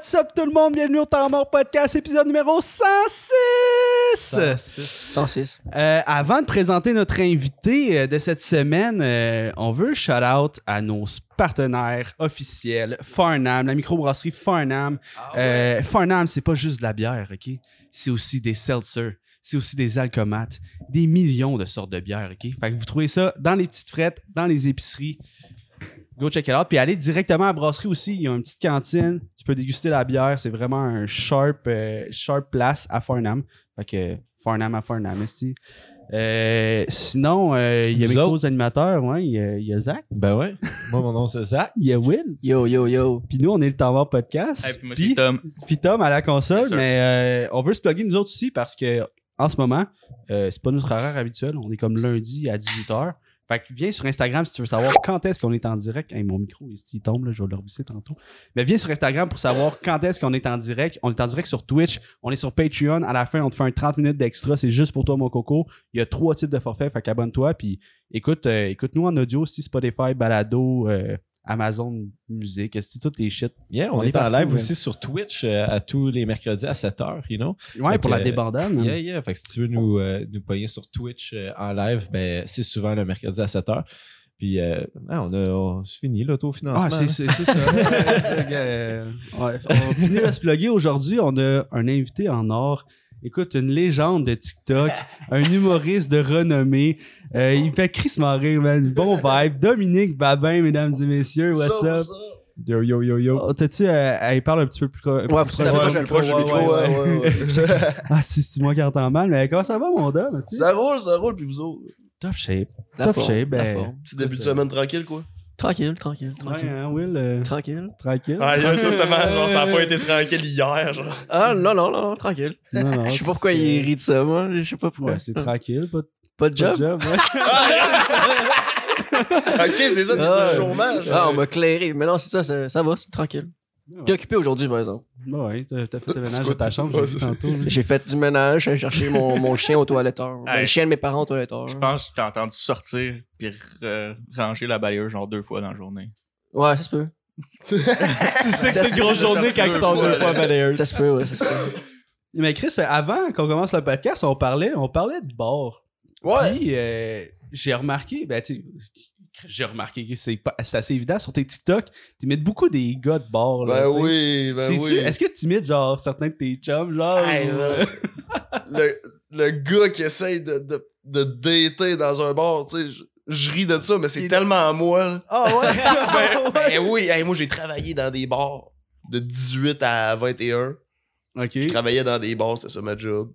What's up tout le monde? Bienvenue au Temps Mort Podcast, épisode numéro 106! 106. Euh, avant de présenter notre invité euh, de cette semaine, euh, on veut shout-out à nos partenaires officiels, Farnham, la microbrasserie Farnham. Euh, Farnham, c'est pas juste de la bière, OK? C'est aussi des seltzers, c'est aussi des alcomates, des millions de sortes de bières, OK? Fait que vous trouvez ça dans les petites frettes, dans les épiceries. Go check it out. Puis allez directement à la brasserie aussi. Il y a une petite cantine. Tu peux déguster la bière. C'est vraiment un sharp, euh, sharp place à Farnham. Fait que Farnham à Farnham. Euh, sinon, euh, il y a mes autres? co-animateurs. Ouais, il y, a- il y a Zach. Ben ouais. Moi, mon nom, c'est Zach. Il y a Will. Yo, yo, yo. Puis nous, on est le Temps Mort Podcast. Hey, puis moi, Puis- c'est Tom. Puis Tom à la console, mais euh, on veut se plugger nous autres aussi parce que en ce moment, euh, c'est pas notre horaire habituel. On est comme lundi à 18h. Fait que viens sur Instagram si tu veux savoir quand est-ce qu'on est en direct. Hey, mon micro, il tombe, là, je vais le revisser tantôt. Mais viens sur Instagram pour savoir quand est-ce qu'on est en direct. On est en direct sur Twitch, on est sur Patreon. À la fin, on te fait un 30 minutes d'extra. C'est juste pour toi, mon coco. Il y a trois types de forfaits, fait qu'abonne-toi. Puis écoute, euh, écoute-nous en audio, si Spotify, Balado, euh, Amazon Musique, c'est toutes les shit? Yeah, on, On est, est en live aussi sur Twitch euh, à tous les mercredis à 7h, you know? Ouais, Fait pour que, la débandade. Yeah, yeah. Fait que si tu veux nous, euh, nous pogner sur Twitch euh, en live, ben c'est souvent le mercredi à 7h. Puis, euh, ah, on a on- fini l'autofinancement. Ah, c'est c'est- c'est ça. Ouais, ouais, on finit de se plugger. Aujourd'hui, on a un invité en or. Écoute, une légende de TikTok, un humoriste de renommée. Euh, il fait Chris rire, man. Bon vibe. Dominique Babin, mesdames et messieurs, what's up? Yo, yo, yo, yo. Oh, T'as-tu, euh, elle parle un petit peu plus. Ouais, faut que tu t'approches peu. proche du micro, ouais, ouais, ouais. ouais, ouais. Ah, si c'est moi qui entends mal, mais comment ça va, mon dame? ça roule, ça roule, puis vous autres? Top shape. La Top forme, shape, la ben. forme. Petit début de semaine tranquille, quoi. Tranquille, tranquille, Ouais, tranquille. hein, Will? euh, Tranquille. tranquille. Ah, yeah, ça, c'était mal, genre, ça a pas été tranquille hier, genre. Ah, non, non, non, non, tranquille. Non, non, Je sais pas pourquoi il rit de ça, moi. Je sais pas pourquoi. Ouais, c'est tranquille, pas de Pas de pas de job? job. ouais. ok, c'est ça, Ah, c'est le chômage. Ah, on m'a clairé. Mais non, c'est ça, ça, ça va, c'est tranquille. T'es occupé aujourd'hui, par exemple. Ouais, t'as t'as fait le ménage de ta chambre, Ouais, j'ai tantôt. J'ai fait du ménage, j'ai cherché mon, mon chien au toiletteur. Ben, Hey. le chien de mes parents au toiletteur. Je pense que t'as entendu sortir puis re- ranger la balayeuse genre deux fois dans la journée. Ouais, ça se peut. Tu sais que c'est une grosse journée quand ils sont deux fois balayeuse. Ça se peut, ouais, ça se peut. Mais Chris, avant qu'on commence le podcast, on parlait, on parlait de bar. Ouais. Puis euh, j'ai remarqué, ben tu sais, j'ai remarqué que c'est pas- c'est assez évident sur tes TikTok, tu imites beaucoup des gars de bar. Là, Ben oui, ben oui. Est-ce que tu imites genre certains de tes chums, genre Hey, euh, le, le gars qui essaye de, de, de dater dans un bar, tu sais, je, je ris de ça, mais c'est tellement moi. Ah ouais? Ben, ben oui, hey, moi j'ai travaillé dans des bars de 18 à 21. ok. Je travaillais dans des bars, c'était ça ma job.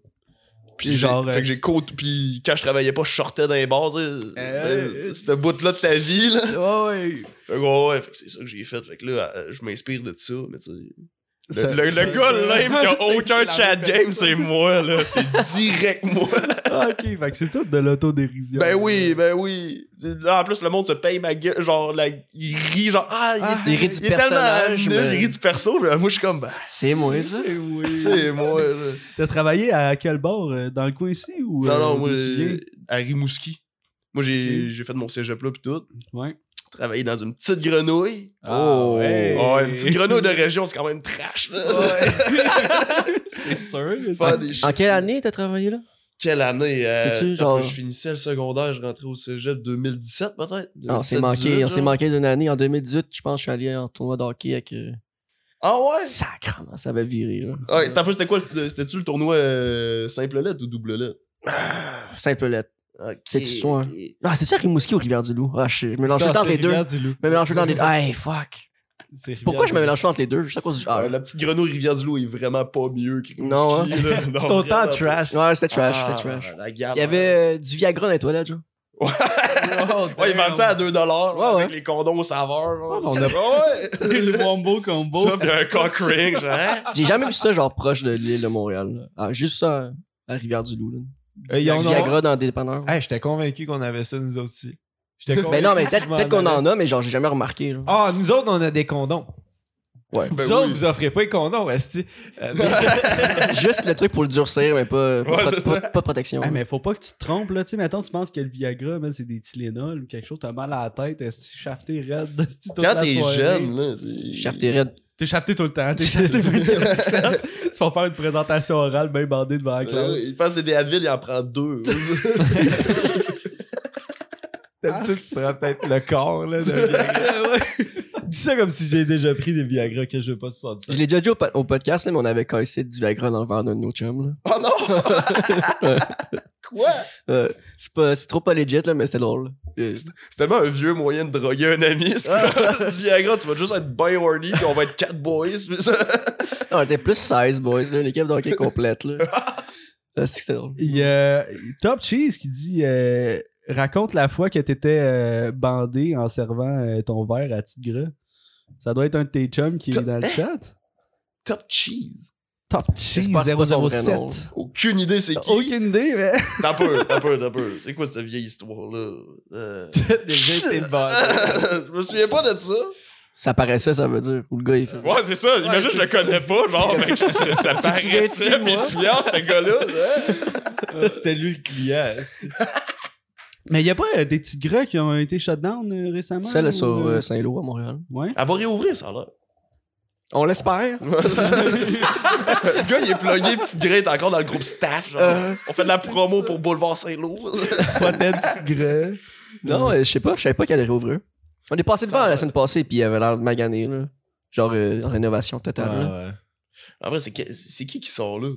Puis genre, fait euh, que j'ai côte, puis quand je travaillais pas, je sortais dans les bars. Euh, C'était bout-là de ta vie, là. Ouais, ouais. Ouais, ouais, c'est ça que j'ai fait. Fait que là, euh, je m'inspire de ça, mais tu. Le, Ça- le- gars lame qui a aucun chat game, c'est moi, là. C'est direct moi. Ah, ok, fait que c'est tout de l'autodérision. Ben oui, ben oui. Là, en plus, le monde se paye ma gueule. Genre, la- il rit, genre, ah, il, Ah, est, il rit du il tellement mais- il rit du perso. Mais moi, je suis comme, ben, C'est moi, ça. C'est oui. c'est moi. T'as travaillé à quel bar? euh, Dans le coin ici ou Non, euh, non, moi, euh, à Rimouski. Moi, j'ai Ok. j'ai fait mon cégep là, pis tout. Ouais. Travaillé dans une petite grenouille. Oh, ouais. Oh, une petite grenouille de région, c'est quand même trash, là. c'est sûr. Faire des En quelle année t'as travaillé là? Quelle année? Euh, C'est-tu, quand genre- Je finissais le secondaire, je rentrais au cégep 2017 peut-être? Ah, on s'est 2017, manqué, 18, on s'est genre. manqué d'une année. En 2018, je pense que je suis allé en tournoi de hockey avec. Euh... Ah ouais? Sacrement, ça avait viré, là. Ouais, t'as pas, c'était quoi? le- C'était-tu le tournoi euh, simple lettre ou double lettre? Simple lettre. C'est-tu ça, hein? ok. Ah, c'est ça Rimouski ou Rivière-du-Loup? Ah, je je mélange tout le temps les deux. Je me mélange tout le temps entre les deux. Hey, fuck. Pourquoi je me mélange entre les deux? Juste à cause du. Ouais, la petite grenouille Rivière-du-Loup est vraiment pas mieux que Non. Non, C'est autant vraiment pas. trash. Ouais, c'était trash, Ah, trash. La galère. Il y avait euh, du Viagra dans les toilettes, genre. Ouais, ils vendent ça à 2$ Ouais, avec ouais. les condoms au saveur. genre. on C'était- Ouais! le wombo combo. Ça, pis un cock ring, genre. hein? J'ai jamais vu ça, genre, proche de l'île de Montréal. Ah, juste ça à Rivière-du-Loup, là. Euh, Du ont- Viagra dans des dépanneurs. Hey, j'étais convaincu qu'on avait ça, nous autres aussi. J'étais Ben non, mais peut-être qu'on en a, mais genre, j'ai jamais remarqué. Ah, nous autres, on a des condoms. Ouais. Ben vous autres, oui. vous offrez pas les condoms, esti. Euh, Juste le truc pour le durcir, mais pas, pas, Ouais, pas- c'est pas- ça. pas de protection. Ah, mais faut pas que tu te trompes, là. Tu sais, mettons, tu penses que le Viagra, man, c'est des Tylenol ou quelque chose, t'as mal à la tête, est-ce que shafté raide, toute Quand la t'es soirée. jeune, là. t'es- raide. T'es shafté tout le temps, t'es shafté 24 Tu vas faire une présentation orale bien bandée devant la Ouais, classe. il pense que c'est des Advil, il en prend deux. D'habitude, tu prends peut-être le corps, là. de Viagra. Dis ça comme si j'ai déjà pris des Viagra que je veux pas 70. Je l'ai déjà dit au, po- au podcast, là, mais on avait cassé du Viagra dans le verre d'un de nos chums. Là. oh non! Quoi? Euh, c'est, pas, c'est trop pas legit, là, mais c'était drôle. C'est tellement un vieux moyen de droguer un ami. C'est comme, du Viagra, tu vas juste être bien horny, puis on va être quatre boys. Puis ça... on était plus 16 boys, là, l'équipe d'hockey complète. Là. Euh, c'est que c'était drôle. Il y a Top Cheese qui dit euh, Raconte la fois que t'étais euh, bandé en servant euh, ton verre à Gras. Ça doit être un de tes chums qui est dans le chat. Top cheese. Top Cheese C'est pas- c'est pas son vrai 007. nom. Aucune idée c'est qui. Aucune idée, mais. T'as peur, t'as peur, t'as peur. C'est quoi cette vieille histoire-là? Euh... Déjà été bandé. je me souviens pas de ça. Ça paraissait, ça veut dire. Ou le gars, il fait. Ouais, c'est ça. Imagine, je le connais pas. Genre, fait que ça, ça paraissait. Puis moi? souviens, ce gars-là. hein? Ah, C'était lui le client. Mais il y a pas euh, des petits gras qui ont été shut down euh, récemment Celle ou, sur euh, Saint-Lô à Montréal. Ouais. Elle va réouvrir, ça, là. On l'espère. le gars, il est plugué, petit grain, t'es encore dans le groupe staff. Genre. Euh. On fait de la promo pour Boulevard Saint-Lô. Peut-être petit gras. Non, je sais pas, je savais pas qu'elle allait réouvrir. On est passé devant la semaine passée, puis il avait l'air de magané, là. Genre, euh, rénovation totale. là. Ouais, ouais. En vrai, c'est qui, c'est qui qui sort là?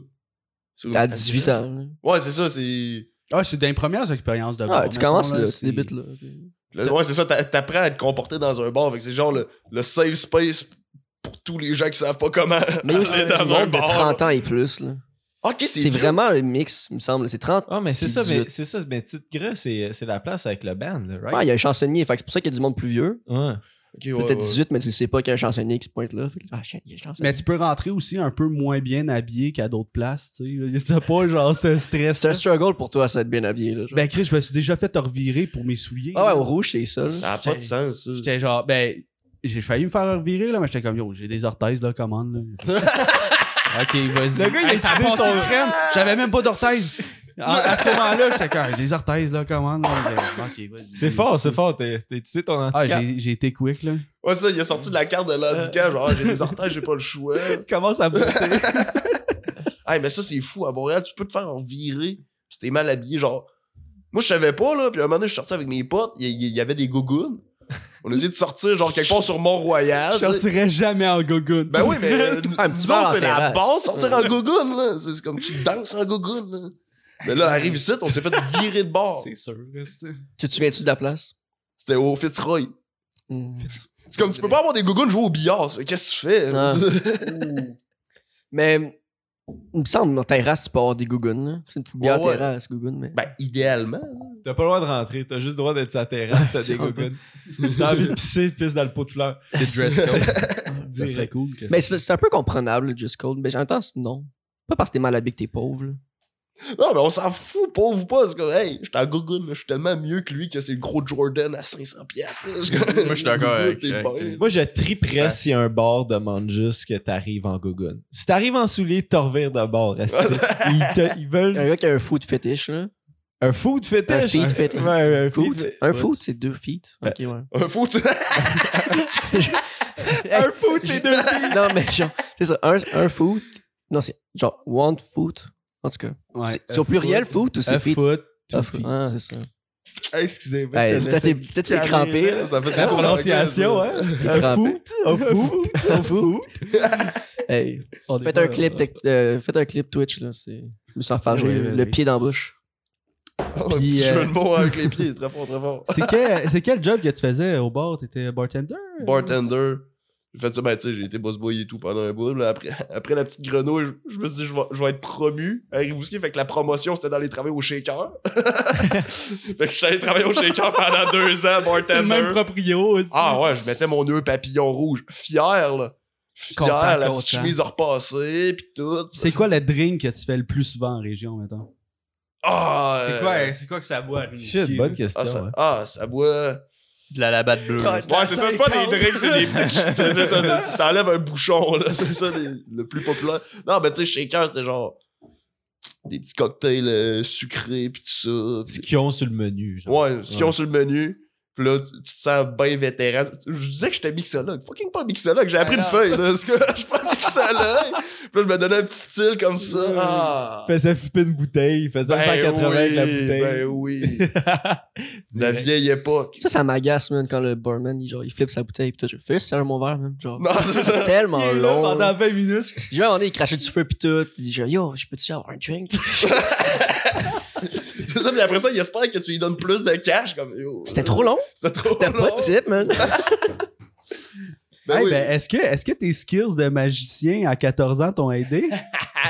T'as 18 ans. Ouais, c'est ça, c'est. Ah, c'est dans les premières expériences de Ah, bar, tu mettons, commences là, tu débutes là. le- ouais, c'est ça, t'a- t'apprends à te comporter dans un bar. Fait que c'est genre le, le safe space pour tous les gens qui savent pas comment. Mais aussi du dans un monde de bar. 30 ans et plus, là. Ok, c'est C'est vrai. vraiment le mix, il me semble. C'est 30. Ah, mais c'est Puis ça, mais 18. c'est ça, mais Petite Gras, c'est c'est la place avec le band, là, right? Ouais, il y a un chansonnier, fait que c'est pour ça qu'il y a du monde plus vieux. Ouais. Ok, ouais, Peut-être ouais. 18, mais tu sais pas qu'il y a un chansonnier qui se pointe là. Fait ah, shit, il y a un chansonnier. Mais tu peux rentrer aussi un peu moins bien habillé qu'à d'autres places, tu sais. C'est pas genre ce stress. C'est un struggle pour toi, ça, être bien habillé, là. Ben, Chris, je me suis déjà fait revirer pour mes souliers. ah ouais, là. au rouge, c'est ça. là. Ça a pas de sens, ça. J'étais genre, ben, j'ai failli me faire revirer, là, mais j'étais comme, yo, j'ai des orthèses, là, commande, là. ok, vas-y. Le gars, il a Hey, ça a son- crème. J'avais même pas d'orthèses. À, à ce moment-là, j'étais comme, j'ai des orthèses, là, vas-y. C'est fort, c'est fort. T'as t'as utilisé ton Ah, handicap. j'ai j'ai été quick, là. Ouais, ça, il a sorti de la carte de l'handicap. Genre, Ah, j'ai des orteils, j'ai pas le choix. Commence à monter. Hey, mais ça, c'est fou. À Montréal, tu peux te faire virer si t'es mal habillé. Genre, moi, je savais pas, là. Puis à un moment donné, je suis sorti avec mes potes. Il y, avait des gougounes. On a essayé de sortir, genre, quelque part sur Mont-Royal. Je tu sais. sortirais jamais en gogoune. Ben oui, mais euh, Un petit c'est la base, sortir en gougoune, là. C'est comme tu danses en gougoune, là. Mais là, arrive ici, on s'est fait virer de bord. C'est sûr, Tu te souviens-tu de la place? C'était au Fitzroy. Hmm. C'est comme, tu peux pas avoir des gougounes jouer au billard. Qu'est-ce que tu fais? Ah. Mais, il me semble, dans terrasse, tu peux avoir des gougounes, là. C'est une petite bière Ouais, ouais. terrasse, gougoune, mais. ben, idéalement. T'as pas le droit de rentrer, t'as juste le droit d'être sur la terrasse, t'as des gogoons. Si t'as envie de pisser, pisse dans le pot de fleurs. C'est dress code. Ça serait cool. que Mais c'est un peu comprenable, le Just Code. Mais en c'est- non. Pas parce que t'es mal habillé que t'es pauvre, là. Non, mais on s'en fout, pauvre ou pas. C'est comme, hey, j'étais en gougoune, là, je suis tellement mieux que lui que c'est le gros Jordan à 500$. piastres, là. Moi, je suis d'accord avec- Moi, je triperais si un bar demande juste que t'arrives en gogoon. Si t'arrives en soulier, t'en revires de bord. ils, te- ils Un veulent gars qui a un foot fétiche, là. un food fetish. Un feet fetish. Ouais, un Foot? Un foot. foot, c'est deux feet. Ok, ouais. Un fou, tu- Un foot, c'est deux feet. non, mais genre, c'est ça. Un, un foot. Non, c'est genre one foot. En tout cas. Ouais, au pluriel foot, ou c'est feet? foot, Ah, feet. Ah, c'est ça. Excusez-moi. Hey, je te Peut-être c'est crampé, là. Ça fait La prononciation, hein? Un foot, un foot, un foot. Hey, On faites pas- un clip, euh, faites un clip Twitch, là. c'est- Je me sens fargé, Oui, oui, le pied dans la bouche. Un Puis, petit euh, jeu de mots avec les pieds, très fort, très fort. C'est quel, c'est quel job que tu faisais au bar? T'étais bartender? Bartender. J'ai fait ça, ben, tu sais, j'ai été boss boy et tout pendant un bout. Là, après, après la petite grenouille, je, je me suis dit, je vais, je vais être promu à Rimouski. Fait que la promotion, c'était d'aller travailler au shaker. fait que je suis allé travailler au shaker pendant deux ans, C'est le même bartender. proprio. Ah ouais, je mettais mon nœud papillon rouge. Fier, là. Fier, Content, la content. petite chemise repassée, pis tout. C'est quoi le drink que tu fais le plus souvent en région, mettons? Ah, C'est euh, quoi, c'est quoi que ça boit à Rimouski, Shit, bonne question. Ah, ça, ouais. ah, ça boit. De la labatte bleue. là. Ouais, c'est ça, c'est pas des drinks, c'est des. c'est ça, t'enlèves un bouchon, là. C'est ça les- le plus populaire. Non, mais tu sais, shaker, c'était genre. Des petits cocktails euh, sucrés, pis tout ça. Ce qu'ils ont sur le menu. genre. Ouais, ce qu'ils ont sur le menu. Pis là, tu, tu te sens bien vétéran. Je disais que j'étais mixologue. Fucking pas mixologue. J'ai appris une feuille, là. Parce que je suis pas mixologue. Puis là, je me donnais un petit style comme ça. Ah. faisait flipper une bouteille, il faisait 180 avec la bouteille. Ben oui. La vieille époque. Ça, ça m'agace, man, quand le barman, il, genre, il flippe sa bouteille pis tout. Je fais, c'est mon verre, man. Genre, Non, c'est ça. c'est tellement Il est là long. pendant 20 minutes. Je vais en il crachait du feu pis tout. Pis il dit, yo, je peux-tu avoir un drink? C'est ça, puis après ça, il espère que tu lui donnes plus de cash. Comme, C'était trop long? C'était trop T'as long. pas de type, man. Ben Hey, oui. ben, est-ce que, est-ce que tes skills de magicien à 14 ans t'ont aidé?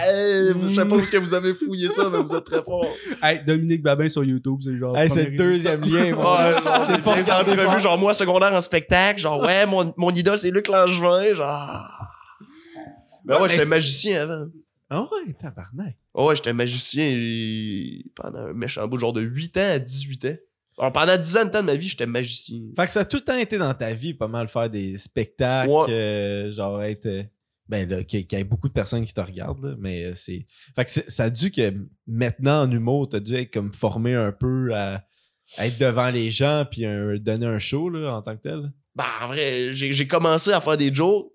Hey, je sais pas où est-ce que vous avez fouillé ça, mais vous êtes très fort. hey, Dominique Babin sur YouTube, c'est genre. Hey, c'est le deuxième lien, moi. Ouais, genre, des entrevues, genre moi, secondaire en spectacle, genre ouais, mon, mon idole, c'est Luc Langevin, genre. Ben ouais, j'étais magicien avant. Ah ouais, tabarnak. Ouais, j'étais magicien pendant un méchant bout, genre de 8 ans à 18 ans. Alors, pendant 10 ans de temps de ma vie, j'étais magicien. Fait que ça a tout le temps été dans ta vie, pas mal faire des spectacles, Ouais. euh, genre être. euh, Ben là, qu'il y ait beaucoup de personnes qui te regardent, là, mais euh, c'est. Fait que ça a dû que maintenant en humour, t'as dû être comme formé un peu à, à être devant les gens puis un- donner un show là, en tant que tel. Ben, en vrai, j'ai j'ai commencé à faire des jokes.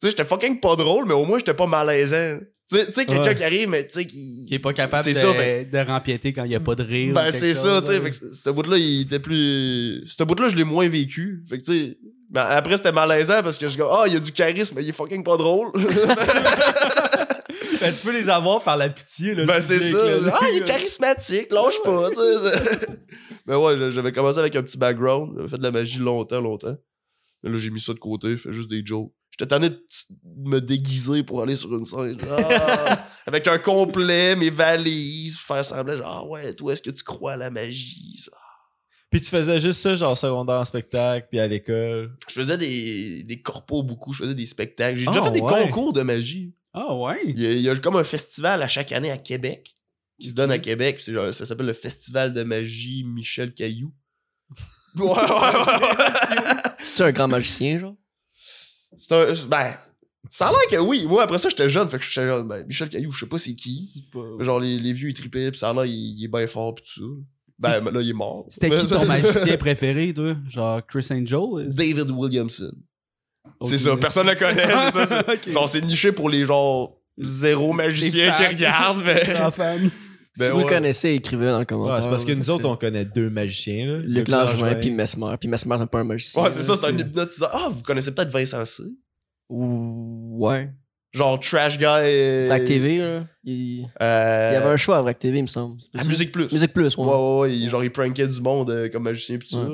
Tu sais, j'étais fucking pas drôle, mais au moins, j'étais pas malaisant. Tu sais- quelqu'un Ouais. qui arrive, mais tu sais, qui. Qui est pas capable C'est de, ça, fait- de rempiéter quand il y a pas de rire. Ben, c'est ça, tu sais. Fait que ce bout-là, il était plus. Ce bout-là, je l'ai moins vécu. Fait que, tu sais. ben, après, c'était malaisant parce que je dis, ah, il y a du charisme, mais il est fucking pas drôle. Ben, tu peux les avoir par la pitié. Là, ben, c'est ça. là. Ah, il est charismatique, lâche pas, tu sais. Mais ouais, j'avais commencé avec un petit background. J'avais fait de la magie longtemps, longtemps. Mais là, j'ai mis ça de côté, fait juste des jokes. J'étais tanné de me déguiser pour aller sur une scène. Ah, avec un complet, mes valises, faire semblant, genre, ah ouais, toi, est-ce que tu crois à la magie? Puis tu faisais juste ça, genre secondaire en spectacle, puis à l'école? Je faisais des, des corpos beaucoup, je faisais des spectacles. J'ai Ah, déjà fait des ouais? concours de magie. Ah, ouais? Il y, a, il y a comme un festival à chaque année à Québec qui se donne à Québec. genre- ça s'appelle le Festival de magie Michel Caillou. Ouais, ouais, ouais. ouais. C'est-tu un grand magicien, genre? C'est un. Ben, ça a l'air que oui. Moi, après ça, j'étais jeune. Fait que j'étais genre, ben, Michel Caillou, je sais pas c'est qui. Genre, les, les vieux, ils tripaient. Pis ça a l'air, il, il est bien fort. Pis tout ça. Ben, là, il est mort. C'était qui ton magicien préféré, toi? Genre Chris Angel? David Williamson. C'est ça, personne le connaît, c'est ça. Genre, c'est niché pour les genre zéro magiciens qui fans. regardent, mais. Fan. Ben si vous ouais. le connaissez, écrivez-le dans le commentaire. Ouais, c'est parce que nous autres, on connaît deux magiciens. Là. Luc Langevin puis Mesmer. Puis Mesmer, c'est pas un magicien. Ouais, c'est ça, c'est un hypnotiseur. Ah, vous connaissez peut-être Vincent C? Ou- Ouais. Genre Trash Guy. euh, Vrac TV, là. Il... il y euh, avait un show à Vrac TV, il me semble. à Musique Plus. Musique Plus, Ouais, ouais. ouais, ouais. il- genre, il prankait du monde euh, comme magicien pis tout ça.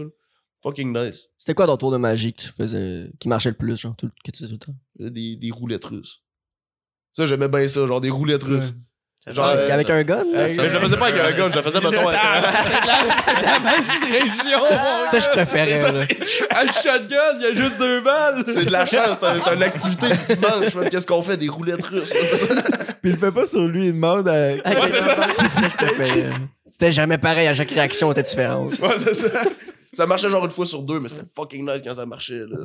Fucking nice. C'était quoi ton tour de magie que tu faisais, qui marchait le plus, genre, tout, que tu faisais tout le temps? Des, des roulettes russes. Ça, j'aimais bien ça, genre des roulettes russes. Genre, avec, euh, avec un gun? ça-? Mais je le faisais pas avec un gun, je le faisais, mettons, avec un. C'est la magie de région! Ça, je préférais. C'est ça, Un shotgun, il y a juste deux balles! C'est de la chance, c'est un- c'est une activité de dimanche. man. Qu'est-ce qu'on fait? Des roulettes russes. Puis il le fait pas sur lui, il demande à. Avec Ouais, c'est ça. Ça, c'était jamais pareil, à chaque réaction était différente. Ouais, c'est ça. Ça marchait genre une fois sur deux, mais c'était fucking nice quand ça marchait. Là.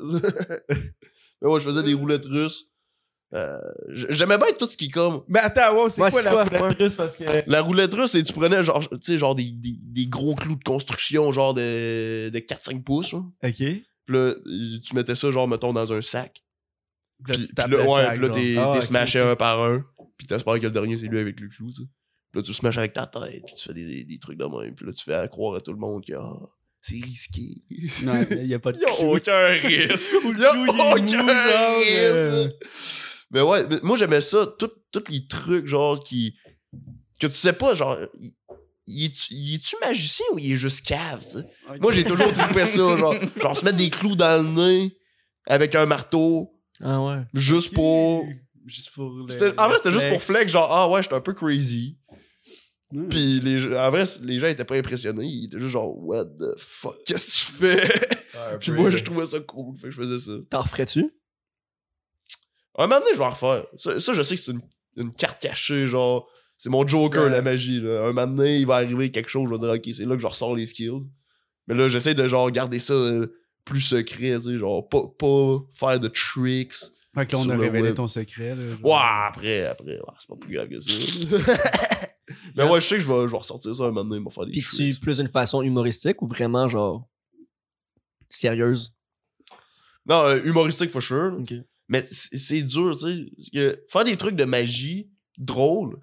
mais ouais, je faisais des roulettes russes. Euh, J'aimais bien tout ce qui est comme. Mais attends, wow, c'est Ouais, quoi c'est la quoi? roulette russe? Parce que. La roulette russe, et tu prenais genre, tu sais, genre des, des, des gros clous de construction, genre de, de 4-5 pouces. là. Ok. Puis là, tu mettais ça, genre, mettons, dans un sac. Puis là, là, le ouais, là, t'es Ah, smashé un par un. Puis t'espères que le dernier, c'est lui avec le clou, tu sais. Puis là, tu smashes avec ta tête, puis tu fais des, des trucs de même. Puis là, tu fais croire à tout le monde que ah, c'est risqué. Non, il y a pas de Il y a aucun risque. Il y a aucun risque. Mais ouais, mais moi j'aimais ça, tout- tous les trucs genre qui. que tu sais pas, genre. Il, il est-tu magicien ou il est juste cave, tu sais? Moi j'ai toujours trippé ça, genre, genre se mettre des clous dans le nez avec un marteau, Ah ouais. juste pour. Juste pour. le- en vrai, c'était juste pour flex. genre, ah ouais, j'étais un peu crazy. Hmm. Puis les, en vrai, les gens étaient pas impressionnés, ils étaient juste genre, what the fuck, qu'est-ce que tu fais? Puis moi, je trouvais ça cool, fait que je faisais ça. T'en referais-tu? Un moment donné, je vais en refaire. Ça, ça, je sais que c'est une, une carte cachée, genre. C'est mon Joker, Ouais. la magie. Là. Un moment donné, il va arriver quelque chose, je vais dire, ok, c'est là que je ressors les skills. Mais là, j'essaie de genre garder ça euh, plus secret, tu sais, genre pas, pas faire de tricks. Fait que là, on a révélé web. ton secret. Là. Ouais, après, après, ouais, c'est pas plus grave que ça. Mais ouais, je sais que je vais, je vais ressortir ça un moment donné, il va faire des Puis tricks. tu plus d'une façon humoristique ou vraiment genre sérieuse? Non, euh, humoristique, for sure. Ok. Mais c'est dur, tu sais. Faire des trucs de magie drôles,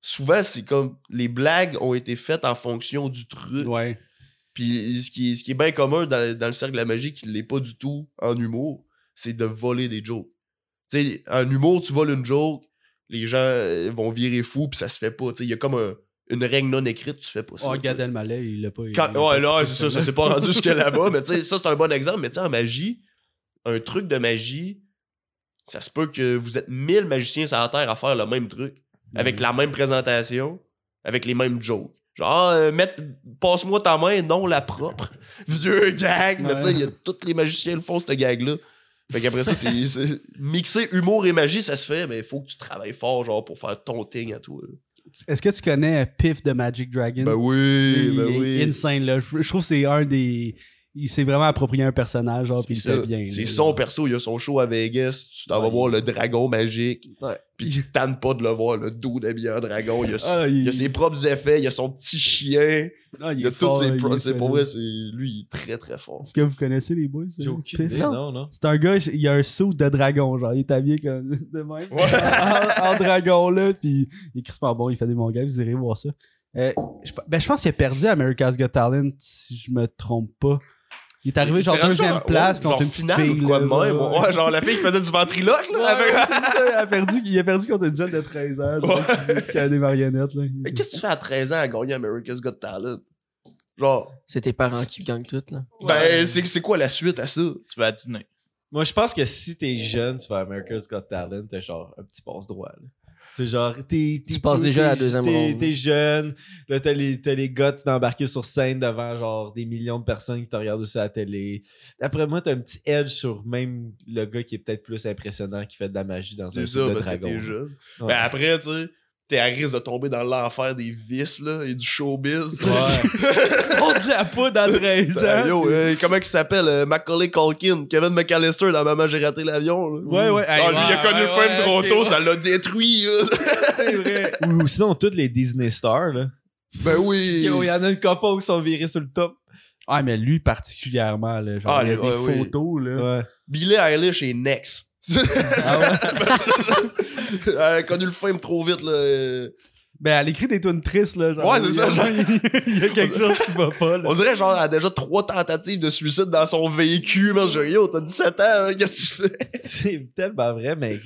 souvent, c'est comme les blagues ont été faites en fonction du truc. Ouais. Puis ce qui est, ce qui est bien commun dans, dans le cercle de la magie, qui l'est pas du tout en humour, c'est de voler des jokes. Tu sais, en humour, tu voles une joke, les gens euh, vont virer fou, puis ça se fait pas. Tu sais, il y a comme un- une règle non écrite, tu fais pas ça. Oh. Gad Elmaleh, il l'a pas. il- Quand- ouais, là, c'est ça, ça s'est pas rendu jusque là-bas, mais tu sais, ça c'est un bon exemple. Mais tu sais, en magie, un truc de magie, ça se peut que vous êtes 1000 magiciens sur la Terre à faire le même truc, avec Mhm. la même présentation, avec les mêmes jokes. Genre, euh, passe-moi ta main, non la propre. Vieux gag, mais tu sais, il y a tous les magiciens le font, ce gag-là. Fait qu'après ça, c'est, mixer humour et magie, ça se fait, mais il faut que tu travailles fort, genre, pour faire ton thing à toi. Est-ce que tu connais Piff de Magic Dragon? Ben oui, ben il oui. insane, là. Je trouve que c'est un des. Il s'est vraiment approprié un personnage, genre, puis il fait bien. C'est son perso, il a son show à Vegas, tu t'en vas voir le dragon magique, Ouais. puis tu tannes pas de le voir, le dos d'habillé en dragon, il a, Ah, il, il a ses propres effets, il a son petit chien, ah, il a tous ses c'est pour vrai, c'est lui, il est très très fort. Est-ce que vous connaissez les boys? J'ai aucune idée, non, non. C'est un gars, il a un saut de dragon, genre, il est habillé comme de même. Ouais. en, en dragon, là, puis il est crispement bon, il fait des bons gars, vous irez voir ça. Euh, je, ben, je pense qu'il a perdu à America's Got Talent, si je me trompe pas. Il est arrivé genre deuxième place contre une petite finale fille. ou quoi de même. genre, Ouais, genre la fille qui faisait du ventriloque, là. Avec- ça, il a, perdu, il a perdu contre une jeune de 13 ans, qui, a des marionnettes. Là. Mais qu'est-ce que tu fais à 13 ans à gagner America's Got Talent? Genre, C'est tes parents qui gagnent tout, là. ben, c'est c'est quoi la suite à ça? Tu vas à dîner. Moi, je pense que si t'es jeune, tu vas à America's Got Talent, t'as genre un petit passe-droit. là. C'est genre, t'es. t'es Tu passes déjà à la t'es- deuxième t'es- ronde. T'es jeune, là, t'as les, t'as les gars d'embarquer sur scène devant genre des millions de personnes qui te regardent aussi à la télé. D'après moi, t'as un petit edge sur même le gars qui est peut-être plus impressionnant, qui fait de la magie dans un ça, de parce que dragon. t'es jeune. Ouais. Mais après, tu sais, t'es à risque de tomber dans l'enfer des vices, là, et du showbiz. On de la poudre à 13 Ben, ans. yo, euh, comment il s'appelle? euh, Macaulay Culkin, Kevin McAllister dans Maman, j'ai raté l'avion. là. Ouais, ouais. Ah, lui, il a ouais, connu le ouais, film trop tôt, ouais. ça l'a détruit. C'est vrai. Ou, ou sinon, toutes les Disney stars, là. ben oui. Yo, Il y en a une couple qui sont virés sur le top. Ah, mais lui particulièrement, là, genre, Ah, il y a des ouais, oui. photos, là. Ouais. Billie Eilish est next. Ah Elle a connu le film trop vite, là. euh. Ben, elle écrit des tunes tristes, là. Genre, Ouais, c'est ça, Il y a- il y a quelque chose qui va pas, là. On dirait genre, elle a déjà trois tentatives de suicide dans son véhicule. Man, je dis, yo, t'as 17 ans, hein, qu'est-ce que tu fais? C'est tellement vrai, mais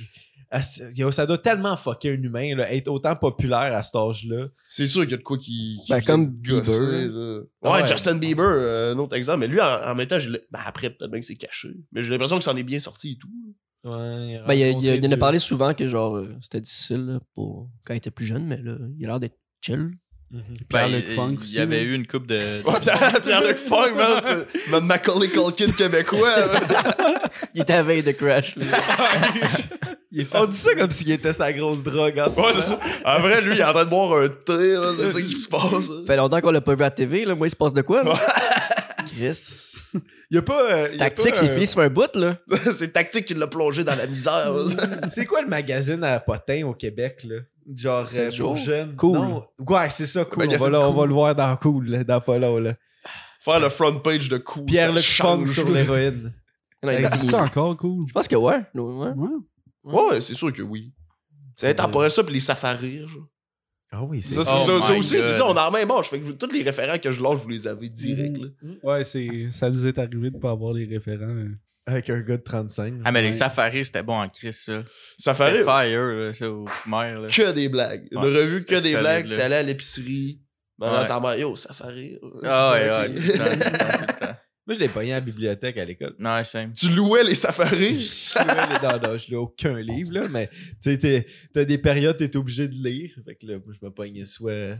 ah, ça doit tellement fucker un humain, là, être autant populaire à cet âge-là. C'est sûr qu'il y a de quoi qui. qui Ben, comme gosser, Bieber. là. Ah Ouais, ouais. Justin Bieber, euh, un autre exemple. Mais lui, en, en même temps, ben, après, peut-être bien que c'est caché. Mais j'ai l'impression que ça en est bien sorti et tout. Ouais, Ben, il, il il en a parlé souvent que genre euh, c'était difficile là, pour quand il était plus jeune, mais là, il a l'air d'être chill. Mhm. Pierre-Luc Ben, Funk il aussi, y avait eu une coupe de. Ouais, Pierre- Pierre-Luc Funk, man, c'est Macaulay Culkin québécois. Il était à veille de Crash. là. On dit ça comme s'il était sa grosse drogue en ce Ouais, moment. c'est ça. En vrai, lui, il est en train de boire un thé, là, c'est ça qui se passe. là. fait longtemps qu'on l'a pas vu à la TV, là. Moi, il se passe de quoi, là? Chris. Il y a pas. euh, il y a Tactique, c'est euh, fini sur un bout, là. c'est tactique qui l'a plongé dans la misère. là. C'est quoi le magazine à Potin au Québec, là? Genre, euh, jours? pour jeunes. Cool. Non. Ouais, c'est ça, cool. On va, là, on Cool. va le voir dans Cool, là, dans pas long, là. Faire le front page de ça Funk change. sur l'héroïne. C'est ça encore cool. Je pense que ouais. ouais. Ouais. Ouais, c'est sûr que oui. C'est intemporel ça, puis les safaris. genre. Ah oui, c'est Ça, c'est- Oh ça, aussi, c'est ça, on a en main bon. Je fais que vous- tous les référents que je lance, vous les avez direct. là. Ouais, c'est... ça nous est arrivé de pas avoir les référents. Avec un gars de 35. Ah, mais les Ouais. safaris, c'était bon en Chris, ça. Safari, C'était fire, là, ça, au primaire, là. que des blagues. Une Ouais, revue que des blagues. T'allais à l'épicerie. Ben, Ouais. ta mère, yo, Safari. Ah, ouais, ouais, Ok. tout le temps, tout le temps, tout le temps. Moi, je l'ai pogné à la bibliothèque à l'école. Non, c'est Tu louais les safaris? Je louais les- non, non, je lis aucun livre, là, mais tu sais, t'as des périodes, t'es obligé de lire. Fait que là, moi, je me pognais soit,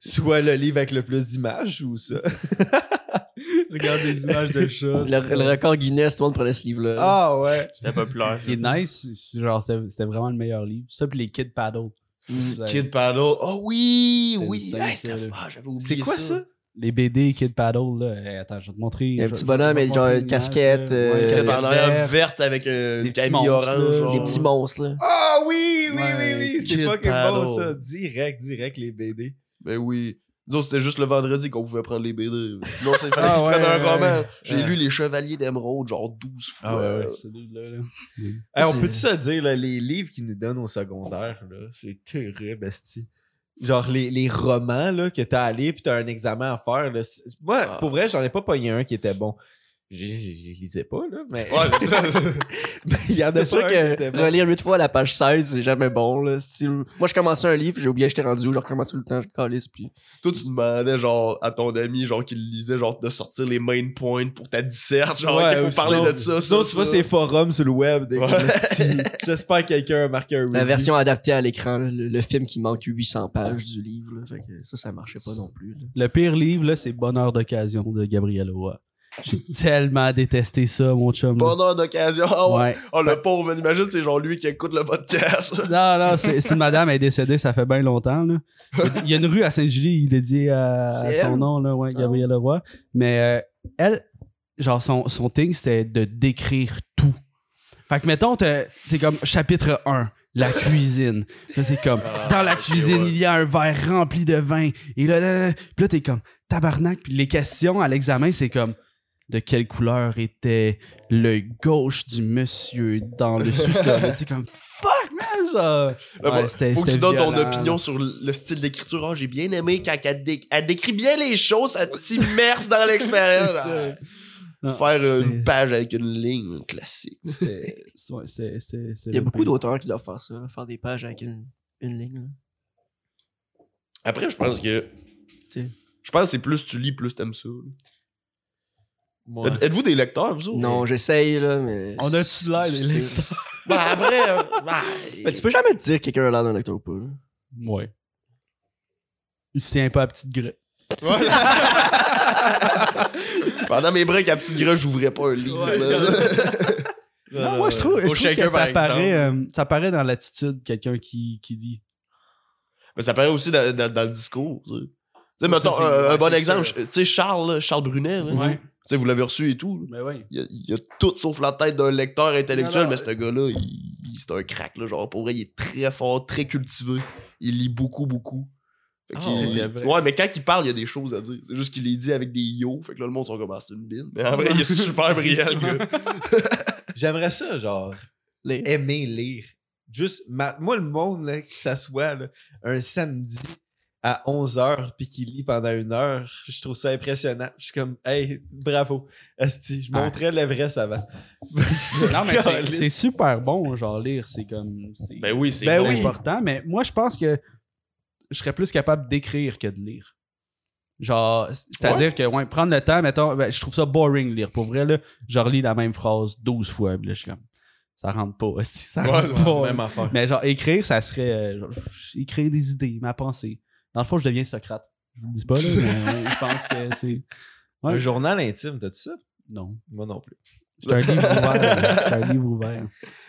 soit le livre avec le plus d'images ou ça. Regarde des images de chats. Le, le record Guinness, tout le monde prenait ce livre-là. Ah ouais. C'était populaire. Il est nice. c'est Genre, c'était, vraiment le meilleur livre. Ça, puis les Kid Paddle. Mm. Kid Paddle. Oh oui, oui. Hey, ah, j'avais oublié C'est quoi ça? Les BD Kid Paddle, là. Attends, je vais te montrer. Il y a un petit bonhomme avec genre une casquette, là. euh, Qui casquette en arrière verte. avec euh, Des une petits camille monstres, orange. là. genre. Des petits monstres, là. Ah oui, oui, Ouais, oui, oui. C'est fucking bon, Paddle. ça. Direct, direct, les BD. Ben oui. Nous autres, c'était juste le vendredi qu'on pouvait prendre les BD. Sinon, ça fallait Ah que tu prennes un ouais, roman. ouais. J'ai Ouais. lu Les Chevaliers d'Émeraude genre 12 fois. Ah ouais, ouais. Celui-là, là. Hey, on peut-tu se dire, là, les livres qu'ils nous donnent au secondaire, là, c'est terrible, esti. Genre, les, les romans, là, que t'as lire pis t'as un examen à faire, là. Moi, Ah. pour vrai, j'en ai pas pogné un qui était bon. Je je- je lisais pas, là, mais... Ouais, c'est ça. mais il y en a sûr que relire 8 fois la page 16, c'est jamais bon. Là. Style- Moi, je commençais un livre, j'ai oublié, j'étais rendu où, je recommence tout le temps, je calisse. Puis... Toi, tu demandais, genre, à ton ami, genre, qui le lisait, genre, de sortir les main points pour ta disserte. Genre, Ouais, qu'il faut parler sinon- de ça. Sinon, ça, tu vois ces forums sur le web. Des Ouais. J'espère que quelqu'un a marqué un review. La version adaptée à l'écran, le, le film qui manque 800 pages du livre. Là, fait que ça, ça marchait pas non plus. là. Le pire livre, là, c'est Bonheur d'occasion de Gabriel Roy. J'ai tellement détesté ça, mon chum. Bonheur d'occasion. Ah ouais. Ouais. Oh, le pauvre, imagine, c'est genre lui qui écoute le podcast. Non, non, c'est une madame, elle est décédée, ça fait bien longtemps. Là. Il y a une rue à Sainte-Julie dédiée à, son nom, là, ouais, Gabrielle Leroy. Mais euh, elle, genre, son, son thing, c'était de décrire tout. Fait que, mettons, t'es comme chapitre 1, la cuisine. Là, c'est comme, dans la cuisine, ouais. il y a un verre rempli de vin. Et là, là, là, là, t'es comme, tabarnak. Puis les questions à l'examen, c'est comme, de quelle couleur était le gauche du monsieur dans le sous-sol. T'es comme, fuck, man, genre. Ouais, faut- c'était- faut que tu c'était donnes ton opinion sur le style d'écriture. Ah, j'ai bien aimé quand elle, dé- elle décrit bien les choses, elle t'immerse dans l'expérience. Ah, Non, Faire c'était- une page avec une ligne classique. C'était- c'était- c'était- c'était Il y a beaucoup d'auteurs qui doivent faire ça, là, faire des pages avec une, une ligne. là. Après, je pense que. Je pense que c'est plus tu lis, plus t'aimes ça. Ouais. Êtes-vous des lecteurs, vous autres? Non, j'essaye, là, mais. On a-tu l'air des lecteurs? Ben, après. euh, ben, Mais tu peux jamais te dire que quelqu'un a l'air d'un lecteur ou pas. là. Ouais. Il se tient pas à petite. Ouais. Pendant mes breaks à petite grève, j'ouvrais pas un livre. là. Non, moi, je trouve, je trouve shaker, que ça par paraît, euh, ça paraît dans l'attitude quelqu'un qui, qui lit. Mais ça paraît aussi dans, dans- dans le discours. Tu sais, mettons, un, bon exemple, tu sais, Charles, là, Charles Brunet, là, Ouais. Tu sais, vous l'avez reçu et tout. Mais oui. Il y, a, il y a tout sauf la tête d'un lecteur intellectuel, Non, non, mais ce gars-là, il, il- c'est un crack. Là, genre, pour vrai, il est très fort, très cultivé. Il lit beaucoup, beaucoup. Fait Ah, ouais, mais quand il parle, il y a des choses à dire. C'est juste qu'il les dit avec des yo. Fait que là, le monde sont comme, ah, c'est une bine. Mais en vrai, il est super brillant, le gars. J'aimerais ça, genre, aimer lire. Juste, ma- moi, le monde, là, qui s'assoit un samedi à 11h puis qui lit pendant une heure, je trouve ça impressionnant. Je suis comme, hey, bravo, Asti, je Ouais. montrais l'Everest avant. Non, mais c'est- super bon, genre, lire. C'est comme. C'est Ben oui, c'est Ben oui. important. Mais moi, je pense que je serais plus capable d'écrire que de lire. Genre, c'est-à-dire que, ouais, prendre le temps, mettons, ben, je trouve ça boring lire. Pour vrai, là, je relis la même phrase 12 fois, puis là, je suis comme, ça rentre pas, hostie, ça Ouais, rentre pas. Même affaire. Mais genre, écrire, ça serait, euh, genre, écrire des idées, ma pensée. Dans le fond, je deviens Socrate. Je vous le dis pas, là, mais je pense que c'est. Ouais. Un journal intime, t'as-tu ça? Non. Moi non plus. C'est un livre ouvert. un livre ouvert.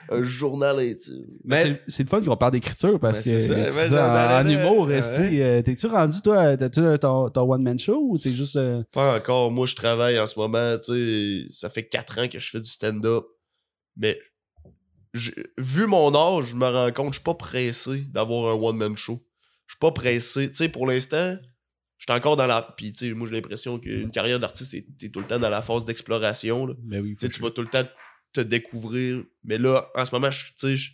Un journal intime. Mais c'est- le fun qu'on parle d'écriture parce que ça, ça, en, humour, Ouais. euh, t'es-tu rendu, toi, t'as-tu ton, ton one-man show ou c'est juste. euh, Pas encore. Moi, je travaille en ce moment. Tu sais, ça fait 4 ans que je fais du stand-up. Mais vu mon âge, je me rends compte, je suis pas pressé d'avoir un one-man show. Je suis pas pressé. Tu sais, pour l'instant, je suis encore dans la. Puis, tu sais, moi, j'ai l'impression qu'une carrière d'artiste, t'es- tout le temps dans la phase d'exploration. là. Ben oui. Tu sais, tu vas tout le temps te découvrir. Mais là, en ce moment, tu sais, je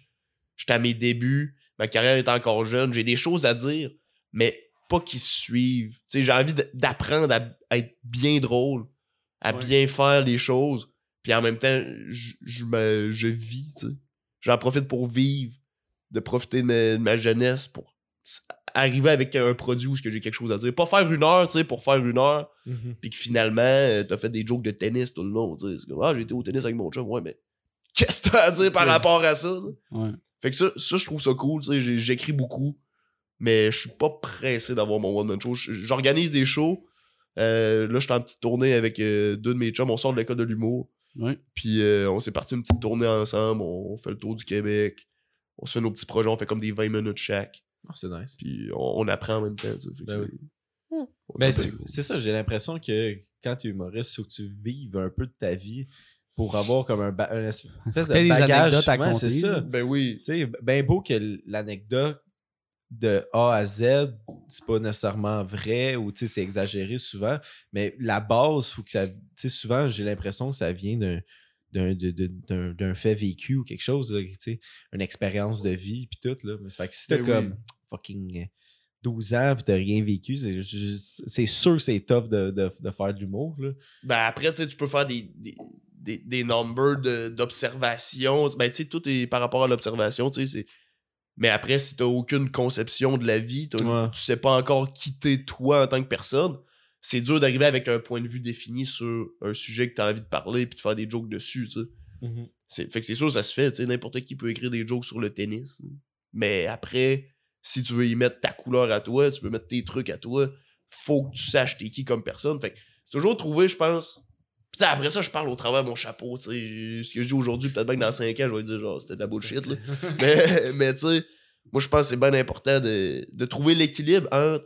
suis à mes débuts. Ma carrière est encore jeune. J'ai des choses à dire, mais pas qui suivent. Tu sais, j'ai envie d'apprendre à, être bien drôle, à Ouais. bien faire les choses. Puis en même temps, je, je me, je vis, tu sais. J'en profite pour vivre, de profiter de ma, de ma jeunesse pour arriver avec un produit où est-ce que j'ai quelque chose à dire. Pas faire une heure, tu sais, pour faire une heure puis que finalement, euh, t'as fait des jokes de tennis tout le long. tu sais. C'est comme, ah, j'ai été au tennis avec mon chum, ouais, mais qu'est-ce que t'as à dire par rapport à ça? Ouais. Fait que ça, ça je trouve ça cool, tu sais, j'écris beaucoup, mais je suis pas pressé d'avoir mon one-man show. J'organise des shows. Euh, là, je suis en petite tournée avec euh, deux de mes chums. On sort de l'école de l'humour. Ouais. Puis euh, on s'est parti une petite tournée ensemble. On fait le tour du Québec. On se fait nos petits projets. On fait comme des 20 minutes chaque. Ah, c'est nice. Puis on, on apprend en même temps. Fait que Ben c'est- Mais c'est c'est ça, j'ai l'impression que quand tu es humoriste, il faut que tu vives un peu de ta vie pour avoir comme un, ba- un espèce de bagage. à Ouais, c'est ça. Ben oui. Tu sais, ben beau que l'anecdote de A à Z, c'est pas nécessairement vrai ou tu sais, c'est exagéré souvent, mais la base, faut que ça. Tu sais, souvent, j'ai l'impression que ça vient d'un. D'un, fait vécu ou quelque chose, là, tu sais, une expérience de vie, puis tout. Là. Mais ça fait que si t'as Ben comme oui. Fucking 12 ans, puis t'as rien vécu, c'est, sûr que c'est tough de, de, de faire de l'humour. Ben après, tu peux faire des, des, des, des numbers de- d'observation. Ben tu sais, tout est par rapport à l'observation, tu sais. Mais après, si t'as aucune conception de la vie, Ouais. tu sais pas encore quitter toi en tant que personne, c'est dur d'arriver avec un point de vue défini sur un sujet que t'as envie de parler puis de faire des jokes dessus, tu sais. C'est- Fait que c'est sûr, ça se fait. tu sais, N'importe qui peut écrire des jokes sur le tennis. Mais après, si tu veux y mettre ta couleur à toi, tu veux mettre tes trucs à toi, faut que tu saches t'es qui comme personne. Fait que c'est toujours trouver, je pense. Puis après ça, je parle au travers de mon chapeau. tu sais. Ce que je dis aujourd'hui, peut-être bien que dans 5 ans, je vais dire genre c'était de la bullshit. Là. mais mais tu sais, moi je pense que c'est bien important de, de trouver l'équilibre entre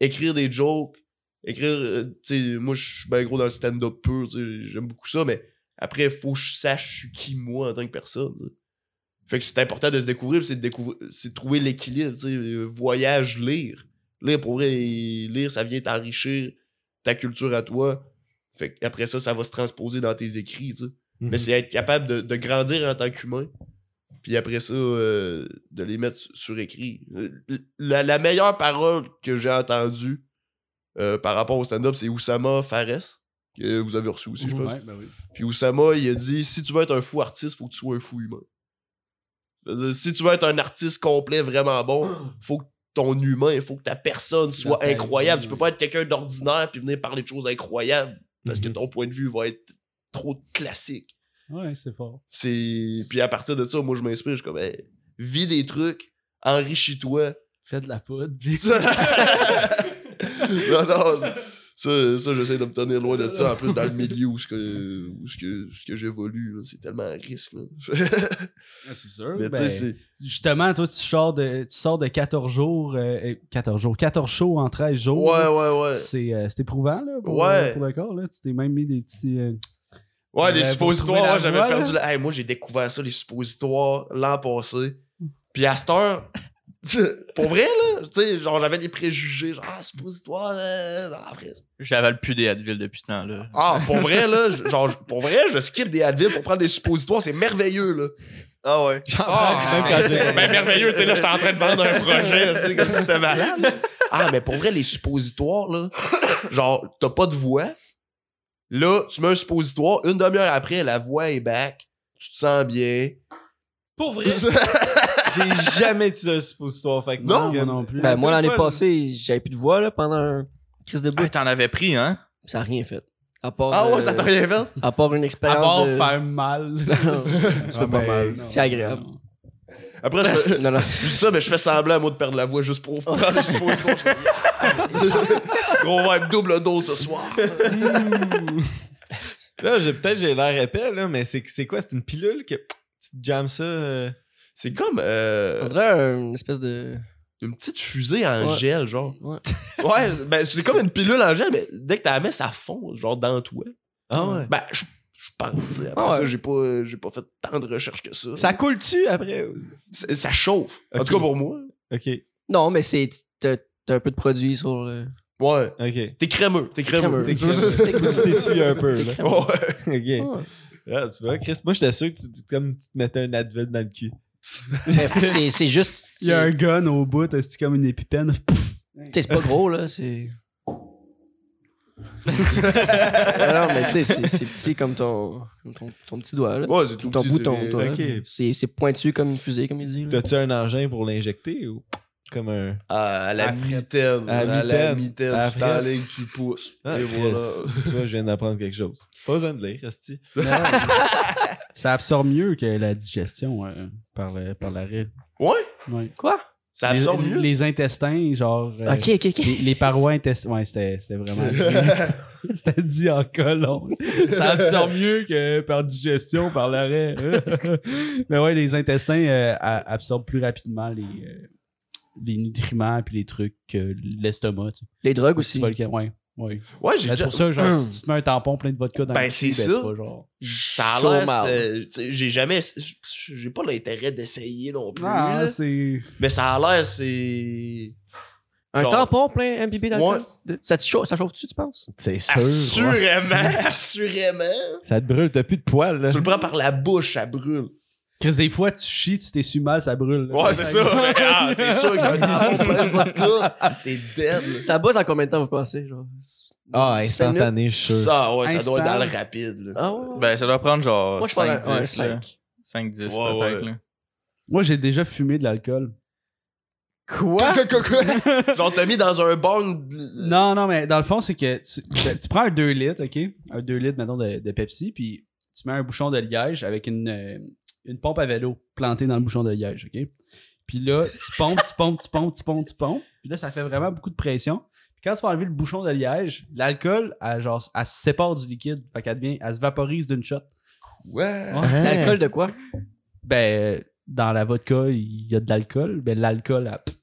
écrire des jokes, écrire. euh, tu sais, moi je suis bien gros dans le stand-up pur, tu sais, j'aime beaucoup ça, mais après, faut que je sache je suis qui moi en tant que personne. Fait que c'est important de se découvrir, c'est de découvrir, c'est de trouver l'équilibre, tu sais, euh, voyage, lire. Lire pour vrai, lire, ça vient t'enrichir ta culture à toi. Fait qu'après ça, ça va se transposer dans tes écrits, tu sais. Mhm. Mais c'est être capable de, de grandir en tant qu'humain. Puis après ça, euh, de les mettre sur- écrit. Euh, La, la meilleure parole que j'ai entendue euh, par rapport au stand-up, c'est Oussama Fares, que vous avez reçu aussi, je pense. Ouais, ben oui. Puis Oussama, il a dit si tu veux être un fou artiste, faut que tu sois un fou humain. Si tu veux être un artiste complet vraiment bon, faut que ton humain, faut que ta personne soit ta incroyable. vie, Tu peux pas être quelqu'un d'ordinaire puis venir parler de choses incroyables parce que Mhm. ton point de vue va être trop classique. Ouais, c'est fort. C'est puis à partir de ça, moi je m'inspire, je suis comme hey, vis des trucs, enrichis-toi. Fais de la poudre, puis... non, non, ça, ça j'essaie de me tenir loin de ça. En plus, dans le milieu où, ce que, où ce que, ce que j'évolue, c'est tellement un risque. là. c'est sûr. Mais ben. Justement, toi, tu sors de, tu sors de 14 jours, euh, euh, 14 jours, 14 shows en 13 jours. Ouais, ouais, ouais. C'est euh, c'est éprouvant, là, pour, Ouais. euh, pour le corps, là. Tu t'es même mis des petits... euh, Ouais, les Euh, suppositoires, j'avais perdu. Hey, moi, j'ai découvert ça, les suppositoires, l'an passé. Puis à cette heure, pour vrai, là, tu sais, genre, j'avais des préjugés, genre, ah, suppositoire, euh, non, après. J'avale plus des Advil depuis ce temps-là. Ah, pour vrai, là, je- genre, pour vrai, je skip des Advil pour prendre des suppositoires, c'est merveilleux, là. Ah ouais. Ah, même quand j'ai- ben merveilleux, tu sais, là, j'étais en train de vendre un projet, tu sais, comme si c'était malade. Ah, mais pour vrai, les suppositoires, là, genre, t'as pas de voix. Là, tu mets un suppositoire, une demi-heure après, la voix est back, tu te sens bien. Pour vrai, j'ai jamais utilisé un suppositoire. Fait que Non, moi non plus. Ben, moi, l'année passée, j'avais plus de voix, là, pendant un crise de bout. Ah, t'en avais pris, hein? Ça a rien fait. À part, Ah ouais, euh, ça t'a rien fait? À part une À expérience part de... faire mal. Ça fait pas mal. C'est agréable. Après, je, fais- Non, non. je dis ça, mais je fais semblant, moi, de perdre la voix juste pour prendre Yeah, c'est ça. Gros vibe double dose ce soir. Là, j'ai- peut-être j'ai l'air épais, là, mais c'est c'est quoi? C'est une pilule que tu te jammes ça? euh, C'est comme euh, On dirait une espèce de... une petite fusée en Ouais. gel, genre. Ouais. Ouais, ben c'est comme une pilule en gel, mais dès que t'as la mets, ça fond, genre dans toi. Ah ouais. Ben, je je pense. Après Ah ouais. ça, j'ai pas, j'ai pas fait tant de recherches que ça. Ça coule-tu après? Ça, ça chauffe. En tout cas pour moi. Ok, Non, mais c'est... T'as t'as un peu de produit sur le... Ouais. ok. T'es crémeux. T'es crémeux. Crémeux. T'es crémeux. Tu t'essuies un peu, là. Ouais. Ok. Ouais. Ah, tu vois, Chris, moi, j'étais sûr que tu, tu- comme tu te mettais un Advil dans le cul. C'est c'est juste... Il y a un gun au bout, c'est comme une épipène? C'est pas gros, là, c'est... non, mais tu sais, c'est c'est petit comme ton, comme ton, ton petit doigt, là. Ouais, c'est tout ton petit, bouton, c'est- toi. Ok. C'est c'est pointu comme une fusée, comme il dit. T'as-tu un engin pour l'injecter ou? Comme un. À, à la À la mitaine. À la À la mitaine. Tu t'enlignes, tu pousses. Ah, Et voilà. tu vois, je viens d'apprendre quelque chose. Pas besoin de lire, Asti. Ça absorbe mieux que la digestion euh, par, le, par l'arrêt. Ouais, Ouais. Quoi? ça absorbe les, mieux? les intestins, genre. euh, Ok, ok, ok. les, les parois intestines. Ouais, c'était c'était vraiment. c'était dit en colon. Ça absorbe mieux que par digestion, par l'arrêt. Mais ouais, les intestins euh, absorbent plus rapidement les, euh, les nutriments puis les trucs, euh, l'estomac. tu sais. Les drogues aussi. le- ouais, ouais. Ouais, j'ai déjà. Pour ça, genre, si tu te mets un tampon plein de vodka dans Ben, le c'est cul, ça. tu vas genre. Ça a l'air. sais, J'ai jamais. J'ai pas l'intérêt d'essayer non plus. Ah, là. Mais ça a l'air, c'est. Un Genre- tampon plein MBB. Ouais. De- Ça, te chauffe, ça chauffe-tu, tu penses? C'est sûr. Assurément, assurément. Ça te brûle, t'as plus de poils, là. Tu le prends par la bouche, ça brûle. Chris, des fois, tu chies, tu t'es su mal, ça brûle. là. Ouais, c'est ça. mais, ah, c'est sûr tampon plein de vodka, t'es dead. Ça bosse en combien de temps, vous pensez? Genre? Ah, instantané, je suis sûr. Ça, ouais, ça doit être dans le rapide. là. Ah ouais? Ben, ça doit prendre genre Moi, je parle 5-10. à- ouais, là. cinq. 5-10 Ouais, peut-être. ouais. là. Moi, j'ai déjà fumé de l'alcool. Quoi? Quoi, quoi, quoi? Genre, t'as mis dans un bong. de- Non, non, mais dans le fond, c'est que tu, ben, tu prends un 2 litres, OK? Un 2 litres, maintenant de, de Pepsi, puis tu mets un bouchon de liège avec une, euh, une pompe à vélo plantée dans le bouchon de liège, OK? Puis là, tu pompes, tu pompes, tu pompes, tu pompes, tu pompes. Puis là, ça fait vraiment beaucoup de pression. Puis quand tu vas enlever le bouchon de liège, l'alcool, elle, genre, elle se sépare du liquide. Fait qu'elle devient, elle se vaporise d'une shot. Ouais. L'alcool de quoi? Ben, dans la vodka, il y a de l'alcool. Ben, l'alcool, elle,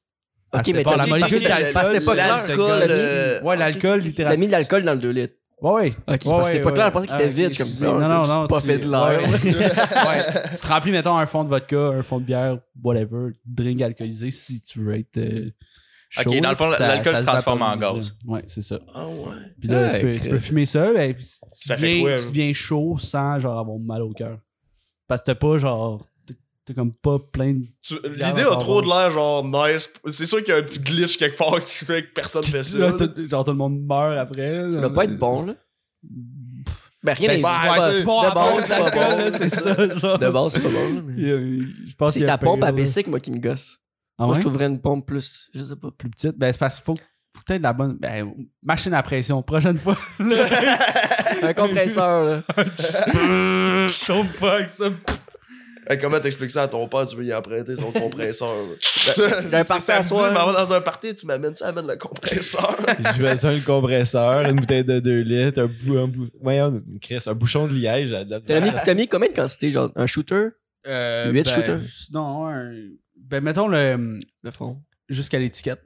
Ok, mais t'as la molécule d'alcool. L'alcool. L'alcool, Ouais, l'alcool, T'as littéralement. mis de l'alcool dans le 2 litres. Ouais, ouais. Ok, parce que Ouais, c'était pas clair, je pensais qu'il était Ah, vide. ok, comme ça. Non, non, non. Pas tu- fait de l'air. ouais. Ouais. Tu te remplis, mettons, un fond de vodka, un fond de bière, whatever, drink alcoolisé si tu veux être. euh, Ok, chaud, dans le fond, l'alcool se transforme en gaz. Ouais, c'est ça. Ah ouais. Puis là, Ouais, tu, peux, tu Chris. peux fumer ça, ben, puis tu, Ça fait deviens, quoi, tu deviens chaud sans genre avoir mal au cœur. Parce que t'as pas genre. Comme pas plein de. L'idée a trop de l'air genre nice. C'est sûr qu'il y a un petit glitch quelque part qui fait que personne fait ça. Là, genre tout le monde meurt après. Ça doit pas être bon, là. Ben, rien Ben, n'est pas de à base c'est pas bon. là, c'est ça. Genre. De base, c'est pas bon. C'est ta pompe à basic, moi, qui me gosse. Ah Moi, ouais? je trouverais une pompe plus. Je sais pas. plus petite. Ben, c'est parce qu'il faut, faut peut-être la bonne. Ben, machine à pression. Prochaine fois. Un compresseur, là. Chaud pas avec ça. Hey, comment t'expliques ça à ton père? Tu veux y emprunter son compresseur. là? j'ai un C'est party à samedi, soir. je m'en vais dans un party, tu m'amènes ça, amène le compresseur. Je vais ça, le compresseur, une bouteille de 2 litres, un, bou un, bou voyons, un bouchon de liège. à la- T'as mis, t'as mis combien de quantité? Genre, un shooter? Euh, Huit ben, shooters? Non, un- Ben, mettons le. Le fond. Jusqu'à l'étiquette.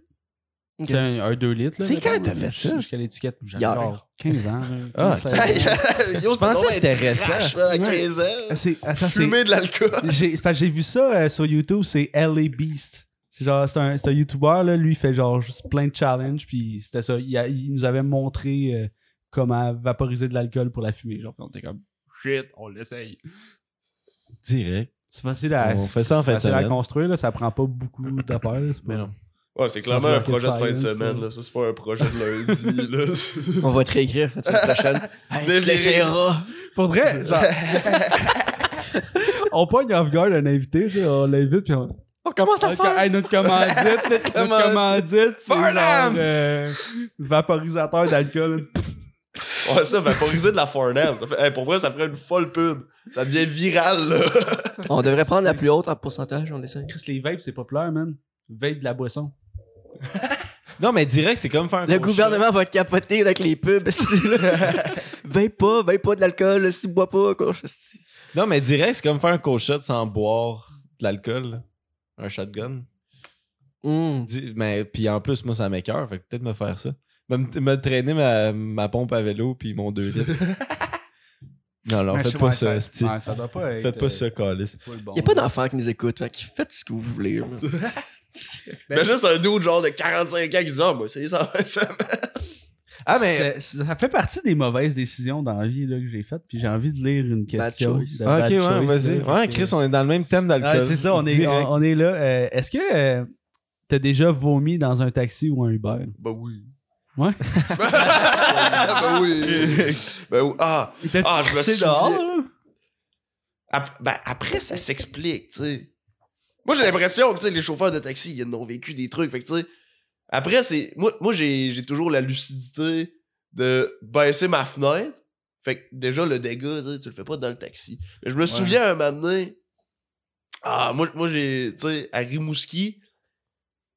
Ok. C'est un, 2 litres. là, C'est quand t'as fait ça? Jusqu'à l'étiquette. Genre 15 ans. là, Ah, 15, 16 ans. Yo, Je pensais que c'était récent. à 15 ans. C'est- Attends, c'est. Fumer de l'alcool. J'ai c'est parce que j'ai vu ça euh, sur YouTube, c'est LA Beast. C'est genre, c'est un, c'est un YouTuber, là, lui, il fait genre juste plein de challenges, puis c'était ça. Il, a- il nous avait montré euh, comment vaporiser de l'alcool pour la fumée. Genre, on était comme, shit, on l'essaye. Direct. C'est facile à, On fait ça en de facile à construire, là, ça prend pas beaucoup d'affaires. Mais non. Ouais, c'est clairement un projet de fin de semaine, là. Ça, c'est pas un projet de lundi, là. On va te réécrire la semaine prochaine. Hey, tu l'essayeras. Pour vrai, genre. on pogne off guard un invité, tu sais, on l'invite, puis on. On commence à Notre, faire. hey, notre commandite, notre commandite. commandite, c'est Farnham! genre, euh, vaporisateur d'alcool. Ouais, ça, vaporiser de la Farnham. Hey, pour vrai, ça ferait une folle pub. Ça devient viral, là. On devrait prendre la plus haute en pourcentage, on essaye. Chris, les vapes, c'est populaire, man. Vape de la boisson. Non, mais direct, c'est comme faire un Le gouvernement va capoter avec les pubs. Vape pas, vape pas de l'alcool, si bois pas. Non, mais direct, c'est comme faire un cold shot sans boire de l'alcool. Un shotgun. Dis- mais puis en plus, moi, ça m'écœure. Fait peut-être me faire ça. Me, me traîner ma, ma pompe à vélo puis mon 2 litres. non, non, faites je- pas ça, esti. ouais, ça doit pas être. Faites pas euh, ça, Calis. full bon. Y a pas d'enfants qui nous écoutent, fait que faites ce que vous voulez. là. Mais juste un dude genre de 45 ans qui se dit Ah, moi, c'est ça, ça. Ah, mais. Ça fait partie des mauvaises décisions dans la vie là, que j'ai faites, puis j'ai envie de lire une question. choice. de Ah, ok, bad ouais, vas-y. Ouais, Chris, on est dans le même thème d'alcool. Ouais, c'est ça, on est, on, on est là. Euh, Est-ce que euh, t'as déjà vomi dans un taxi ou un Uber? Ben oui. Ouais. ben oui. Ben oui. Ah, Ah, je me dehors, là? ap- ben, après, ça s'explique, tu sais. Moi, j'ai l'impression que tu sais, les chauffeurs de taxi, ils ont vécu des trucs. Fait que, tu sais, après, c'est. Moi, moi j'ai j'ai toujours la lucidité de baisser ma fenêtre. Fait que déjà, le dégât, tu le fais pas dans le taxi. Mais je me souviens un moment donné. Ah, moi, moi j'ai. Tu sais, à Rimouski,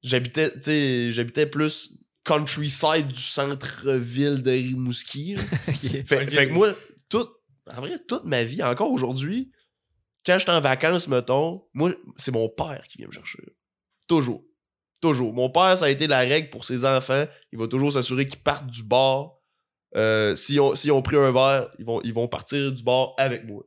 j'habitais, tu sais, j'habitais plus countryside du centre-ville de Rimouski. Fait, fait que moi, toute, en vrai, toute ma vie, encore aujourd'hui, quand je suis en vacances, mettons, moi, c'est mon père qui vient me chercher. Toujours. Toujours. Mon père, ça a été la règle pour ses enfants. Il va toujours s'assurer qu'ils partent du bar. Euh, S'ils ont, pris un verre, ils vont, ils vont partir du bar avec moi.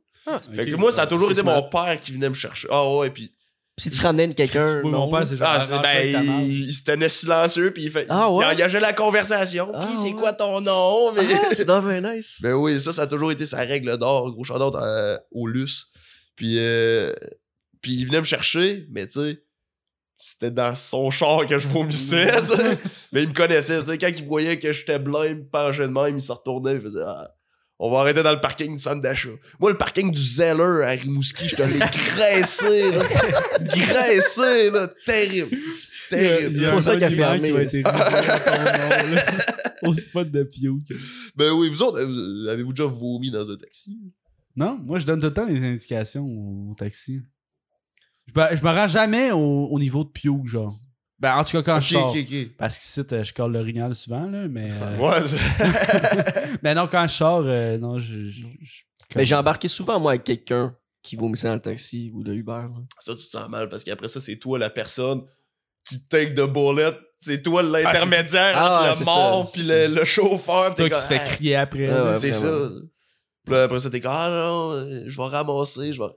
fait que Ok. moi, ça a toujours été mon père qui venait me chercher. Ah ouais, puis Si tu ramenais quelqu'un. Oui, mon non, père, c'est genre. ah, ben, il, il se tenait silencieux, puis il fait. Ah ouais? il engageait la conversation. Ah puis c'est ouais? quoi ton nom? Mais... Ah, c'est dans un nice. Ben oui, ça, ça a toujours été sa règle d'or. Gros shout au Luce. Puis, euh, puis il venait me chercher, mais tu sais, c'était dans son char que je vomissais, tu sais. Mais il me connaissait, tu sais. Quand il voyait que j'étais blanc, il me penchait de même, il se retournait, il faisait Ah, on va arrêter dans le parking du centre d'achat. Moi, le parking du Zeller à Rimouski, je te l'ai graissé, là. graissé, là. Terrible. Terrible. A pour ça qu'il a fermé, qui va là. être érigé à ton nom, là. Au spot de Piouk. Ben oui, vous autres, avez-vous déjà vomi dans un taxi? Non, moi, je donne tout le temps les indications au taxi. Je me, je me rends jamais au, au niveau de Piouk, genre. Ben, en tout cas, quand je sors. ok, ok. Parce qu'ici, euh, je colle l'orignal souvent, là, mais... euh, Ouais, c'est- mais non, quand je sors, euh, non, je... je- je- Mais j'ai embarqué souvent, moi, avec quelqu'un qui vomissait dans le taxi ou de Uber. là. Ça, tu te sens mal parce qu'après ça, c'est toi la personne qui take de bullet. C'est toi l'intermédiaire Ah, entre le mort puis le, le chauffeur. C'est toi qui se fait Ah, crier après. Ah là. ouais. C'est ça. Puis là, après ça, t'es comme, ah non, euh, je vais ramasser, je vais.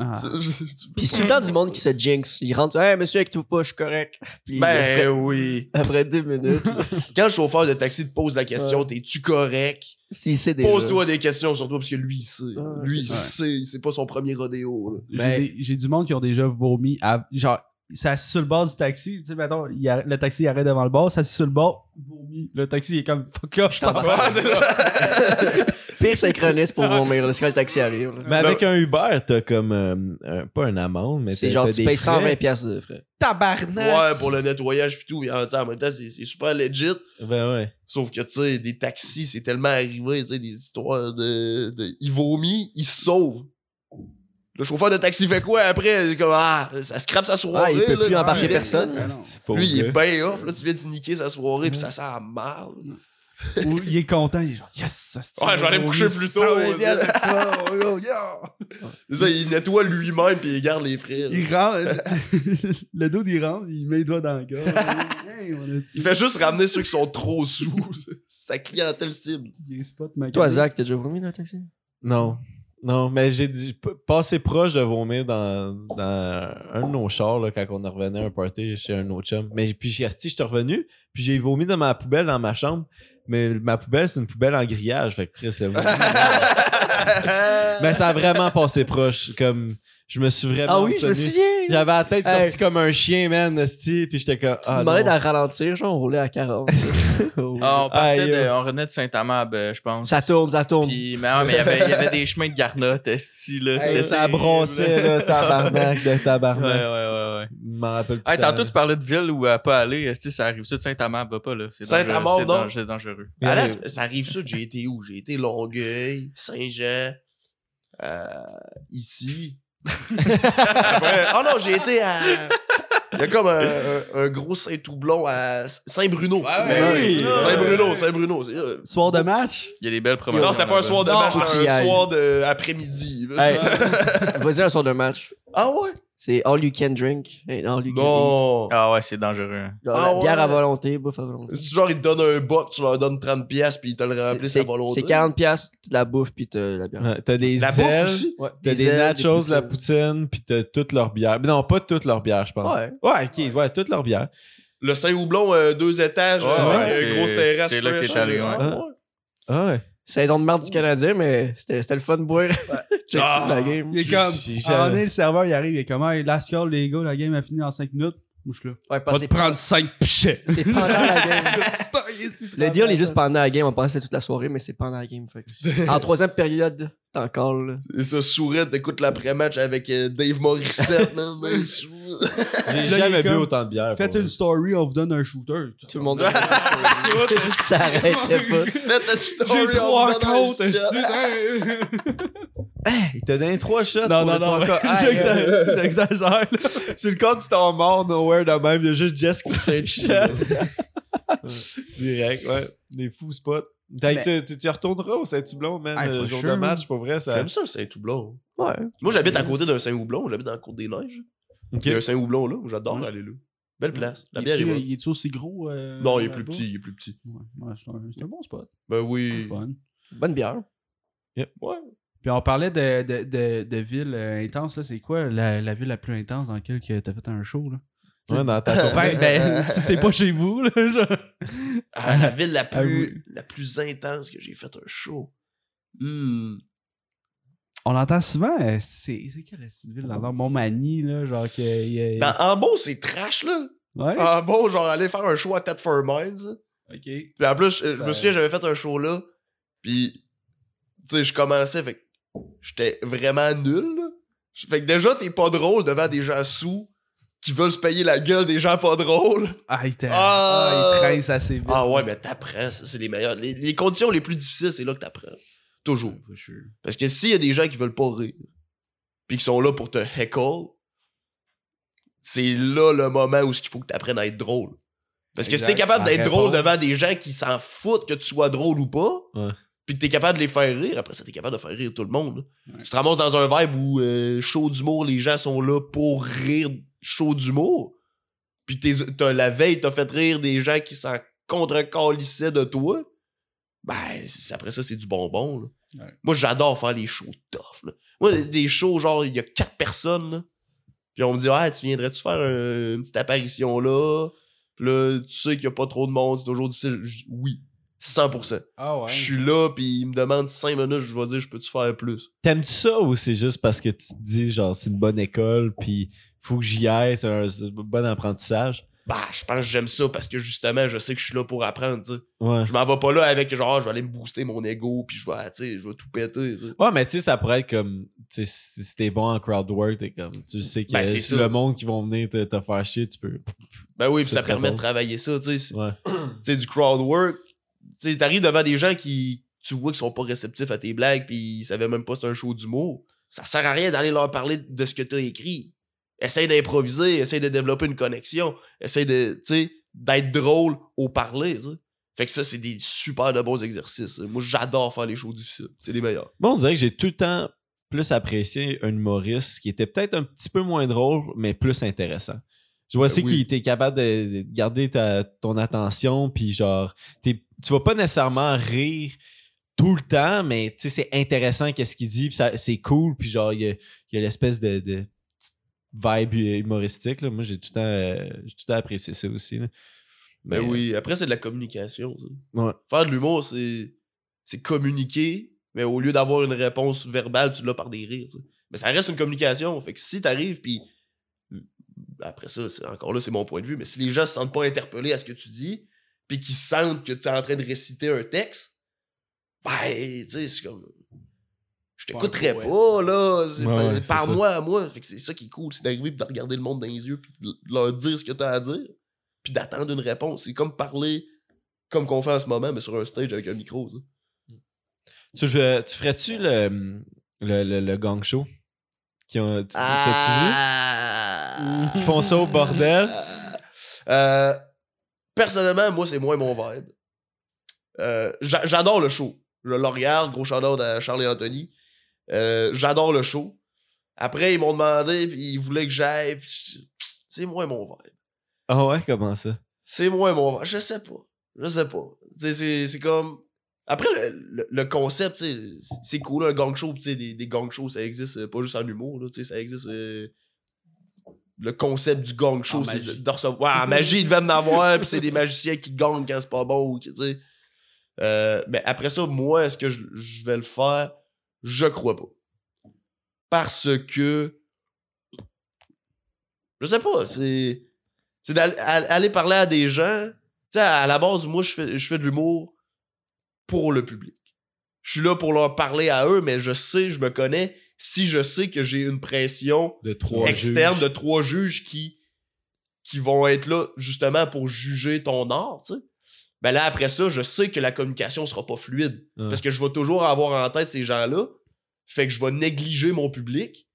Ah. Puis c'est tout le temps du monde qui se jinx. Il rentre, hey, monsieur, avec tout pas, je suis correct. Puis Ben après, oui. après deux minutes, Quand le chauffeur de taxi te pose la question, t'es-tu correct? s'il sait déjà. Pose-toi des questions sur toi parce que lui, il sait. Ouais. Lui, il Ouais. sait. C'est pas son premier rodéo. Ben- J'ai du monde qui ont déjà vomi. à- genre, ça assis sur le bord du taxi. Tu sais, mettons, il le taxi il arrête devant le bord, ça assis sur le bord, vomi. Le taxi il est comme fuck off, je t'en Ah. Pire synchroniste pour vomir, là, c'est quand le taxi arrive. là. Mais avec un Uber, t'as comme. euh, un- pas une amende, mais C'est t'as- genre, t'as tu des payes frais. 120$ piastres de frais. Tabarnak! Ouais, pour le nettoyage pis tout. Et en, tu sais, en même temps, c'est c'est super legit. Ben ouais. Sauf que, tu sais, des taxis, c'est tellement arrivé, tu sais, des histoires de, de. Il vomit, il se sauve. Le chauffeur de taxi fait quoi après? Il est Comme, ah, ça scrape sa soirée. Ah, il peut là, plus embarquer direct, personne? Ah. C'est Lui, il est vrai. bien off, là, tu viens de niquer sa soirée, pis ça sent mal. Il est content, il est genre yes, ça se Ouais, je vais aller me coucher plus tôt. C'est ça, il nettoie lui-même, pis il garde les frais. là. Il rentre, le dos il rentre, il met les doigts dans le gars. Il fait juste ramener ceux qui sont trop sous. Sa clientèle cible. Il spot ma Toi. Zach, t'as déjà vomi dans le taxi? Non. Non, mais j'ai passé proche de vomir dans, dans un de nos chars là, quand on revenu à un party chez un autre chum. Mais puis je suis revenu, puis j'ai vomi dans ma poubelle dans ma chambre. Mais ma poubelle, c'est une poubelle en grillage. Fait que c'est. Mais ça a vraiment passé proche. Comme, je me suis vraiment. Ah oui, je me souviens! J'avais la tête Hey. sortie comme un chien, man, esti, puis j'étais comme. Tu me ah, demandais d'en ralentir, genre, on roulait à 40. Oh. Ah, on partait de, euh. on revenait de Saint-Amab, euh, je pense. Ça tourne, ça tourne. Puis, mais, ouais, mais il y avait- il y avait des chemins de garnotte, esti, là. Hey, C'était ça brossait, là, tabarnak de Ouais, tabarnak. ouais, ouais, ouais. Je m'en rappelle plus. Hey, tantôt, tu parlais de ville où à pas aller. Esti, ça arrive ça de Saint-Amab, va pas, là. C'est non? C'est dangereux. Ça arrive ça, j'ai été où? J'ai été Longueuil, Saint-Jean, euh, ici. Après, oh non, j'ai été à. Il y a comme un, un- un gros Saint-Toublon à Saint-Bruno. ouais. Oui. Saint-Bruno, Saint-Bruno. Soir de match? Il y a des belles promotions. Non, c'était pas un soir de Non, match, c'était un soir de après-midi. là, Hey. c'est ça. Vas-y, un sort de match. Ah ouais? C'est all you can drink. and all you can Non. Ah ouais, c'est dangereux. hein. Genre, Ah la bière à volonté, bouffe à volonté. C'est genre, ils te donnent un bot, tu leur donnes 30$ piastres, puis ils te le C'est- remplissent C'est à volonté. c'est 40$ piastres, de la bouffe, puis t'as la bière. Ouais, T'as des La bouffe ailes, aussi? Ouais, t'as des, ailes, nachos, des la poutines. poutine, puis t'as toute leur bière. Mais non, pas toute leur bière, je pense. Ouais. Ouais, ok, ouais, toute leur bière. Le Saint-Houblon, euh, deux étages, Ouais, euh, ouais, avec c'est- une grosse terrasse. c'est là fraîche, qu'il est allé, ah, ouais. ouais. Ah ouais. Saison de marde du Canadien, mais c'était c'était le fun de boire. Check Ah. la game. Il est comme. Jamais- donné, le serveur, il arrive, il est comme, hey, last call, les gars, la game a fini en 5 minutes. Ouais, On va te c'est prendre 5 pichets. c'est pendant la game. Le deal est juste pendant la game. On passait toute la soirée, mais c'est pendant la game. Fait En troisième période, t'es encore là. Et ça, Sourette écoute l'après-match avec euh, Dave Morissette. ben, J'ai jamais bu autant de bière. Faites une story, on vous donne un shooter. Tout le monde. ça arrêtait pas. Faites une story. J'ai on trois vous donne un comptes, Il t'a donné trois shots. Non, pour non, non, cas. Hey, euh, j'exagère. j'exagère. Sur le compte, tu t'en mort nowhere de même. Il y a juste Jess qui s'est shot. Direct, ouais. Des fous spots. Tu, tu- tu retourneras au Saint-Toublon, man, Hey, le jour sure. de match, pour vrai. Ça... J'aime ça, le Saint-Houblon. Ouais. Moi, j'habite à côté d'un Saint-Houblon. J'habite dans la Côte des Neiges. Il y a un Saint-Houblon là. J'adore Ouais. aller là. Belle place. La Il bière est bonne. il est-tu aussi gros? euh, Non, il est plus petit, il est plus petit. Ouais, ouais, c'est un, bon spot. Ben oui. Fun. Bonne bière. Ouais. Puis on parlait de, de, de, de ville euh, intense, là. C'est quoi la, la ville la plus intense dans laquelle que t'as fait un show, là? Ouais, dans ta Ben, ben, si c'est pas chez vous, là, genre. Ah, la ville la Ah plus, oui. la plus intense que j'ai fait un show. Hmm. On entend souvent, euh, c'est c'est quelle la petite ville nord? Montmagny, là, genre que. il y a- Ben, en bon, c'est trash, là. ouais? En bon, genre, aller faire un show à Thetford Mines. là. Ok. Puis en plus, je, je me souviens, j'avais fait un show là. Puis, tu sais, je commençais, fait j'étais vraiment nul. là. Fait que déjà, t'es pas drôle devant des gens sous qui veulent se payer la gueule des gens pas drôles. Ah, il, t'a- Ah! ah, il traîne assez vite. Ah ouais, mais t'apprends, c'est les meilleurs. Les, les conditions les plus difficiles, c'est là que t'apprends. Toujours. Parce que s'il y a des gens qui veulent pas rire, puis qui sont là pour te heckle, c'est là le moment où il faut que t'apprennes à être drôle. Parce que si t'es capable d'être drôle devant des gens qui s'en foutent que tu sois drôle ou pas, Ouais. Puis que t'es capable de les faire rire, après ça, t'es capable de faire rire tout le monde. Ouais. Tu te ramasses dans un vibe où euh, show d'humour, les gens sont là pour rire show d'humour, puis t'as- la veille, t'as fait rire des gens qui s'en contre-calissaient de toi, ben, après ça, c'est du bonbon. là. Ouais. Moi, j'adore faire les shows tough. là. Moi, des- shows, genre, il y a quatre personnes, là, puis on me dit, ah, tu viendrais-tu faire un- une petite apparition là? Puis là, tu sais qu'il y a pas trop de monde, c'est toujours difficile. Oui, 100%. Ah ouais. Je suis là, puis il me demande 5 minutes, je vais dire, je peux-tu faire plus? T'aimes-tu ça ou c'est juste parce que tu te dis, genre, c'est une bonne école, puis faut que j'y aille, c'est un, bon apprentissage? Bah, je pense que j'aime ça parce que justement, je sais que je suis là pour apprendre, tu sais. Ouais. Je m'en vais pas là avec genre, ah, je vais aller me booster mon ego, puis je vais, tu sais, je vais tout péter, tu sais. Ouais, mais tu sais, ça pourrait être comme, tu sais, si t'es bon en crowd work, t'es comme, tu sais que Ben, c'est le monde qui vont venir te, te faire chier, tu peux. Ben oui, puis ça permet bon. de travailler ça, tu sais. Ouais. tu sais, du crowd work. Tu t'arrives devant des gens qui, tu vois, qui sont pas réceptifs à tes blagues, puis ils savaient même pas c'était un show d'humour. Ça sert à rien d'aller leur parler de ce que t'as écrit. Essaye d'improviser, essaye de développer une connexion, essaye de, d'être drôle au parler. Fait que ça, c'est des super de bons exercices. Moi, j'adore faire les shows difficiles. C'est les meilleurs. Moi, on dirait que j'ai tout le temps plus apprécié un humoriste qui était peut-être un petit peu moins drôle, mais plus intéressant. Je vois Ben aussi oui. qu'il était capable de de garder ta, ton attention, puis genre, t'es- tu vas pas nécessairement rire tout le temps, mais tu sais, c'est intéressant qu'est-ce qu'il dit, c'est cool, puis genre, il y a, il y a l'espèce de, vibe humoristique. Là. Moi, j'ai tout, le temps, euh, j'ai tout le temps apprécié ça aussi. là. Ben Mais, oui. Après, c'est de la communication. Ouais. Faire de l'humour, c'est, c'est communiquer, mais au lieu d'avoir une réponse verbale, tu l'as par des rires. Mais ça reste une communication. Fait que si t'arrives, puis après ça, c'est, encore là, c'est mon point de vue, mais si les gens se sentent pas interpellés à ce que tu dis, puis qu'ils sentent que t'es en train de réciter un texte, ben, tu sais, c'est comme. Je t'écouterai Ouais. pas, là. Ouais, pas- ouais, par moi à moi. Fait que c'est ça qui est cool, c'est d'arriver et de regarder le monde dans les yeux, puis de leur dire ce que t'as à dire, puis d'attendre une réponse. C'est comme parler comme qu'on fait en ce moment, mais sur un stage avec un micro, ça. Tu, fais- tu ferais-tu le, le, le, le gang show? Qui ont, tu- T'as-tu vu? Ah! Ils font ça au bordel? Euh, personnellement, moi, c'est moins mon vibe. Euh, j'a- J'adore le show. Je le regarde, gros shout à Charles et Anthony. Euh, J'adore le show. Après, ils m'ont demandé, puis ils voulaient que j'aille. puis C'est moins mon vibe. Ah ouais, comment ça? C'est moins mon vibe. Je sais pas. Je sais pas. Sais, C'est c'est comme. Après, le, le- le concept, tu sais, c'est cool, un gang show. tu sais, Des, des gang shows, ça existe euh, pas juste en humour. Là, tu sais, ça existe. euh, le concept du gang show, c'est de, recevoir. En magie, ils devaient en avoir, puis c'est des magiciens qui gagnent quand c'est pas bon. Tu sais. Euh, mais après ça, moi, est-ce que je, je vais le faire? Je crois pas. Parce que. Je sais pas, c'est. C'est d'aller aller parler à des gens. Tu sais, à la base, moi, je fais, je fais de l'humour pour le public. Je suis là pour leur parler à eux, mais je sais, je me connais. Si je sais que j'ai une pression De trois externe juges. de trois juges qui, qui vont être là justement pour juger ton art, tu sais. Ben là, après ça, je sais que la communication sera pas fluide. Ouais. Parce que je vais toujours avoir en tête ces gens-là. Fait que je vais négliger mon public.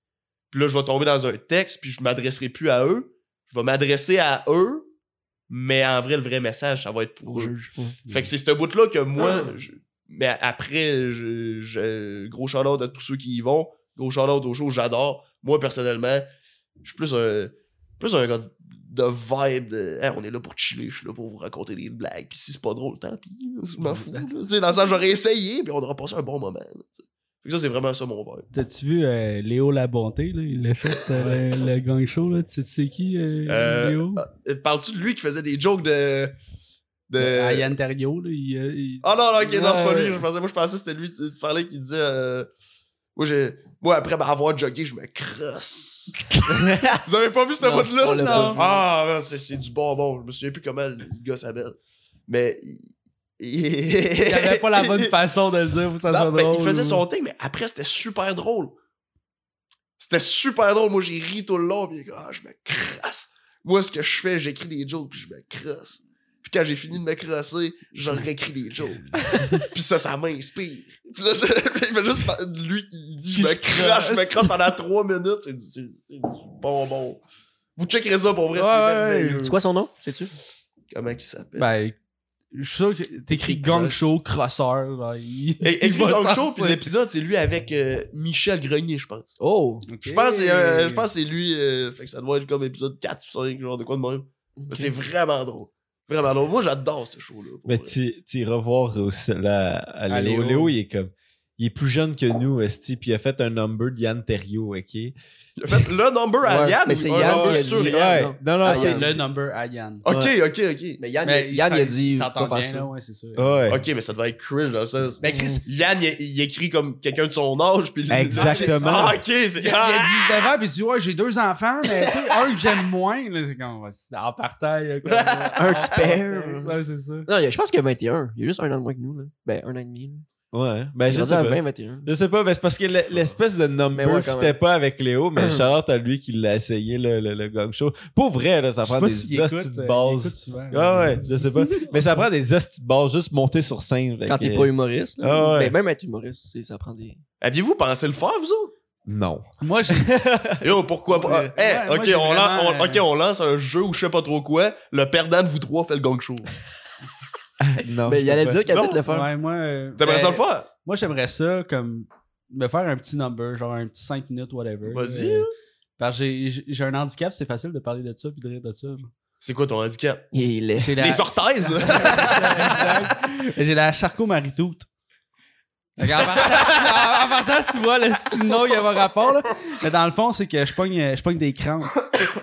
Puis là, je vais tomber dans un texte, puis je m'adresserai plus à eux. Je vais m'adresser à eux, mais en vrai, le vrai message, ça va être pour eux. Fait que c'est ce bout-là que moi. je- mais après, je, je- gros shout-out à tous ceux qui y vont. Gros shout-out aux shows, j'adore. Moi, personnellement, je suis plus un, plus un gars de vibe de Hey, on est là pour chiller, je suis là pour vous raconter des blagues. Puis si c'est pas drôle, tant pis, je m'en fous. dans le sens, j'aurais essayé, puis on aura passé un bon moment. là. Fait que ça, c'est vraiment ça mon vibe. T'as-tu vu euh, Léo Labonté, là? Il a fait euh, le, gang show, là. Tu sais, tu sais qui, euh, Léo? Euh, Parles-tu de lui qui faisait des jokes de. de... Ayane Terrio, là. Il, il- Ah non, non, ok, non, c'est pas lui. Je pensais, moi, je pensais que c'était lui. Tu parlais qui disait. Moi, j'ai. Moi, après m'avoir jogué, je me crosse. Vous avez pas vu cette Non, bout-là? on l'a pas vu. Ah, c'est, c'est du bonbon. Je me souviens plus comment le gars s'appelle. Mais. Il, avait pas la bonne façon de le dire pour que ça Non, soit mais drôle. il faisait son thing, mais après, c'était super drôle. C'était super drôle. Moi, j'ai ri tout le long, puis ah, je me crasse. Moi, ce que je fais, j'écris des jokes, puis je me crosse. Quand j'ai fini de me crosser, je réécris des jokes. puis ça, ça m'inspire. Puis là, je- il fait juste. Lui, il dit Je me crache, je me crosse pendant trois minutes. C'est du, bonbon. Vous checkerez ça pour vrai, Ouais, c'est merveilleux. C'est quoi son nom, sais-tu? Comment il s'appelle? Ben, je suis sûr que t'écris gang show, crosseur. il- Et, écrit le show, puis l'épisode, c'est lui avec euh, Michel Grenier, je pense. Oh! Je pense que c'est un- je pense que c'est lui. euh, fait que ça doit être comme épisode 4 ou 5, genre de quoi de même. C'est vraiment drôle. Vraiment drôle. Moi, j'adore ce show-là. Mais tu tu iras voir aussi là, à À Léo. Léo. Léo, il est comme. Il est plus jeune que nous, Esti, puis il a fait un number de Yann Terrio, ok? Il a fait le number à Ouais, Yann. mais c'est Yann number qui a sur dit- Yann? Ouais, non, non, Ah, c'est le number à Yann. Ok, ok, ok. Mais Yann, Mais il, Yann, il a dit, bien, ça. là, ouais, c'est ça. Ouais. Ok, mais ça devait être cringe dans le sens. Ben, Chris, Yann, il, il écrit comme quelqu'un de son âge. Puis lui- Exactement. Ah, ok, c'est. il, a, il a 19 ans, puis il dit Ouais, j'ai deux enfants, mais tu sais, un que j'aime moins. là, C'est comme, c'est en partage. comme- Un petit père. Ouais, c'est ça. Non, je pense qu'il y a 21. Il y a juste un an de moins que nous. Là. Ben, un an et demi. Ouais. Ben, je sais rendu à pas. 20, 21. Je sais pas, ben c'est parce que le- l'espèce de number ouais, quand fitait pas avec Léo, mais Charlotte à lui qui l'a essayé le, le, le gang show. Pour vrai, là, ça prend des hosties de euh, base. Ouais, ouais, je sais pas. mais ça prend des hosties de base, juste monter sur scène. Quand t'es pas humoriste. là. Ah ouais. Mais même être humoriste, ça prend des. Aviez-vous pensé le faire, vous autres? Non. Moi, j'ai. Yo, pourquoi pas? Eh, ok, j'ai on lance, vraiment, on- ok, on lance un jeu ou je sais pas trop quoi. Le perdant de vous trois fait le gang show. non. Mais il allait pas. dire qu'elle Non. peut-être le faire. Ouais, moi. euh, T'aimerais ben, ça le faire? Moi, j'aimerais ça comme me faire un petit number, genre un petit 5 minutes, whatever. Vas-y. Euh, parce que j'ai- j'ai j'ai un handicap, c'est facile de parler de ça puis de rire de ça. genre. C'est quoi ton handicap? Il est. J'ai la, Les orthèses? Exact. J'ai la qu'en partant, en partant, tu vois, le style nom, il y a un rapport, là. Mais dans le fond, c'est que je pogne, je pogne des crampes.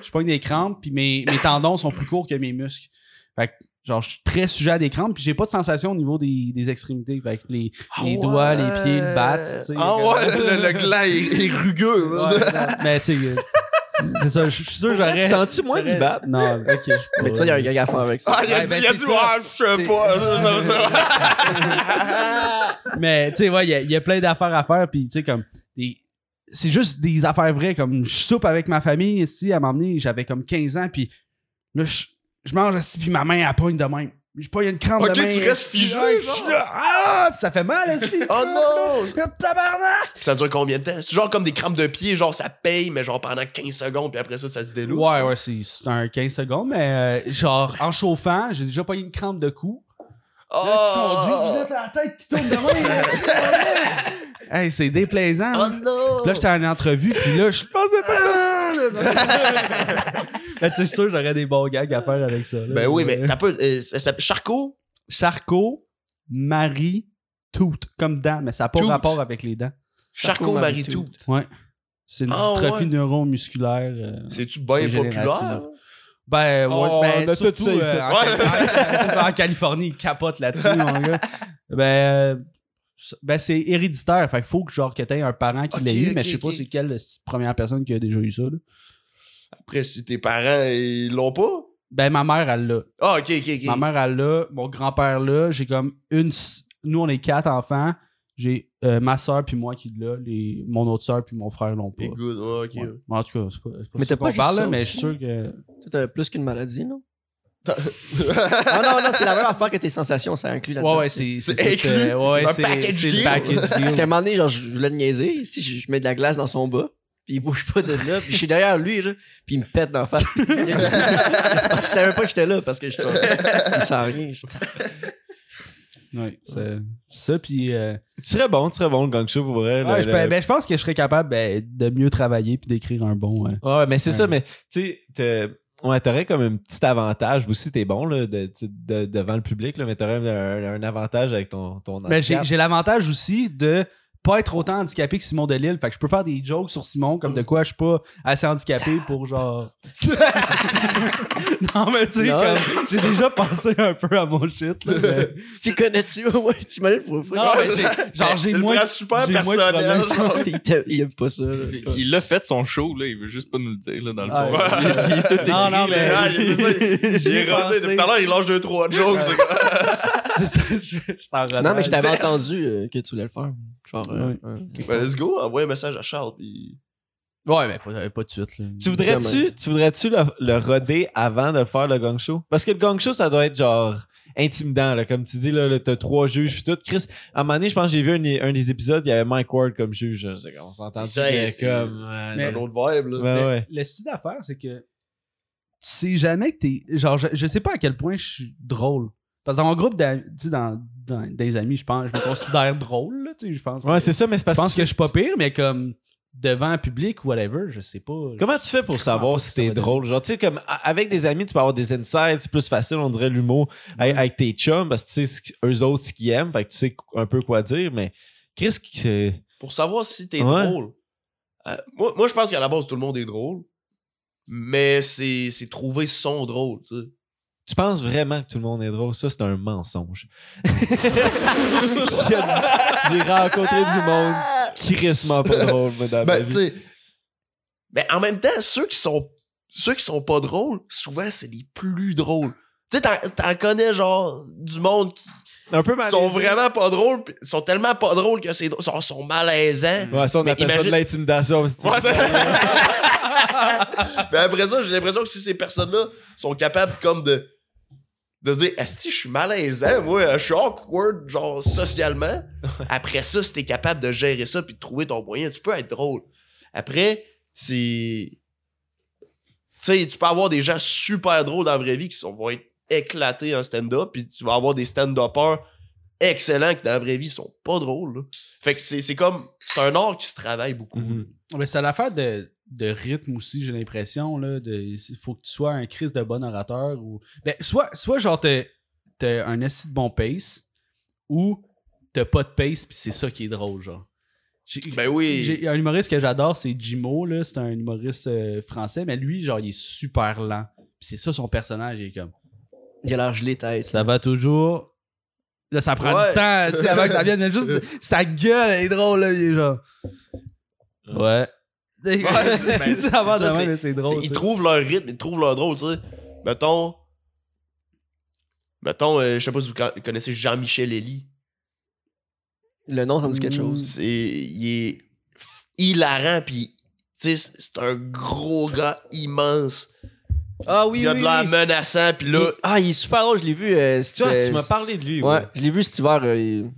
Je pogne des crampes, puis mes, mes tendons sont plus courts que mes muscles. Fait que, genre, je suis très sujet à des crampes, puis j'ai pas de sensation au niveau des, des extrémités. Fait que les, les Ah doigts, les pieds, le bat, tu sais. Ah ouais, le, le gland est, est rugueux. Ouais, mais tu sais, c'est ça, je suis sûr que j'aurais. Sens-tu moins du bat? Non, ok. je- Mais tu vois, il y a un gars à faire avec ça. Ah, il a Ouais, dit, ben, il a dit, ça. ouais, je sais pas. ça, ça, ça. Mais tu sais, ouais, il y a- y, a plein d'affaires à faire, puis tu sais, comme. des- C'est juste des affaires vraies, comme je soupe avec ma famille ici, à m'emmener, j'avais comme 15 ans, puis là, je, je mange assis, puis ma main, elle pogne de même. Je pas, il y a une crampe Ok, de main. tu restes figé, ouais, genre. je suis là, Ah! Puis ça fait mal, aussi. Oh non! Tabarnak! Puis ça dure combien de temps? C'est genre comme des crampes de pied, genre ça paye, mais genre pendant 15 secondes, puis après ça, ça se délousse. Ouais, ouais, c'est c'est un 15 secondes, mais euh, genre, en chauffant, j'ai déjà pas eu une crampe de cou. Là, tu conduis, Oh, puis là, t'as la tête qui tourne de même. là. hey, c'est déplaisant. oh là. Puis là, j'étais en entrevue, puis là, je pensais pas Mais tu sais, je suis sûr que j'aurais des bons gags à faire avec ça. là. Ben oui, mais t'as peu. euh, ça Charcot? Charcot, Marie, Tout, comme dents, mais ça n'a pas Tout. rapport avec les dents. Charcot Maritou. Ouais. C'est une Ah, dystrophie ouais. neuromusculaire. euh, C'est-tu bien populaire? Ben, ouais, Oh, ben, on a tout ça ici. euh, en, Ouais. En Californie, ils capotent là-dessus, mon gars. Ben, euh, ben c'est héréditaire. Fait qu'il faut que, genre, que t'aies un parent qui Ok, l'ait eu, mais je sais pas c'est quelle euh, première personne qui a déjà eu ça. là. Après, si tes parents, ils l'ont pas? Ben, ma mère, elle l'a. Ah, ok, ok, ok. Ma mère, elle l'a. Mon grand-père l'a. J'ai comme une. Nous, on est quatre enfants. J'ai euh, ma soeur puis moi qui l'a. Les... Mon autre soeur puis mon frère l'ont pas. Good, ok. Ouais. En tout cas, c'est pas, pas Mais t'as pas juste parle, mais je suis sûr que. T'as plus qu'une maladie, non? Ah non, non, c'est la même affaire que tes sensations, ça inclut là-dedans. Ouais, ouais, c'est. C'est tout, inclus? euh, ouais, C'est un c'est package deal. package Parce deal. qu'à un moment donné, genre, je voulais le niaiser. Si je, je mets de la glace dans son bas, puis il bouge pas de là, puis je suis derrière lui, genre, puis il me pète dans la face. parce qu'il savait pas que j'étais là, parce que je il sent rien. Ouais, c'est ça. Puis. euh, Tu serais bon, tu serais bon le gang show pour vrai. ouais, le- je, le- ben, je pense que je serais capable ben, de mieux travailler puis d'écrire un bon. euh, Ouais, mais c'est Ouais. ça, mais tu sais, t'as- Ouais, t'aurais comme un petit avantage. Aussi, t'es bon là, de, de- devant le public, là, mais t'aurais un, un avantage avec ton, ton Mais j'ai l'avantage aussi de pas être autant handicapé que Simon Delille. Fait que je peux faire des jokes sur Simon comme de quoi je suis pas assez handicapé pour genre. non, mais tu sais, comme j'ai déjà pensé un peu à mon shit. Là, mais- Tu connais-tu? Ouais, tu m'imagines pour Non, mais j'ai- genre j'ai Le moins. prend super j'ai moins de personnel. genre. il, il aime pas ça. là. Il- Il l'a fait son show, là, il veut juste pas nous le dire, là, dans le Ah, fond. ouais. Il, il est tout écrit, Non, non, mais- là. Il- J'ai. Depuis tout à l'heure, il lâche deux, trois jokes. C'est ça, je, je t'en Non, mais je t'avais entendu euh, que tu voulais le faire. Genre, euh, Ouais. euh, quelque Ben, part. let's go, envoie un message à Charles. Puis... Ouais, mais pas, pas de suite. Là. Tu voudrais-tu tu voudrais-tu le, le roder avant de le faire, le gang show? Parce que le gang show, ça doit être genre intimidant. Là. Comme tu dis, là, là, t'as trois juges puis tout. Chris, à un moment donné, je pense que j'ai vu un, un des épisodes, il y avait Mike Ward comme juge. là. C'est- On s'entend C'est ça, c'est- comme. C'est un autre vibe, là. Mais ouais. Le style d'affaire, c'est que tu sais jamais que t'es. Genre, je, je sais pas à quel point je suis drôle. Parce que dans mon groupe, d'amis- tu sais, dans, dans des amis, je pense, je me considère drôle, là, tu sais, je pense. Ouais, c'est ça, mais c'est Je parce pense que je suis pas pire, mais comme devant un public ou whatever, je sais pas. Comment tu fais pour savoir si t'es drôle? Genre, tu sais, comme avec des amis, tu peux avoir des insights, c'est plus facile, on dirait l'humour avec, avec tes chums, parce que tu sais eux autres ce qu'ils aiment, fait que tu sais un peu quoi dire, mais Chris, que- Pour savoir si t'es Ouais. drôle. euh, moi, moi je pense qu'à la base, tout le monde est drôle. Mais c'est c'est trouver son drôle, tu sais. Tu penses vraiment que tout le monde est drôle? Ça, c'est un mensonge. J'ai rencontré du monde crissement pas drôle, Ben, tu sais. Mais en même temps, ceux qui sont ceux qui sont pas drôles, souvent, c'est les plus drôles. Tu sais, t'en- t'en connais, genre, du monde qui Un peu sont vraiment pas drôles, pis sont tellement pas drôles que c'est drôle, sont, sont malaisants. Ouais, ça, on Mais appelle ça de l'intimidation. c'est- Ouais, c'est- Mais après ça, j'ai l'impression que si ces personnes-là sont capables comme de de se dire Esti, je suis malaisant, moi, je suis awkward, genre socialement. Après ça, si t'es capable de gérer ça puis de trouver ton moyen, tu peux être drôle. Après, c'est. Tu sais, tu peux avoir des gens super drôles dans la vraie vie qui sont, vont être éclatés en stand-up, puis tu vas avoir des stand-uppers excellents qui dans la vraie vie sont pas drôles. là. Fait que c'est c'est comme. C'est un art qui se travaille beaucoup. Mhm. Mais c'est l'affaire de, de rythme aussi, j'ai l'impression. là. de- Il faut que tu sois un Christ de bon orateur. ou ben, soit, soit genre t'as un esti de bon pace ou t'as pas de pace puis c'est ça qui est drôle, genre. J'ai- Ben oui. Un humoriste que j'adore, c'est Jimo, là. C'est un humoriste euh, français, mais lui, genre, il est super lent. Puis c'est ça son personnage, il est comme. Il a l'air gelé tête. Ça va toujours. Là, ça prend Ouais. du temps, avant que ça vienne, mais juste sa gueule, elle est drôle, là. Il est genre. Ouais. Ouais, ben, ça va de même, c'est- drôle. Ils trouvent leur rythme, ils trouvent leur drôle, tu sais. Mettons. Mettons, euh, je sais pas si vous con- connaissez Jean-Michel Elie. Le nom, ça me dit quelque chose. C'est. Il est hilarant, pis. Tu sais, c'est un gros gars immense. Ah oui, il a oui, de l'air oui. menaçant, pis là. Il- Ah, il est super drôle, je l'ai vu. euh, Tu vois, tu m'as parlé de lui. Ouais, je l'ai vu cet hiver. euh, il-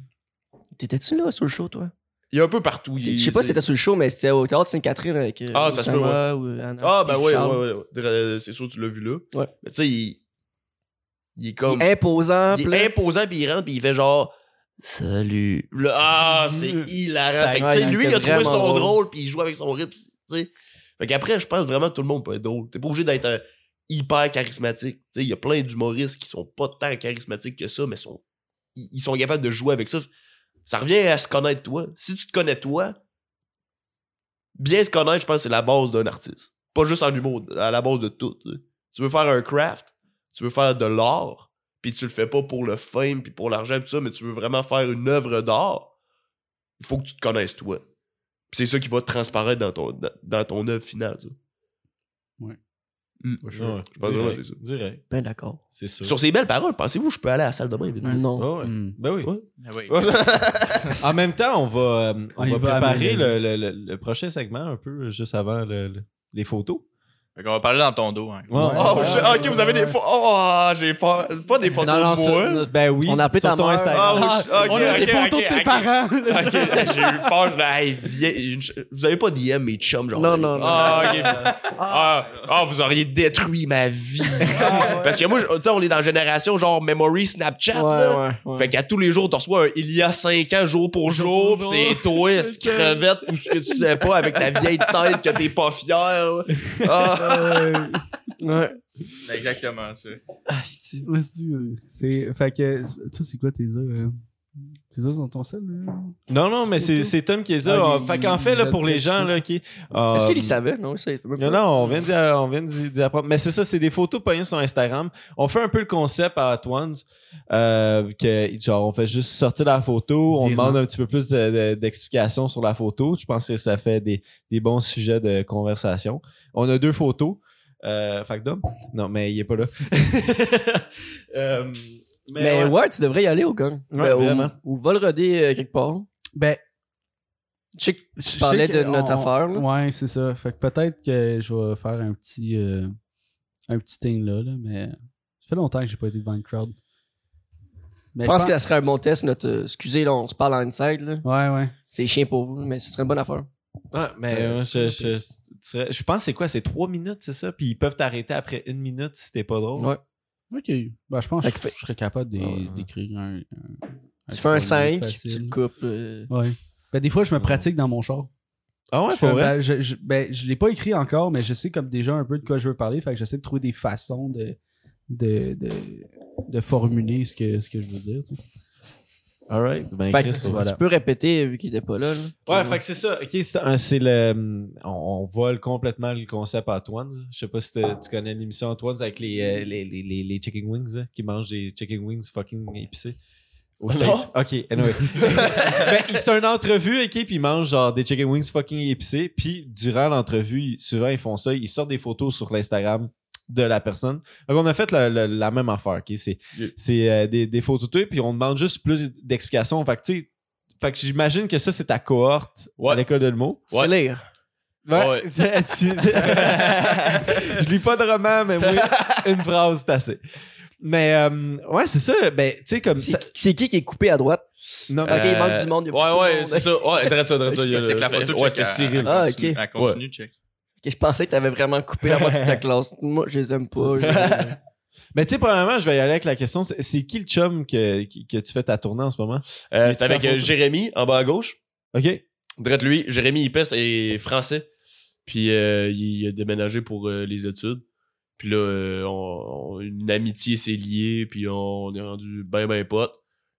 T'étais-tu là sur le show, toi? Il est un peu partout. il- Je sais pas si t'étais sur le show, mais c'était au théâtre Sainte-Catherine avec. euh, Ah, ça se peut, Oussama ou Anna, Ah, ben ouais, ouais, ouais, ouais. Euh, C'est sûr, tu l'as vu là. Ouais. Mais tu sais, il. Il est comme. Il est imposant. Il est imposant, puis il rentre, puis il fait genre Salut. Ah, c'est hilarant. Fait que, ouais, tu sais, il lui, il a trouvé son drôle. drôle, puis il joue avec son rythme. tu sais. Fait qu'après, je pense vraiment que tout le monde peut être drôle. T'es pas obligé d'être euh, hyper charismatique. Tu sais, il y a plein d'humoristes qui sont pas tant charismatiques que ça, mais sont, ils, ils sont capables de jouer avec ça. Ça revient à se connaître toi. Si tu te connais toi, bien se connaître, je pense c'est la base d'un artiste. Pas juste en humour, à la base de tout. tu veux faire un craft, tu veux faire de l'art, puis tu le fais pas pour le fame puis pour l'argent tout ça, mais tu veux vraiment faire une œuvre d'art, il faut que tu te connaisses toi. C'est ça qui va transparaître dans ton, dans, œuvre finale. Hmm. Ouais, Je pense vraiment que c'est ça. Direct. Ben d'accord. C'est sûr. Sur ces belles paroles, pensez-vous que je peux aller à la salle de bain vite? Non. Ah ouais. Mm. Ben oui. Ouais. Oui. En même temps, on va, euh, on va préparer le, le- le- le prochain segment un peu juste avant le- le- les photos. Fait qu'on va parler dans ton dos. Hein. Ouais. Oh, Ouais. je- ah, ok, vous avez des photos. Oh, j'ai pas, pas des photos Non, non, de moi. Ben oui. On a appelé sur ta ton. Instagram. Ah, je- ok, On a des photos de tes parents. Ok, j'ai eu peur. Je me hey, viens, vous avez pas DM mes chums, genre. Non, non, non. Ah. Ah, ah, vous auriez détruit ma vie. Parce que moi, je- tu sais, on est dans la génération genre memory Snapchat. Ouais, là. ouais, ouais. Fait qu'à tous les jours, tu reçois un il y a 5 ans, jour pour jour, c'est twist, crevette, tout ce que tu sais pas avec ta vieille tête que t'es pas fier. Ah, Ouais. C'est exactement ça. Ah, c'est Ouais, c'est- euh, C'est. Fait que. Toi, c'est quoi tes œufs? Tes œufs dans ton sel? Non, non, mais c'est c'est Tom qui est là. Ah, Ah, fait qu'en fait, là, pour les gens, ça. là, qui. Est-ce qu'il euh, y savait? Non, ça. Non, non, on vient d'y apprendre. Mais c'est ça, c'est des photos pognées sur Instagram. On fait un peu le concept à At Ones. Euh, que, genre, on fait juste sortir la photo. On Virement. demande un petit peu plus de- de- d'explications sur la photo. Je pense que ça fait des, des bons sujets de conversation. On a deux photos. Euh, fait que Dom? Non, mais il est pas là. Euh, Mais, ouais. ouais. tu devrais y aller au gang. Ouais, Ben, ou- vraiment. Ou, va le roder euh, quelque part. Ben. Je sais que je tu parlais de notre on- affaire. Là. Ouais, c'est ça. Fait que peut-être que je vais faire un petit. euh, un petit thing là, là, mais. Ça fait longtemps que j'ai pas été devant le crowd. Mais Je pense que ça serait un bon test. Notre, euh, excusez, là, on se parle en inside. Là. Ouais, ouais. C'est chiant pour vous, mais ce serait une bonne affaire. Ouais, mais Euh, je, je- je, je pense que c'est quoi? C'est trois minutes, c'est ça? Puis ils peuvent t'arrêter après une minute si t'es pas drôle. Ouais. Ok. Ben, je pense que fait- je serais capable d'écrire un. un- Tu fais un chronique 5, facile. tu le coupes. euh, Ouais. Ben, des fois, je me pratique dans mon char. Ah ouais, Je, pour vrai? ben, je, je, ben, je l'ai pas écrit encore, mais je sais comme déjà un peu de quoi je veux parler. Fait que j'essaie de trouver des façons de, de, de, de formuler ce que, ce que je veux dire. tu sais. Alright. Ben, Fait Chris, que voilà. tu peux répéter vu qu'il était pas là. là. Ouais, fait que c'est ça. Ok, c'est un- c'est le. On, on vole complètement le concept Antoine. Je sais pas si tu connais l'émission Antoine avec les, euh, les, les, les, les chicken wings, là, qui mangent des chicken wings fucking épicés. States. Ok, anyway. ben, c'est une entrevue, ok, puis ils mangent genre des chicken wings fucking épicés. Puis durant l'entrevue, souvent ils font ça, ils sortent des photos sur l'Instagram de la personne. Donc on a fait la, la- la même affaire, ok? C'est Yeah. c'est, euh, des, des photos de puis on demande juste plus d'explications. Fait que tu sais, fait que j'imagine que ça c'est ta cohorte Ouais. à l'école de l'humour. Tu sais lire. Ouais. Tu- je lis pas de roman, mais moi, une phrase, c'est assez. Mais, euh, ouais, c'est ça. Ben, tu sais, comme ça. C'est c'est qui qui est coupé à droite? Non, Ok, mais- il manque du monde, il y a Ouais, ouais, c'est ça. Ouais, dresse ça, dresse ça. C'est que la photo Ouais, check, c'était Cyril. Ah, ok. Elle continue, check. Ok, je pensais que t'avais vraiment coupé la moitié de ta classe. Moi, je les aime pas. je- mais tu sais, premièrement, je vais y aller avec la question. C'est c'est qui le chum que, que tu fais ta tournée en ce moment? Euh, Sa avec euh. Jérémy, en bas à gauche. OK. Drette lui, Jérémy Ipes est français. Puis euh, il a déménagé pour euh, les études. Puis là, euh, on- on- une amitié s'est liée, puis on est rendu ben ben potes.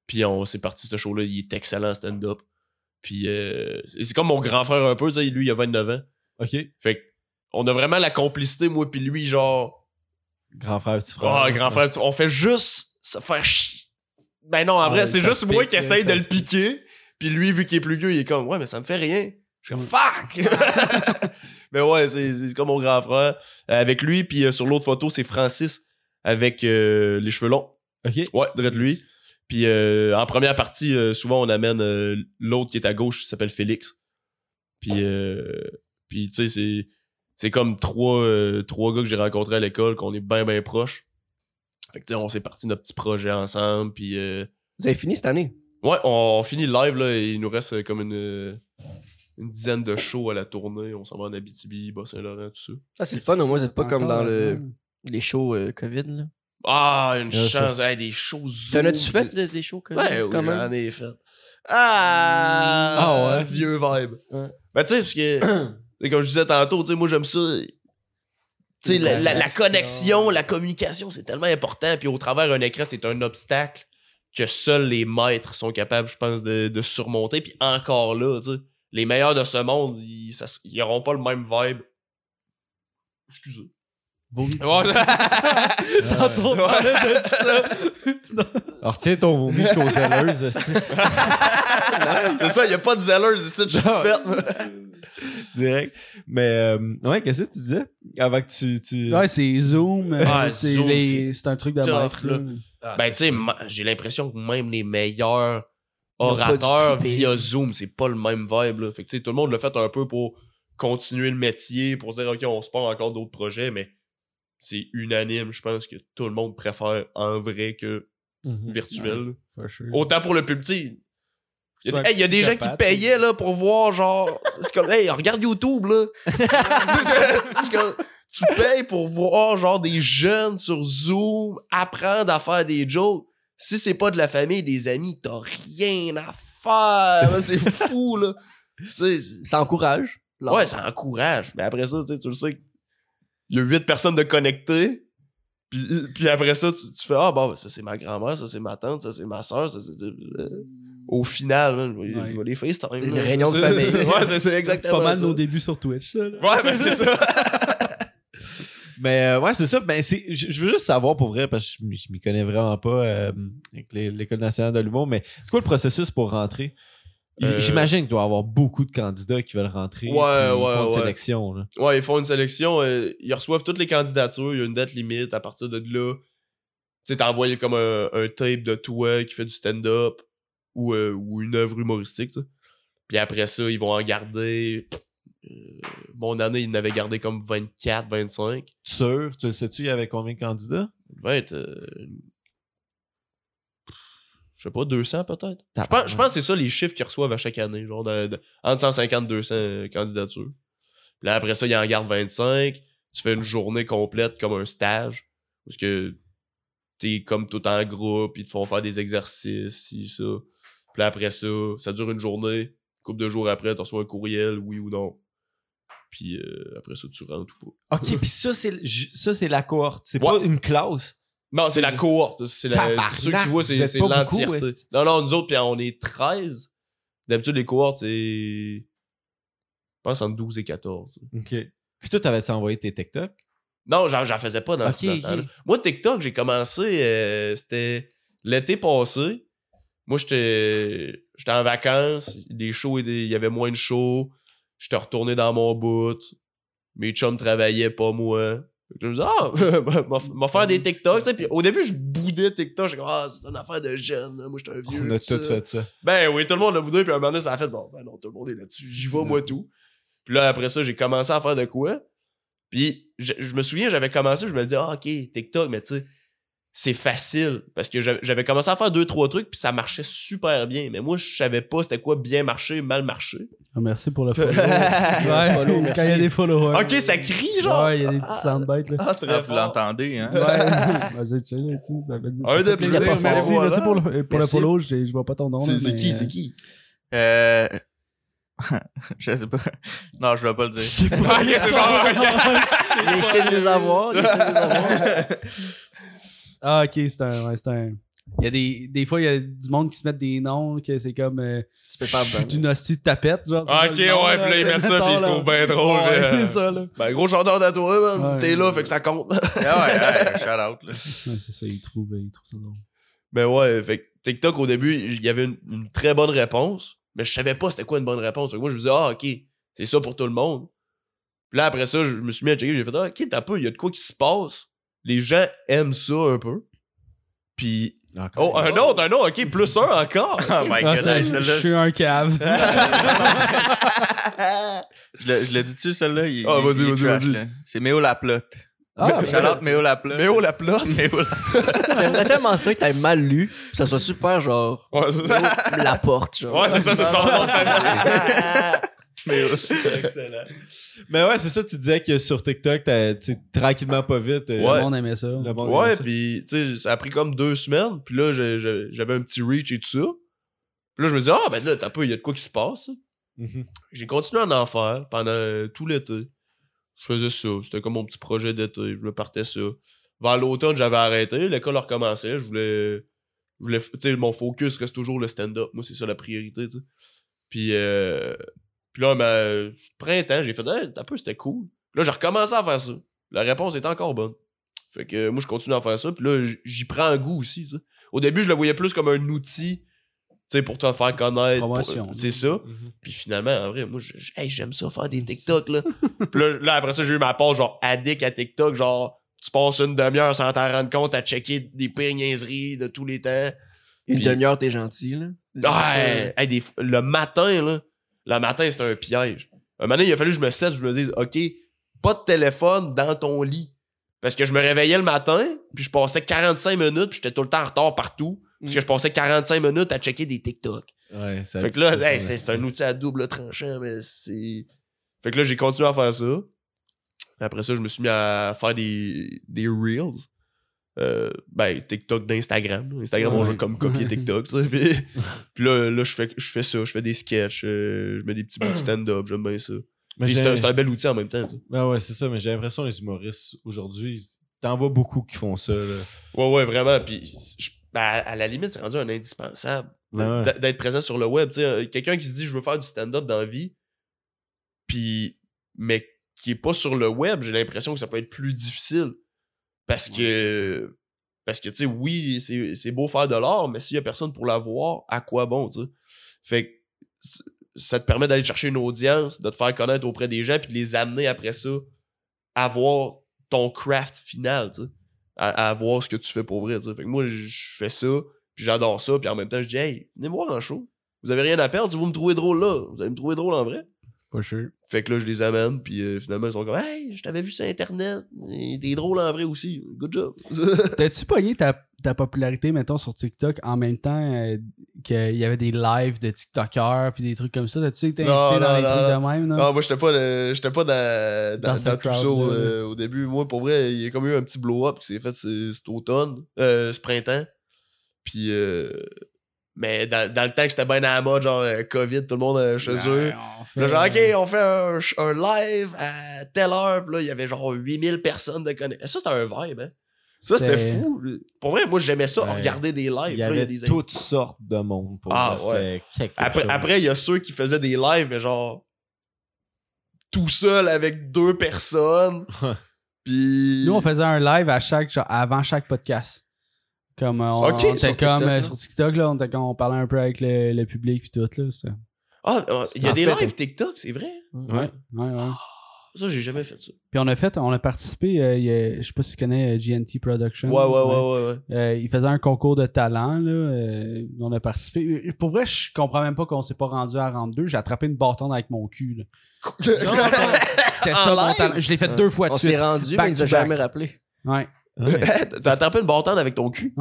Puis on s'est parti ce show-là, il est excellent en stand-up. Puis euh, c'est c'est comme mon grand frère un peu, lui il a 29 ans. OK. Fait que on a vraiment la complicité, moi puis lui, genre, Grand frère, petit frère. ah, grand frère, on fait juste se faire chier. Ben non, en Ah, vrai, c'est juste moi qui essaye ça de le piquer. Puis lui, vu qu'il est plus vieux, il est comme, ouais, mais ça me fait rien. Je suis comme, fuck! mais ouais, c'est comme mon grand frère. Euh, avec lui, puis euh, sur l'autre photo, c'est Francis avec euh, les cheveux longs. OK. Ouais, drette lui. Puis euh, en première partie, souvent, on amène l'autre qui est à gauche, qui s'appelle Félix. Puis, puis tu sais, c'est, c'est comme trois, euh, trois gars que j'ai rencontrés à l'école, qu'on est bien, bien proches. Fait que tu sais, on s'est parti notre petit projet ensemble. Puis, euh, Vous avez fini cette année? ouais, on, on finit le live, là, et il nous reste euh, comme une, une dizaine de shows à la tournée. On s'en va en Abitibi, Bas-Saint-Laurent, tout ça. Ah, c'est le fun, au moins, vous êtes pas comme dans le, les shows euh, COVID. Là. Ah, une Ah, chance, hey, des shows T'en as-tu fait de- des shows COVID? Ouais, oui, j'en ai fait. Ah! Ah ouais? Vieux vibe. Ouais. Ben, tu sais, parce que, sais, comme je disais tantôt, tu sais, moi, j'aime ça. Tu sais, la, la- la connexion, la communication, c'est tellement important. Puis au travers d'un écran, c'est un obstacle que seuls les maîtres sont capables, je pense, de, de surmonter. Puis encore là, tu sais, les meilleurs de ce monde, ils, ça, ils auront pas le même vibe. Excusez. Vomi. Tantôt, on parlait de ça. Alors, tiens ton vomi jusqu'aux zèleuses, esti. c'est ça, il y a pas de que j'ai Non. fait. Direct. Mais, euh, ouais, qu'est-ce que tu disais? Avant que tu. tu... Ouais, c'est Zoom. euh, Ah, c'est Zoom, les- c'est un truc de tough, maître. là. là. Ah, Ben, tu sais, j'ai l'impression que même les meilleurs orateurs via Zoom, c'est pas le même vibe. Là. Fait que, tu sais, tout le monde l'a fait un peu pour continuer le métier, pour dire, OK, on se part encore d'autres projets, mais c'est unanime. Je pense que tout le monde préfère en vrai que Mhm. virtuel. Sure. Autant pour le public. Il y a, Soit hey, il y a des gens qui payaient là, pour voir, genre. C'est comme, hey, regarde YouTube, là. C'est comme, tu payes pour voir, genre, des jeunes sur Zoom apprendre à faire des jokes. Si c'est pas de la famille, des amis, t'as rien à faire. C'est fou, là. Ça encourage. Ouais, ça encourage. Mais après ça, tu sais, tu le sais. Il y a huit personnes de connectées. Puis, puis après ça, tu, tu fais Ah, bon, ça c'est ma grand-mère, ça c'est ma tante, ça c'est ma soeur, ça c'est. Au final, Ouais. je vais les FaceTime. Une réunion de famille. ouais, c'est- c'est exactement Pas mal ça. nos débuts sur Twitch, ça. là. Ouais, ben c'est ça. Mais euh, ouais, c'est ça. Ben, je, veux juste savoir pour vrai, parce que je, m'y- connais vraiment pas euh, avec l'École nationale de l'humour, mais c'est quoi le processus pour rentrer? Il- Euh, J'imagine qu'il doit y avoir beaucoup de candidats qui veulent rentrer. Ouais, puis ils ouais, font une ouais. sélection. Là. Ouais, ils font une sélection. euh, ils reçoivent toutes les candidatures. Il y a une date limite. À partir de là, tu sais, t'as envoyé comme un, un tape de toi qui fait du stand-up ou, euh, ou une œuvre humoristique. Puis après ça, ils vont en garder. euh, mon année, ils en avaient gardé comme 24, 25. Sûr? Tu le sais-tu, il y avait combien de candidats? Il devait être. euh, je sais pas, 200 peut-être. Je pense, je pense que c'est ça les chiffres qu'ils reçoivent à chaque année, genre de- de- entre 150 et 200 euh, candidatures. Puis là, après ça, ils en gardent 25. Tu fais une journée complète comme un stage. Parce que t'es comme tout en groupe, ils te font faire des exercices, ci, ça. Puis là, après ça, ça dure une journée. Couple de jours après, tu reçois un courriel, oui ou non. Puis euh, après ça, tu rentres ou pas. Ok, puis ça, c'est, ça, c'est la cohorte. C'est Ouais. pas une classe. Non, c'est la cohorte. C'est ceux que tu vois, c'est l'entièreté. Non, non, nous autres, puis on est 13. D'habitude, les cohortes, c'est. Je pense entre 12 et 14. Ok. Puis toi, t'avais-tu envoyé tes TikTok? Non, j'en faisais pas dans, Ok, dans ce temps-là. Moi, TikTok, j'ai commencé. euh, C'était l'été passé. Moi, j'étais j'étais en vacances. Des shows, il y avait moins de shows. J'étais retourné dans mon bout. Mes chums travaillaient, pas moi. Je me disais, ah, m'a- faire des TikTok. tu sais. Puis au début, je boudais TikTok. J'étais comme, ah, c'est une affaire de jeunes. là. Moi, j'étais un vieux. On a ça. tout fait ça. Ben oui, tout le monde l'a voulu, puis à un moment donné, ça a fait bon, ben non, tout le monde est là-dessus, j'y vais moi tout. Puis là, après ça, j'ai commencé à faire de quoi. Puis je, je me souviens, j'avais commencé, je me disais, ah, ok, TikTok, mais tu sais, c'est facile. Parce que j'avais commencé à faire deux, trois trucs, puis ça marchait super bien. Mais moi, je savais pas c'était quoi bien marcher, mal marcher. Ah, merci pour le follow. Ouais, follow, quand il y a des followers. ok, ça crie, genre? Ouais, il y a des petits soundbites, là. Ah, très Ah, vous l'entendez, hein? Ouais, vas-y, chill, sais, ça fait du- Un de plaisir. plus, Merci, voilà. merci pour le, pour le follow, je, je vois pas ton nom. C'est mais, qui, euh, c'est qui? Euh... je sais pas. Non, je vais pas le dire. c'est genre. Il essaie de nous avoir. Il essaie de nous avoir. Ah, ok, c'est un. Ouais, c'est un... Il y a des, des fois, il y a du monde qui se met des noms, que c'est comme. Euh, Tu peux pas je suis d'une hostie de tapette, genre. Ah, c'est ok, ouais, puis là, ils mettent ça, puis ils se trouvent bien drôle. Ouais, là. c'est ça, là. Ben, gros chanteur à toi, man. Ouais. T'es là, fait que ça compte. Ouais, ouais, shout out, là. Ouais, c'est ça, ils trouvent, ils trouvent ça drôle. Ben ouais, fait que TikTok, au début, il y avait une, une très bonne réponse, mais je savais pas c'était quoi une bonne réponse. Fait que moi, je me disais, ah, ok, c'est ça pour tout le monde. Puis là, après ça, je me suis mis à checker, j'ai fait, ah, ok, t'as peu, il y a de quoi qui se passe. Les gens aiment ça un peu. Puis, oh, un autre, un autre, ok, plus un encore. Oh my Ah, god, ça, hey, je suis un cave. Je le, je le dis-tu, celle-là? Il, Ah, vas-y, vas-y, trash, vas-y. C'est Méo la plotte. Ah, out Méo la plotte. Mais oh, la plotte. Méo J'aimerais tellement ça que t'aies mal lu, que ça soit super genre Ouais, c'est la porte, genre. ouais, c'est ça, c'est son nom Méo. Excellent. Mais ouais, c'est ça, tu disais que sur TikTok, t'as- tu sais, tranquillement, pas vite. euh, Ouais. Le monde aimait ça. le monde Ouais, puis tu sais, ça a pris comme deux semaines. Puis là, j'avais un petit reach et tout ça. Puis là, je me dis, ah, ben là, t'as peu, il y a de quoi qui se passe. Mhm. J'ai continué à en faire pendant euh, tout l'été. Je faisais ça. C'était comme mon petit projet d'été. Je me partais ça. Vers l'automne, j'avais arrêté. L'école a recommencé. Je voulais. Je voulais tu sais, mon focus reste toujours le stand-up. Moi, c'est ça la priorité, tu sais. Puis, euh, puis là, ben, printemps, j'ai fait, hey, t'as peu, c'était cool. Là, j'ai recommencé à faire ça. La réponse était encore bonne. Fait que moi, je continue à faire ça. Puis là, j'y prends un goût aussi. Au début, je le voyais plus comme un outil, tu sais, pour te faire connaître. C'est ça. Mhm. Puis finalement, en vrai, moi, hey, j'aime ça faire des TikTok, là. Puis là, là, après ça, j'ai eu ma page, genre, addict à TikTok, genre, tu passes une demi-heure sans t'en rendre compte à checker des pires niaiseries de tous les temps. Une Puis- demi-heure, t'es gentil, là. Ouais, hey, des f- le matin, là, le matin, c'est un piège. Un donné, il a fallu que je me cesse, je me dise, OK, pas de téléphone dans ton lit. Parce que je me réveillais le matin, puis je passais 45 minutes, puis j'étais tout le temps en retard partout. Parce que je passais 45 minutes à checker des TikTok. Ouais, ça- Fait que là, hey, c'est c'est un outil à double tranchant, mais c'est. Fait que là, j'ai continué à faire ça. Après ça, je me suis mis à faire des, des Reels. Euh, ben, TikTok d'Instagram. Instagram, on Ouais. joue comme copier TikTok. Puis, puis là, là je, fais, je fais ça, je fais des sketchs, euh, je mets des petits bouts de stand-up, j'aime bien ça. Mais Puis c'est un, c'est un bel outil en même temps, tu sais. Ben ouais, c'est ça, mais j'ai l'impression que les humoristes aujourd'hui, T'en vois beaucoup qui font ça. Là. Ouais, ouais, vraiment. Puis, je- ben, à, la limite, c'est rendu un indispensable ouais. d- d'être présent sur le web. Euh, quelqu'un qui se dit, je veux faire du stand-up dans la vie, puis, mais qui est pas sur le web, j'ai l'impression que ça peut être plus difficile. Parce que, parce que, tu sais, oui, c'est beau faire de l'art, mais s'il y a personne pour la voir, à quoi bon, tu sais? Fait que ça te permet d'aller chercher une audience, de te faire connaître auprès des gens, puis de les amener après ça à voir ton craft final, tu sais? À, à voir ce que tu fais pour vrai, tu sais? Fait que moi, je je fais ça, puis j'adore ça, puis en même temps, je dis, hey, venez me voir en show. Vous avez rien à perdre, si vous me trouvez drôle là, vous allez me trouver drôle en vrai. Pas sûr. Fait que là, je les amène, puis euh, finalement, ils sont comme, hey, je t'avais vu sur Internet, et t'es drôle en vrai aussi, good job. T'as-tu pogné ta, ta popularité, mettons, sur TikTok en même temps euh, qu'il y avait des lives de TikTokers puis des trucs comme ça? T'as-tu été Non, invité dans non, les non, trucs de même? Non? Non, moi, j'étais pas, euh, pas dans, dans, Dans dans cette tout ça euh, au début. Moi, pour vrai, il y a comme eu un petit blow-up qui s'est fait ce- cet automne, euh, ce printemps. Puis, euh, mais dans, dans le temps que j'étais bien à la mode, genre euh, COVID, tout le monde euh, chez eux. Ouais, là, genre, OK, on fait un, live à telle heure. Puis là, il y avait genre 8000 personnes de connaissances. Ça, c'était un vibe, hein. Ça, c'était C'était- fou. Pour vrai, moi, j'aimais ça, Ouais. regarder des lives. Il y Là, avait des toutes sortes de monde. Pour Ah, ça, c'était quelque Après, chose. après, il y a ceux qui faisaient des lives, mais genre tout seul avec deux personnes. Puis. Nous, on faisait un live à chaque, genre, avant chaque podcast. Comme euh, on, on était TikTok, comme euh, sur TikTok, là, on, était comme, on parlait un peu avec le, le public puis tout, là. Ah, ah, il y a des fait, lives TikTok, c'est vrai? Ouais, ouais, ouais. Ça, j'ai jamais fait ça. Puis on a fait, on a participé, euh, a- je sais pas si tu connais euh, GNT Production. Ouais, ouais, ouais, ouais. ouais. Euh, il faisait un concours de talent, là. euh, on a participé. Pour vrai, je comprends même pas qu'on s'est pas rendu à rendre deux. J'ai attrapé une bâtonne avec mon cul. C'était ça, mon live? talent. Je l'ai fait deux fois de On suite. s'est rendu, Back mais il nous a jamais rappelé. Ouais. Ouais. T'as attrapé une bâtonne avec ton cul?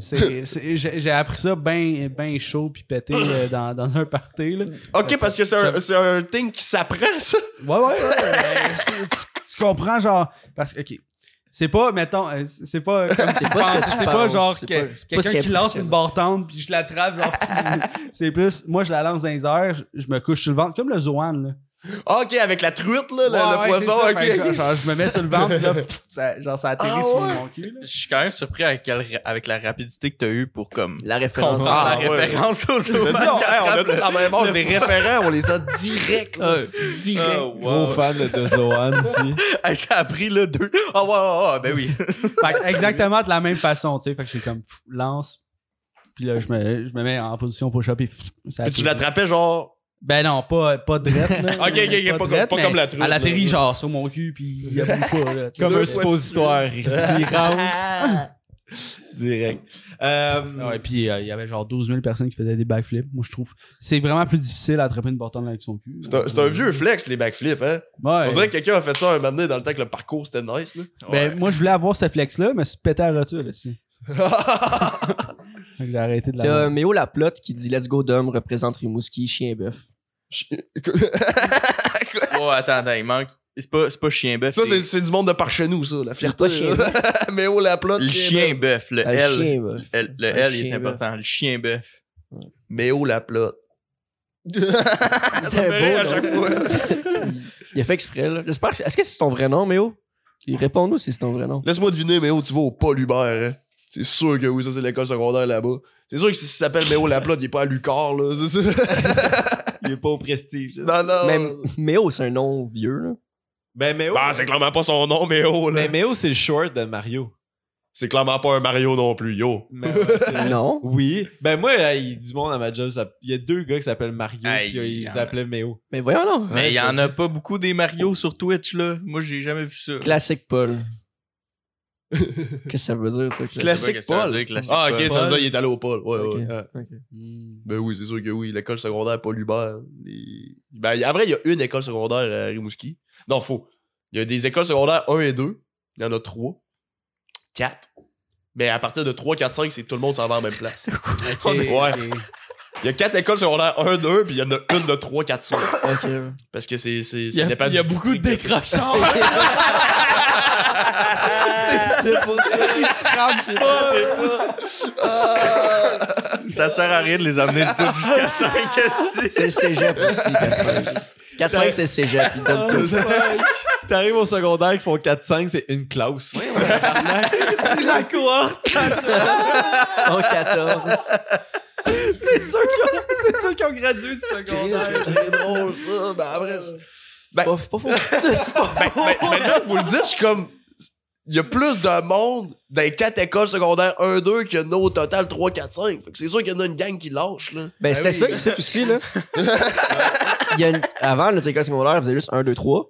C'est- J'ai appris ça bien ben chaud puis pété euh, dans, dans un party, là. Ok, parce que c'est un, un thing qui s'apprend, ça. Ouais, ouais, ouais. euh, c'est- tu, tu comprends, genre. Parce que, ok. C'est pas, mettons, c'est pas. C'est pas ce pas genre que- quelqu'un qui lance une bartende puis je l'attrape, genre. c'est plus, moi je la lance dans les airs, je me couche sur le ventre, comme le Zoan, là. Ah, ok, avec la truite, là, le, Ouais, le ouais, poisson. ça. ok. genre, genre, je me mets sur le ventre, là, pff, ça, genre, ça atterrit Ah, sur ouais? mon cul, là. Je suis quand même surpris avec, quel- avec la rapidité que t'as eu pour comme La référence. Ah, la ouais. référence aux Je me dis, on, hey, on a tous la même les référents, on les a direct, là. Direct. Oh, Gros wow. fan de, Zohan ici. Hey, ça a pris là deux. Ah ouais, ouais, ouais, ben oui. Fait que exactement de la même façon, tu sais. Fait que c'est comme, pff, lance. Puis là, je me, je me mets en position push-up et pff, ça Puis tu l'attrapais, genre. Ben non, pas, pas drette, là. Ok, ok, ok, pas comme- pas comme la truite, Elle atterrit là. genre sur mon cul, puis il y a plus pas, là. Comme un suppositoire. Il s'y rentre direct. Euh, Ouais, puis euh, il y avait genre 12 000 personnes qui faisaient des backflips. Moi, je trouve c'est vraiment plus difficile à attraper une bâtonne avec son cul. C'est un, vieux flex, les backflips, hein. Ouais. On dirait que quelqu'un a fait ça un moment donné dans le temps que le parcours c'était nice, là. Ben, moi, je voulais avoir ce flex-là, mais c'est pété à rotule, aussi. J'ai arrêté de T'as la. Méo la plotte qui dit Let's go Dom représente Rimouski, chien bœuf. Oh, attends, attends, il manque. C'est pas, c'est pas chien bœuf. ça, c'est du monde de par chez nous, ça, la fierté. pas chien. Mais oh, la plotte. le chien bœuf. Le le L. chien bœuf. L- Le L, il est important. Le chien bœuf. Mais oh, la plotte. C'était rire à beau, chaque fois. Il a fait exprès, là. J'espère que. Est-ce que c'est ton vrai nom, Méo? Réponds-nous si c'est ton vrai nom. Laisse-moi deviner, oh, tu vas au Paul Hubert, hein. C'est sûr que oui, ça c'est l'école secondaire là-bas. C'est sûr que si ça s'appelle Méo Laplotte, il est pas à Lucar, là. c'est ça. il est pas au prestige. non, non. Même Méo, c'est un nom vieux, là. Ben, Méo, Bah, c'est clairement pas son nom, Méo, là. ben, Méo, c'est le short de Mario. C'est clairement pas un Mario non plus, yo. Mais ouais, c'est- Non. oui. Ben, moi, euh, il y a du monde à ma job. ça- Il y a deux gars qui s'appellent Mario, Hey, puis euh, il y ils s'appelaient Méo. Mais voyons, non. Mais Ouais, il y je en a pas beaucoup des Mario sur Twitch, là. Moi, j'ai jamais vu ça. Classique Paul. Qu'est-ce que ça veut dire, ça? Classique Paul. Ah, ok, ça veut dire qu'il est allé au Paul. Ouais, Ok. ouais. Ah. Ok. Ben oui, c'est sûr que oui. L'école secondaire Paul Hubert. les- Ben, en vrai, il y a une école secondaire à Rimouski. Non, faux. Il y a des écoles secondaires 1 et 2. Il y en a 3. 4. Mais à partir de 3, 4, 5, c'est tout le monde s'en va la même place. Ok, Ouais. Il y a 4 écoles secondaires 1, 2, puis il y en a une de 3, 4, 5. Ok. Parce que c'est. c'est- Il y Ça a, y a beaucoup de décrochants. C'est pour ça. c'est ça. Ça sert à rien de les amener tout jusqu'à 5. C'est le cégep aussi, 4-5. 4-5, c'est le cégep. Ils donnent tout. T'arrives au secondaire qui font 4-5, c'est une classe. C'est la cohorte. Sont 14. C'est sûr qu'ils ont, c'est sûr qu'ils ont gradué du secondaire. C'est drôle, ça. Ben, après, Ben- C'est pas, c'est pas faux. C'est pas Ben, faux. ben, maintenant que vous le dites, je suis comme. Il y a plus de monde dans les 4 écoles secondaires 1-2 qu'il y en a au total 3, 4, 5. Fait que c'est sûr qu'il y en a une gang qui lâche, là. Ben, c'était oui, ça ben- ici aussi, là. Il y a une- Avant, notre école secondaire, elle faisait juste 1, 2, 3.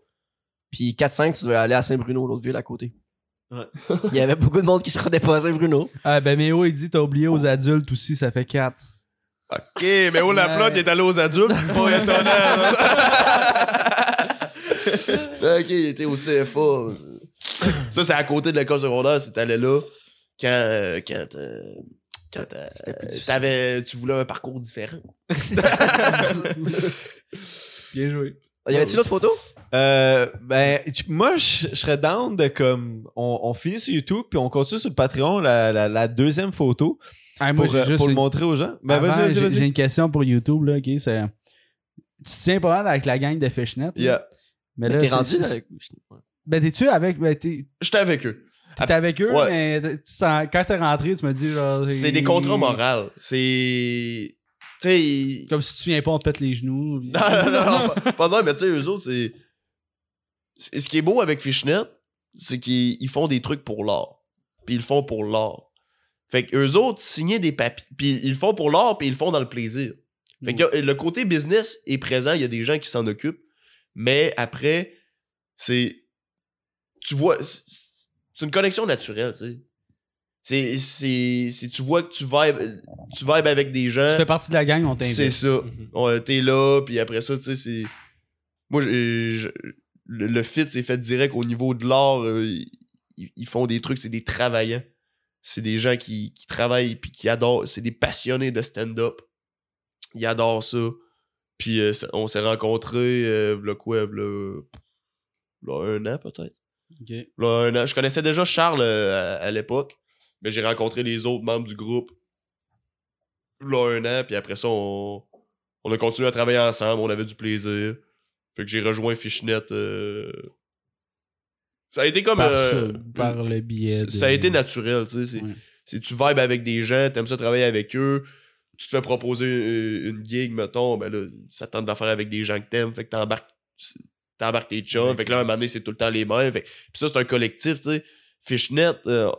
Puis 4, 5, tu devais aller à Saint-Bruno, l'autre ville à côté. Ouais. Il y avait beaucoup de monde qui se rendait pas à Saint-Bruno. Ah, ben, Méo, il dit t'as oublié aux adultes aussi, ça fait 4. Ok, mais où la Ouais. plot il est allé aux adultes, pas étonnant. là. ok, il était au CFA. Ça, c'est à côté de l'école secondaire, c'est allé là quand. euh, quand euh, quand euh, plus tu voulais un parcours différent. Bien joué. Y avait-tu d'autres photos? Euh, ben, tu- moi, je serais down de comme. On, on finit sur YouTube, puis on continue sur le Patreon la, la, la deuxième photo Ah, moi, pour, j'ai juste pour le une- montrer aux gens. Ben, Avant, vas-y, vas-y, j'ai- vas-y. J'ai une question pour YouTube, là, ok? C'est... Tu te tiens pas mal avec la gang de Fishnet. là? Yeah. Mais Mais là, t'es rendu c'est- avec. Ben, t'es-tu avec. Ben, t'es, J'étais avec eux. t'étais avec eux, Ouais. mais quand t'es rentré, tu m'as dit genre. C'est des contrats moraux. C'est. Tu sais. ils- Comme si tu viens pas, on te pète les genoux. puis- Non, non, non, pas- non, mais tu sais, eux autres, c'est. Ce qui est beau avec Fishnet, c'est qu'ils ils font des trucs pour l'art. Puis ils le font pour l'art. Fait que eux autres, signer des papiers. Puis ils le font pour l'art, puis ils le font dans le plaisir. Fait que le côté business est présent, il y a des gens qui s'en occupent. Mais après, c'est. Tu vois. c'est- C'est une connexion naturelle, tu sais. C'est- C'est. c'est- Tu vois que tu vibes, tu vibes avec des gens. Tu fais partie de la gang, on C'est t'invite. ça. Mhm. Ouais, T'es là, puis après ça, tu sais, c'est. Moi, je- le, le fit s'est fait direct au niveau de l'art. euh, ils, ils font des trucs, c'est des travaillants. C'est des gens qui, qui travaillent puis qui adorent. C'est des passionnés de stand-up. Ils adorent ça. Puis euh, on s'est rencontrés, euh, v'là quoi, v'là, v'là un an peut-être? Je connaissais déjà Charles euh, à, à l'époque, mais j'ai rencontré les autres membres du groupe là un an, puis après ça, on, on a continué à travailler ensemble, on avait du plaisir. Fait que j'ai rejoint Fishnet. euh, Ça a été comme. Par, euh, par le biais. ça- de- ça a été naturel, tu sais. Ouais. tu vibes avec des gens, t'aimes ça travailler avec eux, tu te fais proposer euh, une gig, mettons, ben là, ça te tente de la faire avec des gens que t'aimes, fait que t'embarques, t'embarques tes chums, fait que là, un moment donné, c'est tout le temps les mêmes. Fait, puis ça, c'est un collectif, tu sais. Fishnet, euh,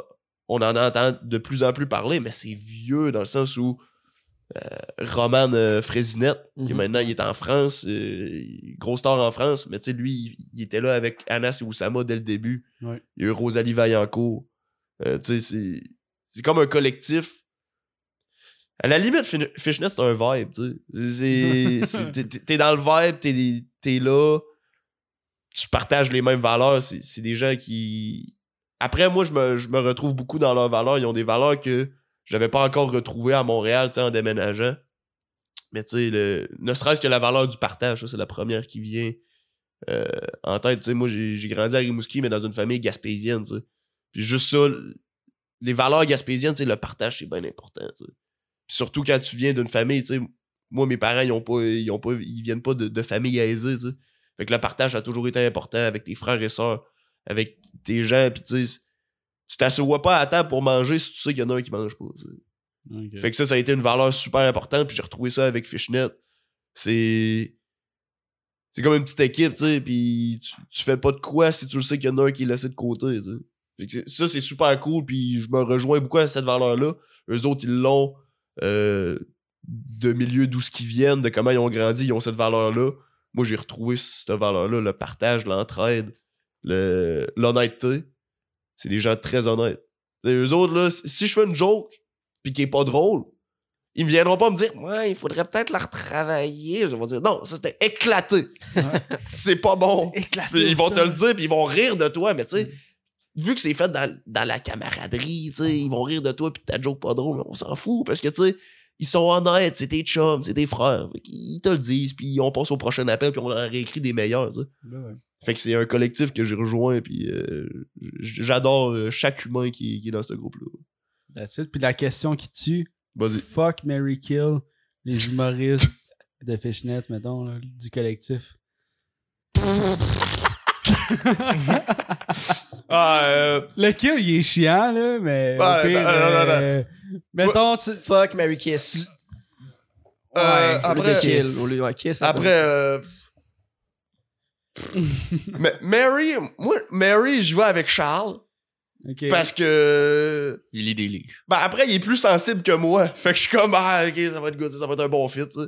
on en entend de plus en plus parler, mais c'est vieux dans le sens où euh, Roman euh, Frésinette, qui Mhm. maintenant il est en France, euh, gros star en France, mais tu sais, lui, il, il était là avec Anas et Oussama dès le début. Ouais. Il y a eu Rosalie Vaillancourt. Tu sais, c'est, comme un collectif. À la limite, Fishnet, c'est un vibe, tu sais. T'es- dans le vibe, t'es, t'es là, tu partages les mêmes valeurs. C'est, des gens qui. Après, moi, je me, je me retrouve beaucoup dans leurs valeurs. Ils ont des valeurs que j'avais pas encore retrouvées à Montréal, en déménageant. Mais tu sais, ne serait-ce que la valeur du partage, ça, c'est la première qui vient euh, en tête. Tu sais, moi, j'ai, grandi à Rimouski, mais dans une famille gaspésienne, tu sais. Puis juste ça, les valeurs gaspésiennes, le partage, c'est bien important. Puis surtout quand tu viens d'une famille, moi, mes parents, ils ont pas, ils ont pas, ils viennent pas de, famille aisée, tu sais. Fait que le partage a toujours été important avec tes frères et sœurs, avec tes gens, puis tu sais, tu t'assois pas à table pour manger si tu sais qu'il y en a un qui mange pas. Fait que ça, ça a été une valeur super importante, puis j'ai retrouvé ça avec Fishnet. C'est. C'est comme une petite équipe, tu sais, puis tu, tu fais pas de quoi si tu le sais qu'il y en a un qui est laissé de côté. Fait que ça, c'est super cool, puis je me rejoins beaucoup à cette valeur-là. Eux autres, ils l'ont euh, de milieu d'où ce qu'ils viennent, de comment ils ont grandi, ils ont cette valeur-là. Moi, j'ai retrouvé cette valeur-là, le partage, l'entraide, le- l'honnêteté. C'est des gens très honnêtes. Et eux autres, là, si- je fais une joke, puis qui est pas drôle, ils me viendront pas me dire Ouais, il faudrait peut-être la retravailler. Je vais dire Non, ça c'était éclaté. c'est pas bon. Puis ils vont te le dire, puis ils vont rire de toi, mais tu sais, vu que c'est fait dans, dans la camaraderie, sais, ils vont rire de toi, puis ta joke pas drôle, on s'en fout, parce que tu sais, ils sont honnêtes, c'est tes chums, c'est tes frères. Qu'ils te le disent, puis on passe au prochain appel, puis on en réécrit des meilleurs. Ben ouais. Fait que c'est un collectif que j'ai rejoint, puis euh, j'adore euh, chaque humain qui, qui est dans ce groupe-là. That's it. Puis la question qui tue Vas-y. fuck, Mary Kill, les humoristes de Fishnet, mettons, là, du collectif. Ah, euh, Le kill, il est chiant, là, mais. au Ouais, pire, non, non, non, non. euh, Mettons, tu. Fuck, Mary Kiss. euh, Ouais, après, de kill. Au lieu de ouais, kiss. après euh, Ma- Mary, moi, Mary, je vais avec Charles parce que. Il lit des livres. Ben après, il est plus sensible que moi. Fait que je suis comme, ah, ok, ça va être good, ça va être un bon fit, tu sais.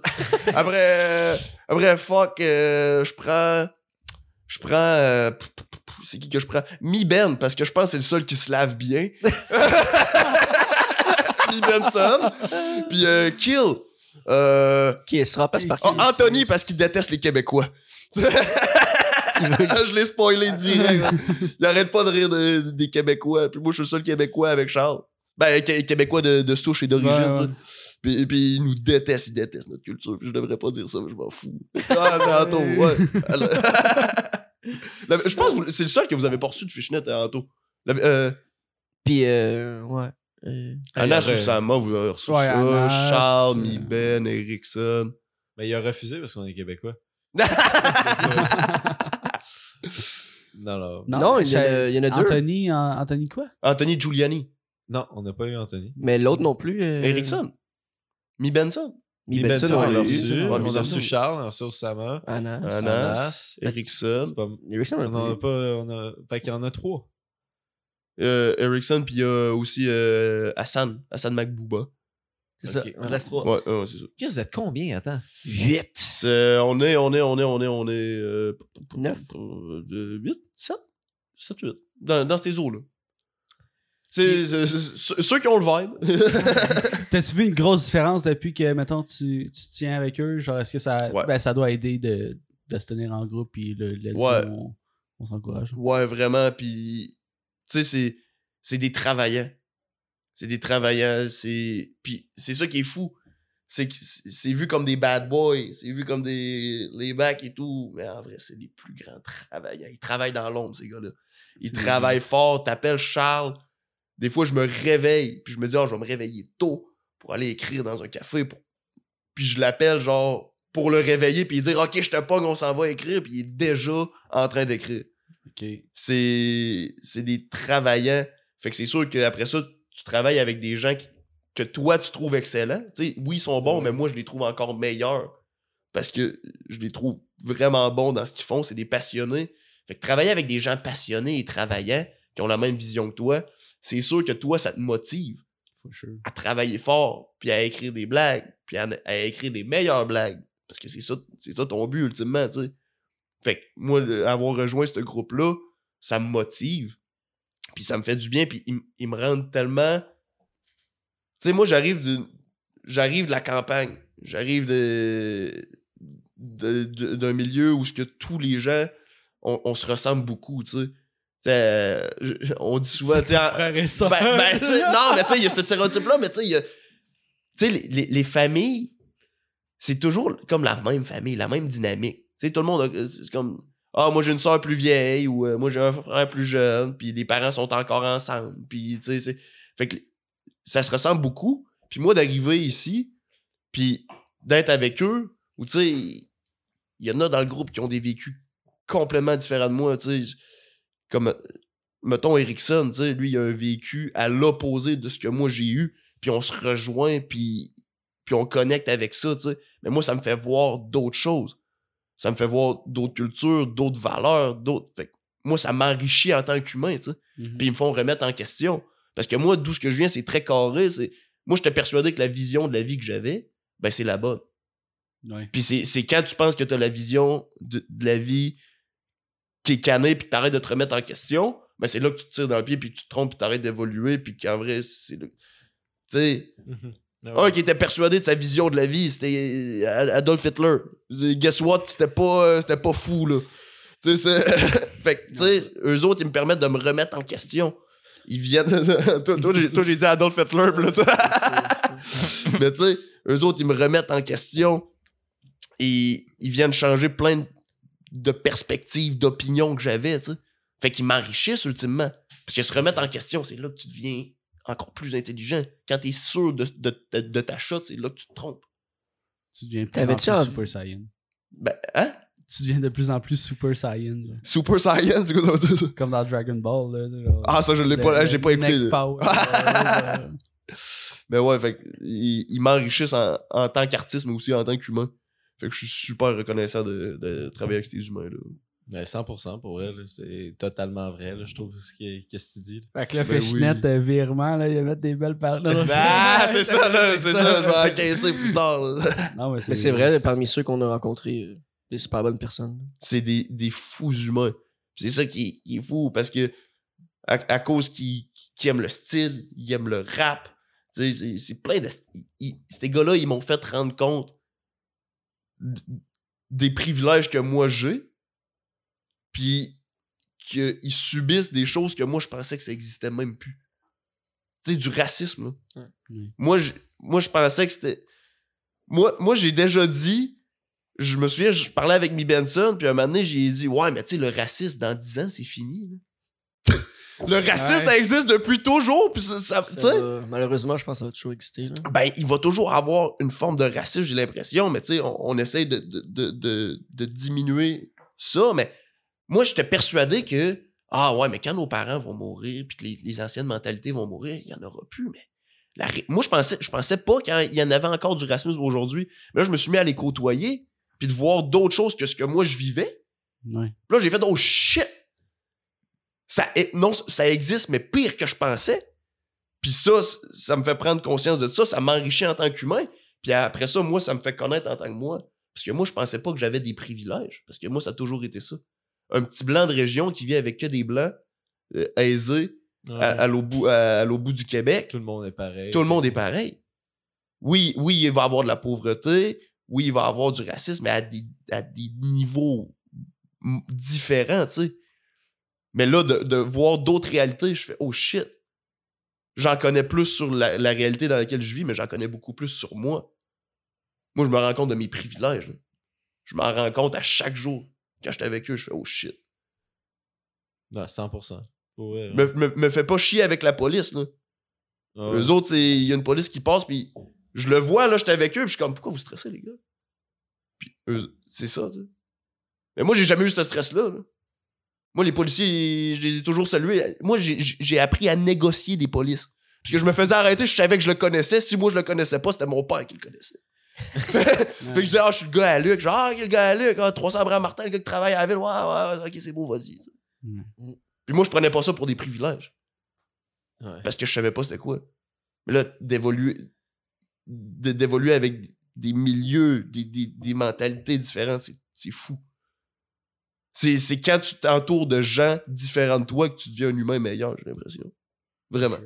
après, euh, après, fuck, euh, je prends. Je prends. euh, c'est qui que je prends? Mi Ben, parce que je pense que c'est le seul qui se lave bien. Mi Benson. Puis euh, Kill. Euh, Kiss, remplace par oh. Anthony, parce qu'il déteste les Québécois. je l'ai spoilé direct. Il arrête pas de rire de- des Québécois. Puis moi, je suis le seul Québécois avec Charles. Ben, Qué- Québécois de, de souche et d'origine, Ouais. Puis, puis il nous déteste, il déteste notre culture. Puis je devrais pas dire ça, mais je m'en fous. Ah, c'est Anto, ouais. Alors- La- je pense que c'est le seul que vous avez pas reçu de fishnet à Anto. La- euh, Puis, euh, ouais. Euh, Sama, vous avez reçu Ouais, ça. Anas, Charles, euh, Mi Ben, Erickson. Mais il a refusé parce qu'on est québécois. non, non. Non, il y en a- il y en a deux. Anthony, An- Anthony quoi? Anthony Giuliani. Non, on n'a pas eu Anthony. Mais l'autre non plus. euh, Erickson. Mi Benson. Mi Benson, on l'a reçu. On a reçu Charles, on a reçu Osama. Anas. Anas. Pas... Erickson, On en a pas... On a... Fait qu'il y en a trois. Euh, Erickson, puis il y a aussi euh, Hassan. Hassan Makbouba. C'est ça. On reste trois. Ouais, ouais, c'est ça. Qu'est-ce que vous êtes combien, attends? Huit. C'est- on est, on est, on est, on est, on est. Euh, Neuf. 8, 7 7, 8. Dans, dans ces eaux-là. C'est c'est- c'est- ceux qui ont le vibe. T'as-tu vu une grosse différence depuis que, mettons, tu, tu tiens avec eux? Genre, est-ce que ça, Ouais. ben, ça doit aider de, de se tenir en groupe puis le, Ouais. on, on s'encourage? ouais, vraiment. Puis, tu sais, c'est, c'est des travaillants. C'est des travaillants. C'est, puis c'est ça qui est fou. C'est c'est vu comme des bad boys. C'est vu comme des les bacs et tout. Mais en vrai, c'est les plus grands travailleurs. Ils travaillent dans l'ombre, ces gars-là. Ils travaillent fort. T'appelles Charles. Des fois, je me réveille. Puis je me dis, oh, je vais me réveiller tôt pour aller écrire dans un café. pour- Puis je l'appelle, genre, pour le réveiller. Puis dire, OK, je te pogne, on s'en va écrire. Puis il est déjà en train d'écrire. C'est c'est des travaillants. Fait que c'est sûr qu'après ça, tu travailles avec des gens qui- que toi, tu trouves excellents. Tu sais, oui, ils sont bons, mais moi, je les trouve encore meilleurs. Parce que je les trouve vraiment bons dans ce qu'ils font. C'est des passionnés. Fait que travailler avec des gens passionnés et travaillants qui ont la même vision que toi, c'est sûr que toi, ça te motive sure. à travailler fort, puis à écrire des blagues, puis à, à écrire des meilleures blagues. Parce que c'est ça, c'est ça ton but, ultimement, tu sais. Fait que moi, le- avoir rejoint ce groupe-là, ça me motive. Puis ça me fait du bien, puis ils, me rendent tellement... Tu sais, moi, j'arrive de... J'arrive de la campagne. J'arrive de... d'un milieu où ce que tous les gens, on, on se ressemble beaucoup, tu sais. Euh, je- on dit souvent, tu sais, ben, ben, non, mais tu sais, il y a ce stéréotype-là, mais tu sais, les, les- les familles, c'est toujours comme la même famille, la même dynamique. Tu sais, tout le monde, a- c'est comme, ah, moi j'ai une soeur plus vieille, ou euh, moi j'ai un frère plus jeune, puis les parents sont encore ensemble, puis tu sais, fait que ça se ressemble beaucoup. Puis moi, d'arriver ici, puis d'être avec eux, ou tu sais, il y en a dans le groupe qui ont des vécus complètement différents de moi, tu sais, comme mettons Erickson, tu sais, lui, il a un vécu à l'opposé de ce que moi j'ai eu, puis on se rejoint, puis, puis on connecte avec ça, tu sais. Mais moi, ça me fait voir d'autres choses. Ça me fait voir d'autres cultures, d'autres valeurs, d'autres. Moi, ça m'enrichit en tant qu'humain, tu sais. Mhm. Puis ils me font remettre en question. Parce que moi, d'où ce que je viens, c'est très carré. C'est... Moi, j'étais persuadé que la vision de la vie que j'avais, ben, c'est la bonne. Ouais. Puis c'est, c'est quand tu penses que tu as la vision de, de la vie qui est canée, puis que t'arrêtes de te remettre en question, ben c'est là que tu te tires dans le pied, puis tu te trompes, puis t'arrêtes d'évoluer, puis qu'en vrai, c'est le. Tu sais, Ah un qui était persuadé de sa vision de la vie, c'était euh, Adolf Hitler. Guess what? C'était pas, euh, c'était pas fou, là. Tu sais, fait que, tu sais, eux autres, ils me permettent de me remettre en question. Ils viennent. toi, toi, j'ai, toi, j'ai dit Adolf Hitler, là, tu Mais tu sais, eux autres, ils me remettent en question et ils viennent changer plein de- de perspectives, d'opinions que j'avais, tu sais. Fait qu'ils m'enrichissent ultimement. Parce que se remettre en question, c'est là que tu deviens encore plus intelligent. Quand t'es sûr de, de, de- de ta shot, c'est là que tu te trompes. Tu deviens plus en plus Super Saiyan. Ben, hein? tu deviens de plus en plus Super Saiyan. Super Saiyan, c'est quoi ça? Comme dans Dragon Ball. Là, genre, Ah, ça, je l'ai pas, j'ai pas écouté. Next. Power, euh, Mais ouais, fait ils, ils m'enrichissent en, en tant qu'artiste, mais aussi en tant qu'humain. Fait que je suis super reconnaissant de, de travailler avec ces humains-là. Ouais, 100% pour elle, c'est totalement vrai, là, je trouve, ce que, tu dis. là. Fait que là, Ben Fishnet, oui. euh, virement, là, il va mettre des belles paroles. Ah, c'est ça, là, c'est ça, je vais encaisser plus tard. là. Non, mais Mais c'est vrai, parmi ceux qu'on a rencontrés, euh, des super bonnes personnes. C'est des, des fous humains. C'est ça qui est, qui est fou, parce que à, à cause qu'ils aiment le style, ils aiment le rap, tu sais, c'est- plein de... ils- ils- ces gars-là, ils m'ont fait rendre compte des privilèges que moi j'ai, puis qu'ils subissent des choses que moi, je pensais que ça existait même plus. Tu sais, du racisme, là. Moi, je, moi, je pensais que c'était... Moi, moi j'ai déjà dit... Je me souviens, je parlais avec Mi Benson, puis un moment donné, j'ai dit « Ouais, mais tu sais, le racisme, dans 10 ans, c'est fini. là. » Le racisme, Ouais. ça existe depuis toujours, puis ça... malheureusement, je pense que ça va toujours exister. Là. ben, il va toujours avoir une forme de racisme, j'ai l'impression, mais tu sais, on, on essaye de, de, de, de, de diminuer ça, mais moi, j'étais persuadé que, ah ouais, mais quand nos parents vont mourir, puis que les, les anciennes mentalités vont mourir, il n'y en aura plus, mais... la moi, je pensais, je pensais pas qu'il y en avait encore du racisme aujourd'hui. Mais là, je me suis mis à les côtoyer, puis de voir d'autres choses que ce que moi, je vivais. Ouais. Puis là, j'ai fait, oh shit! Ça, non, ça existe, mais pire que je pensais. Puis ça, ça me fait prendre conscience de ça, ça m'enrichit en tant qu'humain. Puis après ça, moi, ça me fait connaître en tant que moi. Parce que moi, je pensais pas que j'avais des privilèges. Parce que moi, ça a toujours été ça. Un petit blanc de région qui vit avec que des blancs euh, aisés à, à l'au bout, à- à l'au bout du Québec. Tout le monde est pareil. Tout le monde est pareil. Oui, oui, il va y avoir de la pauvreté. Oui, il va y avoir du racisme, mais à des, à des niveaux différents, tu sais. Mais là, de, de voir d'autres réalités, je fais oh shit. J'en connais plus sur la, la réalité dans laquelle je vis, mais j'en connais beaucoup plus sur moi. Moi, je me rends compte de mes privilèges. là. Je m'en rends compte à chaque jour. Quand j'étais avec eux, je fais oh shit. Non, 100%. Pour vrai, Me, me, me fais pas chier avec la police, là. ouais. Eux autres, il y a une police qui passe, puis je le vois, là, j'étais avec eux, puis je suis comme, pourquoi vous stressez, les gars? Puis eux, c'est ça, tu sais. Mais moi, j'ai jamais eu ce stress-là. là. Moi, les policiers, je les ai toujours salués. Moi, j'ai- appris à négocier des polices. Parce que je me faisais arrêter, je savais que je le connaissais. Si moi, je le connaissais pas, c'était mon père qui le connaissait. fait que je disais, ah, je suis le gars à Luc. Genre, ah, le gars à Luc? Ah, 300 Abraham Martin, le gars qui travaille à la ville. Ouais, ouais, ouais, ok, c'est beau, vas-y. Puis moi, je prenais pas ça pour des privilèges Ouais. parce que je savais pas c'était quoi. Mais là, d'évoluer d'évoluer avec des milieux, des, des, des mentalités différentes, c'est- c'est fou. C'est quand tu t'entoures de gens différents de toi que tu deviens un humain meilleur, j'ai l'impression. Vraiment.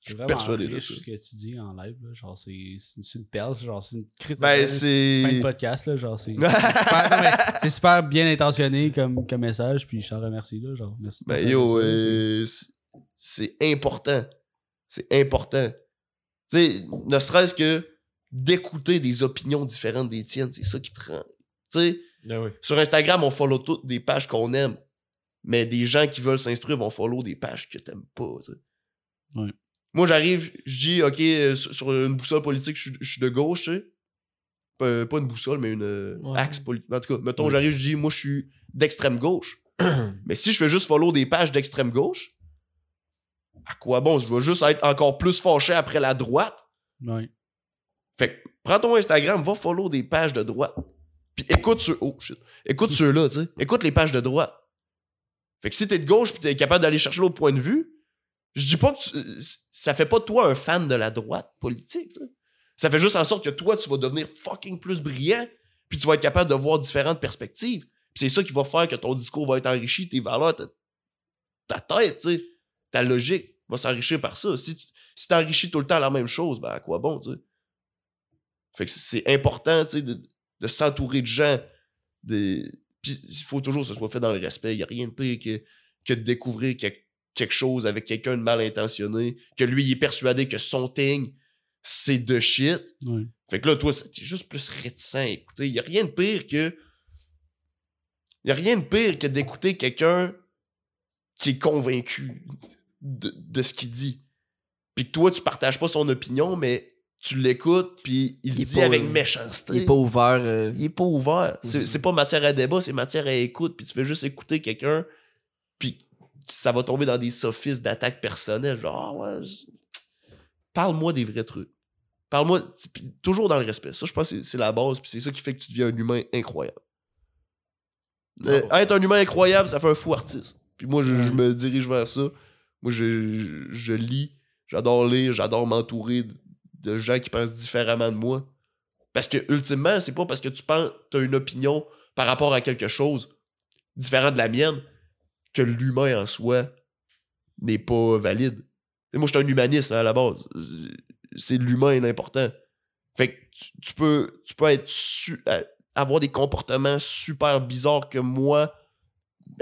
C'est suis persuadé de ça. ce que tu dis en live. Là. Genre, c'est une perle. Genre, c'est une crise Ben, perle. fin de c'est. podcast. Là, genre, c'est super, super bien intentionné comme, comme message. Puis je t'en remercie. Là, genre, merci Ben yo, euh, c'est important. C'est important. Tu sais, ne serait-ce que d'écouter des opinions différentes des tiennes, c'est ça qui te rend. Tu sais, Ben oui. sur Instagram, on follow toutes des pages qu'on aime, mais des gens qui veulent s'instruire vont follow des pages que t'aimes pas. Ouais. Moi, j'arrive, je dis, OK, sur une boussole politique, je suis- je suis de gauche, tu sais. Pas, pas une boussole, mais une euh, Ouais. axe politique. En tout cas, mettons, Ouais. j'arrive, je dis, moi, je suis d'extrême gauche. mais si je fais juste follow des pages d'extrême gauche, à quoi bon? Je vais juste être encore plus fâché après la droite? Ouais. Fait que prends ton Instagram, va follow des pages de droite. Puis écoute ceux. Oh shit. Écoute ceux-là, tu sais. Écoute les pages de droite. Fait que si t'es de gauche puis t'es capable d'aller chercher l'autre point de vue, je dis pas que tu- ça fait pas de toi un fan de la droite politique. Ça fait juste en sorte que toi, tu vas devenir fucking plus brillant, puis tu vas être capable de voir différentes perspectives. Puis c'est ça qui va faire que ton discours va être enrichi, tes valeurs, ta, ta tête, ta logique va s'enrichir par ça. Si tu si t'enrichis tout le temps la même chose, ben à quoi bon, tu sais. Fait que c'est important, tu sais, de, de s'entourer de gens. De... Puis il faut toujours que ce soit fait dans le respect. Il n'y a rien de pire que, que de découvrir que- quelque chose avec quelqu'un de mal intentionné, que lui, il est persuadé que son thing, c'est de shit. Fait que là, toi, t'es juste plus réticent à écouter. Il n'y a rien de pire que. Il n'y a rien de pire que d'écouter quelqu'un qui est convaincu de, de ce qu'il dit. Puis que toi, tu partages pas son opinion, mais tu l'écoutes, puis il, Il est dit pas- avec méchanceté. Il est pas ouvert. euh, Il est pas ouvert. C'est Mhm. c'est pas matière à débat, c'est matière à écoute. Puis tu fais juste écouter quelqu'un, puis ça va tomber dans des sophistes d'attaque personnelle. Genre, ah ouais, je- parle-moi des vrais trucs. Parle-moi, puis toujours dans le respect. Ça, je pense que c'est- c'est la base, puis c'est ça qui fait que tu deviens un humain incroyable. Euh, 100%. être un humain incroyable, ça fait un fou artiste. Puis moi, je, je me dirige vers ça. Moi, je, je- je lis, j'adore lire, j'adore m'entourer de, gens qui pensent différemment de moi. Parce que, ultimement, c'est pas parce que tu penses, as une opinion par rapport à quelque chose différent de la mienne que l'humain en soi n'est pas valide. Moi, je suis un humaniste hein, à la base. C'est l'humain l'important. Fait que tu, tu peux, tu peux être euh, avoir des comportements super bizarres que moi.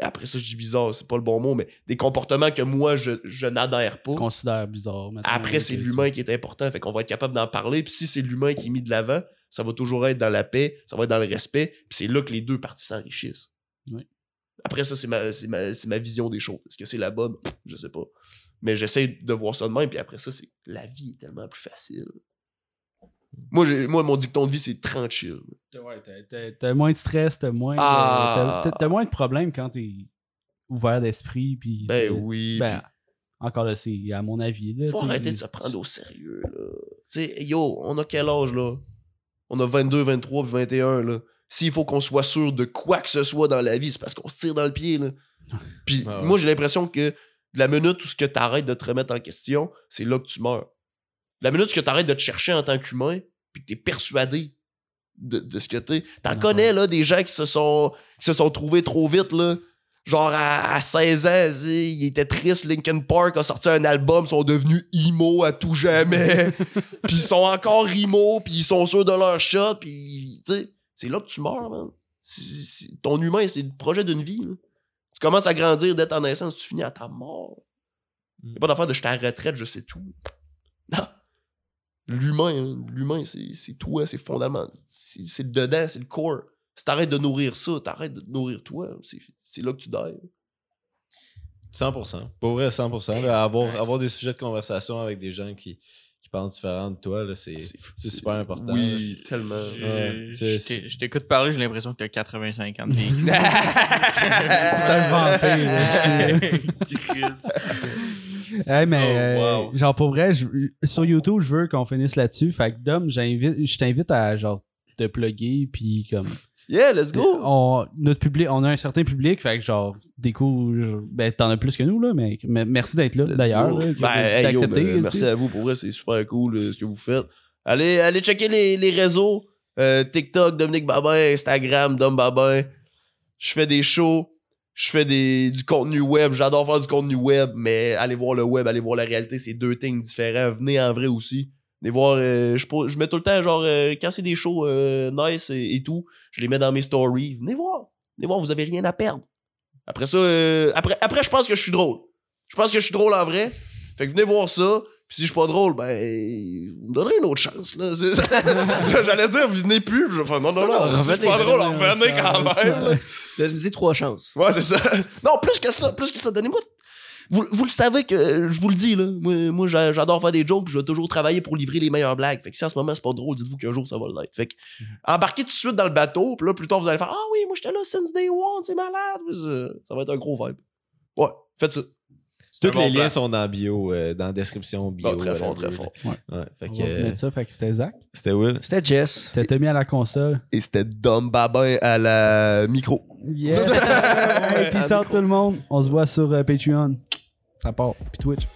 Après ça, je dis bizarre, c'est pas le bon mot, mais des comportements que moi, je, je n'adhère pas. Considère bizarre. Après, c'est l'humain qui est important. Fait qu'on va être capable d'en parler. Puis si c'est l'humain qui est mis de l'avant, ça va toujours être dans la paix, ça va être dans le respect. Puis c'est là que les deux parties s'enrichissent. Oui. Après, ça, c'est ma, c'est ma, c'est ma vision des choses. Est-ce que c'est la bonne? Je sais pas. Mais j'essaie de voir ça de même. Puis après ça, c'est la vie est tellement plus facile. Moi, moi mon dicton de vie, c'est 30 chill. Ouais, t'as- moins de stress, t'as moins, de- Ah. t'as- moins de problèmes quand t'es ouvert d'esprit. Puis, Ben t'sais, oui. ben, encore là, c'est à mon avis. Là, faut t'sais, arrêter de se prendre au sérieux. Là. Tu sais, yo, on a quel âge là? On a 22, 23 puis 21 là. S'il faut qu'on soit sûr de quoi que ce soit dans la vie, c'est parce qu'on se tire dans le pied là. Puis Ah ouais. moi j'ai l'impression que de la minute où ce que t'arrêtes de te remettre en question, c'est là que tu meurs. La minute où t'arrêtes de te chercher en tant qu'humain, puis que t'es persuadé de, de ce que t'es. T'en Ah connais là des gens qui se sont qui se sont trouvés trop vite là. Genre à, à 16 ans, il était triste, Linkin Park a sorti un album, ils sont devenus emo à tout jamais. puis ils sont encore emo, puis ils sont sûrs de leur shot, puis tu sais, c'est là que tu meurs, man. C'est- c'est- ton humain, c'est le projet d'une vie. là. Tu commences à grandir dès ta naissance, tu finis à ta mort. Mm. Y'a pas d'affaire de je suis à la retraite, je sais tout. L'humain, hein, l'humain, c'est c'est toi, c'est fondamental. C'est le dedans, c'est le core. Si t'arrêtes de nourrir ça, t'arrêtes de nourrir toi, c'est c'est là que tu dors. 100%. Pour vrai, 100%. là, avoir, avoir des sujets de conversation avec des gens qui, qui pensent différent de toi, là, c'est c'est super important. Oui, tellement. Ouais, je t'écoute parler, j'ai l'impression que t'as 85 ans de vie. C'est un vampire, Hey, mais Oh, euh, genre pour vrai, je- sur YouTube, je veux qu'on finisse là-dessus. Fait que Dom, j'invite, je t'invite à genre te plugger puis comme Yeah, let's go! on, notre public, on a un certain public, fait que genre découvre, ben t'en as plus que nous là, mais, mais merci d'être là d'ailleurs, Ben, hey, yo, d'accepter, ben, merci à vous pour vrai, c'est super cool euh, ce que vous faites. Allez, allez checker les, les réseaux. Euh, TikTok, Dominique Babin, Instagram, Dom Babin. Je fais des shows, je fais des, du contenu web. J'adore faire du contenu web, mais allez voir le web, allez voir la réalité, c'est deux things différents. Venez en vrai aussi. Venez voir, euh, je, je mets tout le temps, genre, euh, quand c'est des shows euh, nice et, tout, je les mets dans mes stories. Venez voir. Venez voir, vous avez rien à perdre. Après ça, après, après, je pense que je suis drôle. Je pense que je suis drôle en vrai. Fait que venez voir ça. Puis si je suis pas drôle, ben, vous me donnerez une autre chance, là. J'allais dire, venez plus. Puis je vais faire, non, non, non. si je suis pas drôle, revenez quand même. Donnez-y trois chances. Ouais, c'est ça. Non, plus que ça, plus que ça. Donnez-moi. Vous, vous le savez que je vous le dis, là. Moi, moi j'a- j'adore faire des jokes, puis je vais toujours travailler pour livrer les meilleures blagues. Fait que si en ce moment c'est pas drôle, dites-vous qu'un jour ça va l'être. Fait que embarquez tout de suite dans le bateau, puis là, plus tard, vous allez faire Ah oui, moi j'étais là since day one, c'est malade. Ça, ça va être un gros vibe. Ouais, faites ça. Bon les liens sont dans bio, euh, dans la description bio. Très fort, whatever, très fort. là. Ouais, fait On que, va vous euh, mettre ça, fait que c'était Zach. C'était Will. C'était Jess. C'était Tommy à la console. Et c'était Dom Babin à la micro. Yeah! hey, peace out tout le monde. On se voit sur euh, Patreon. Ça part. Puis Twitch.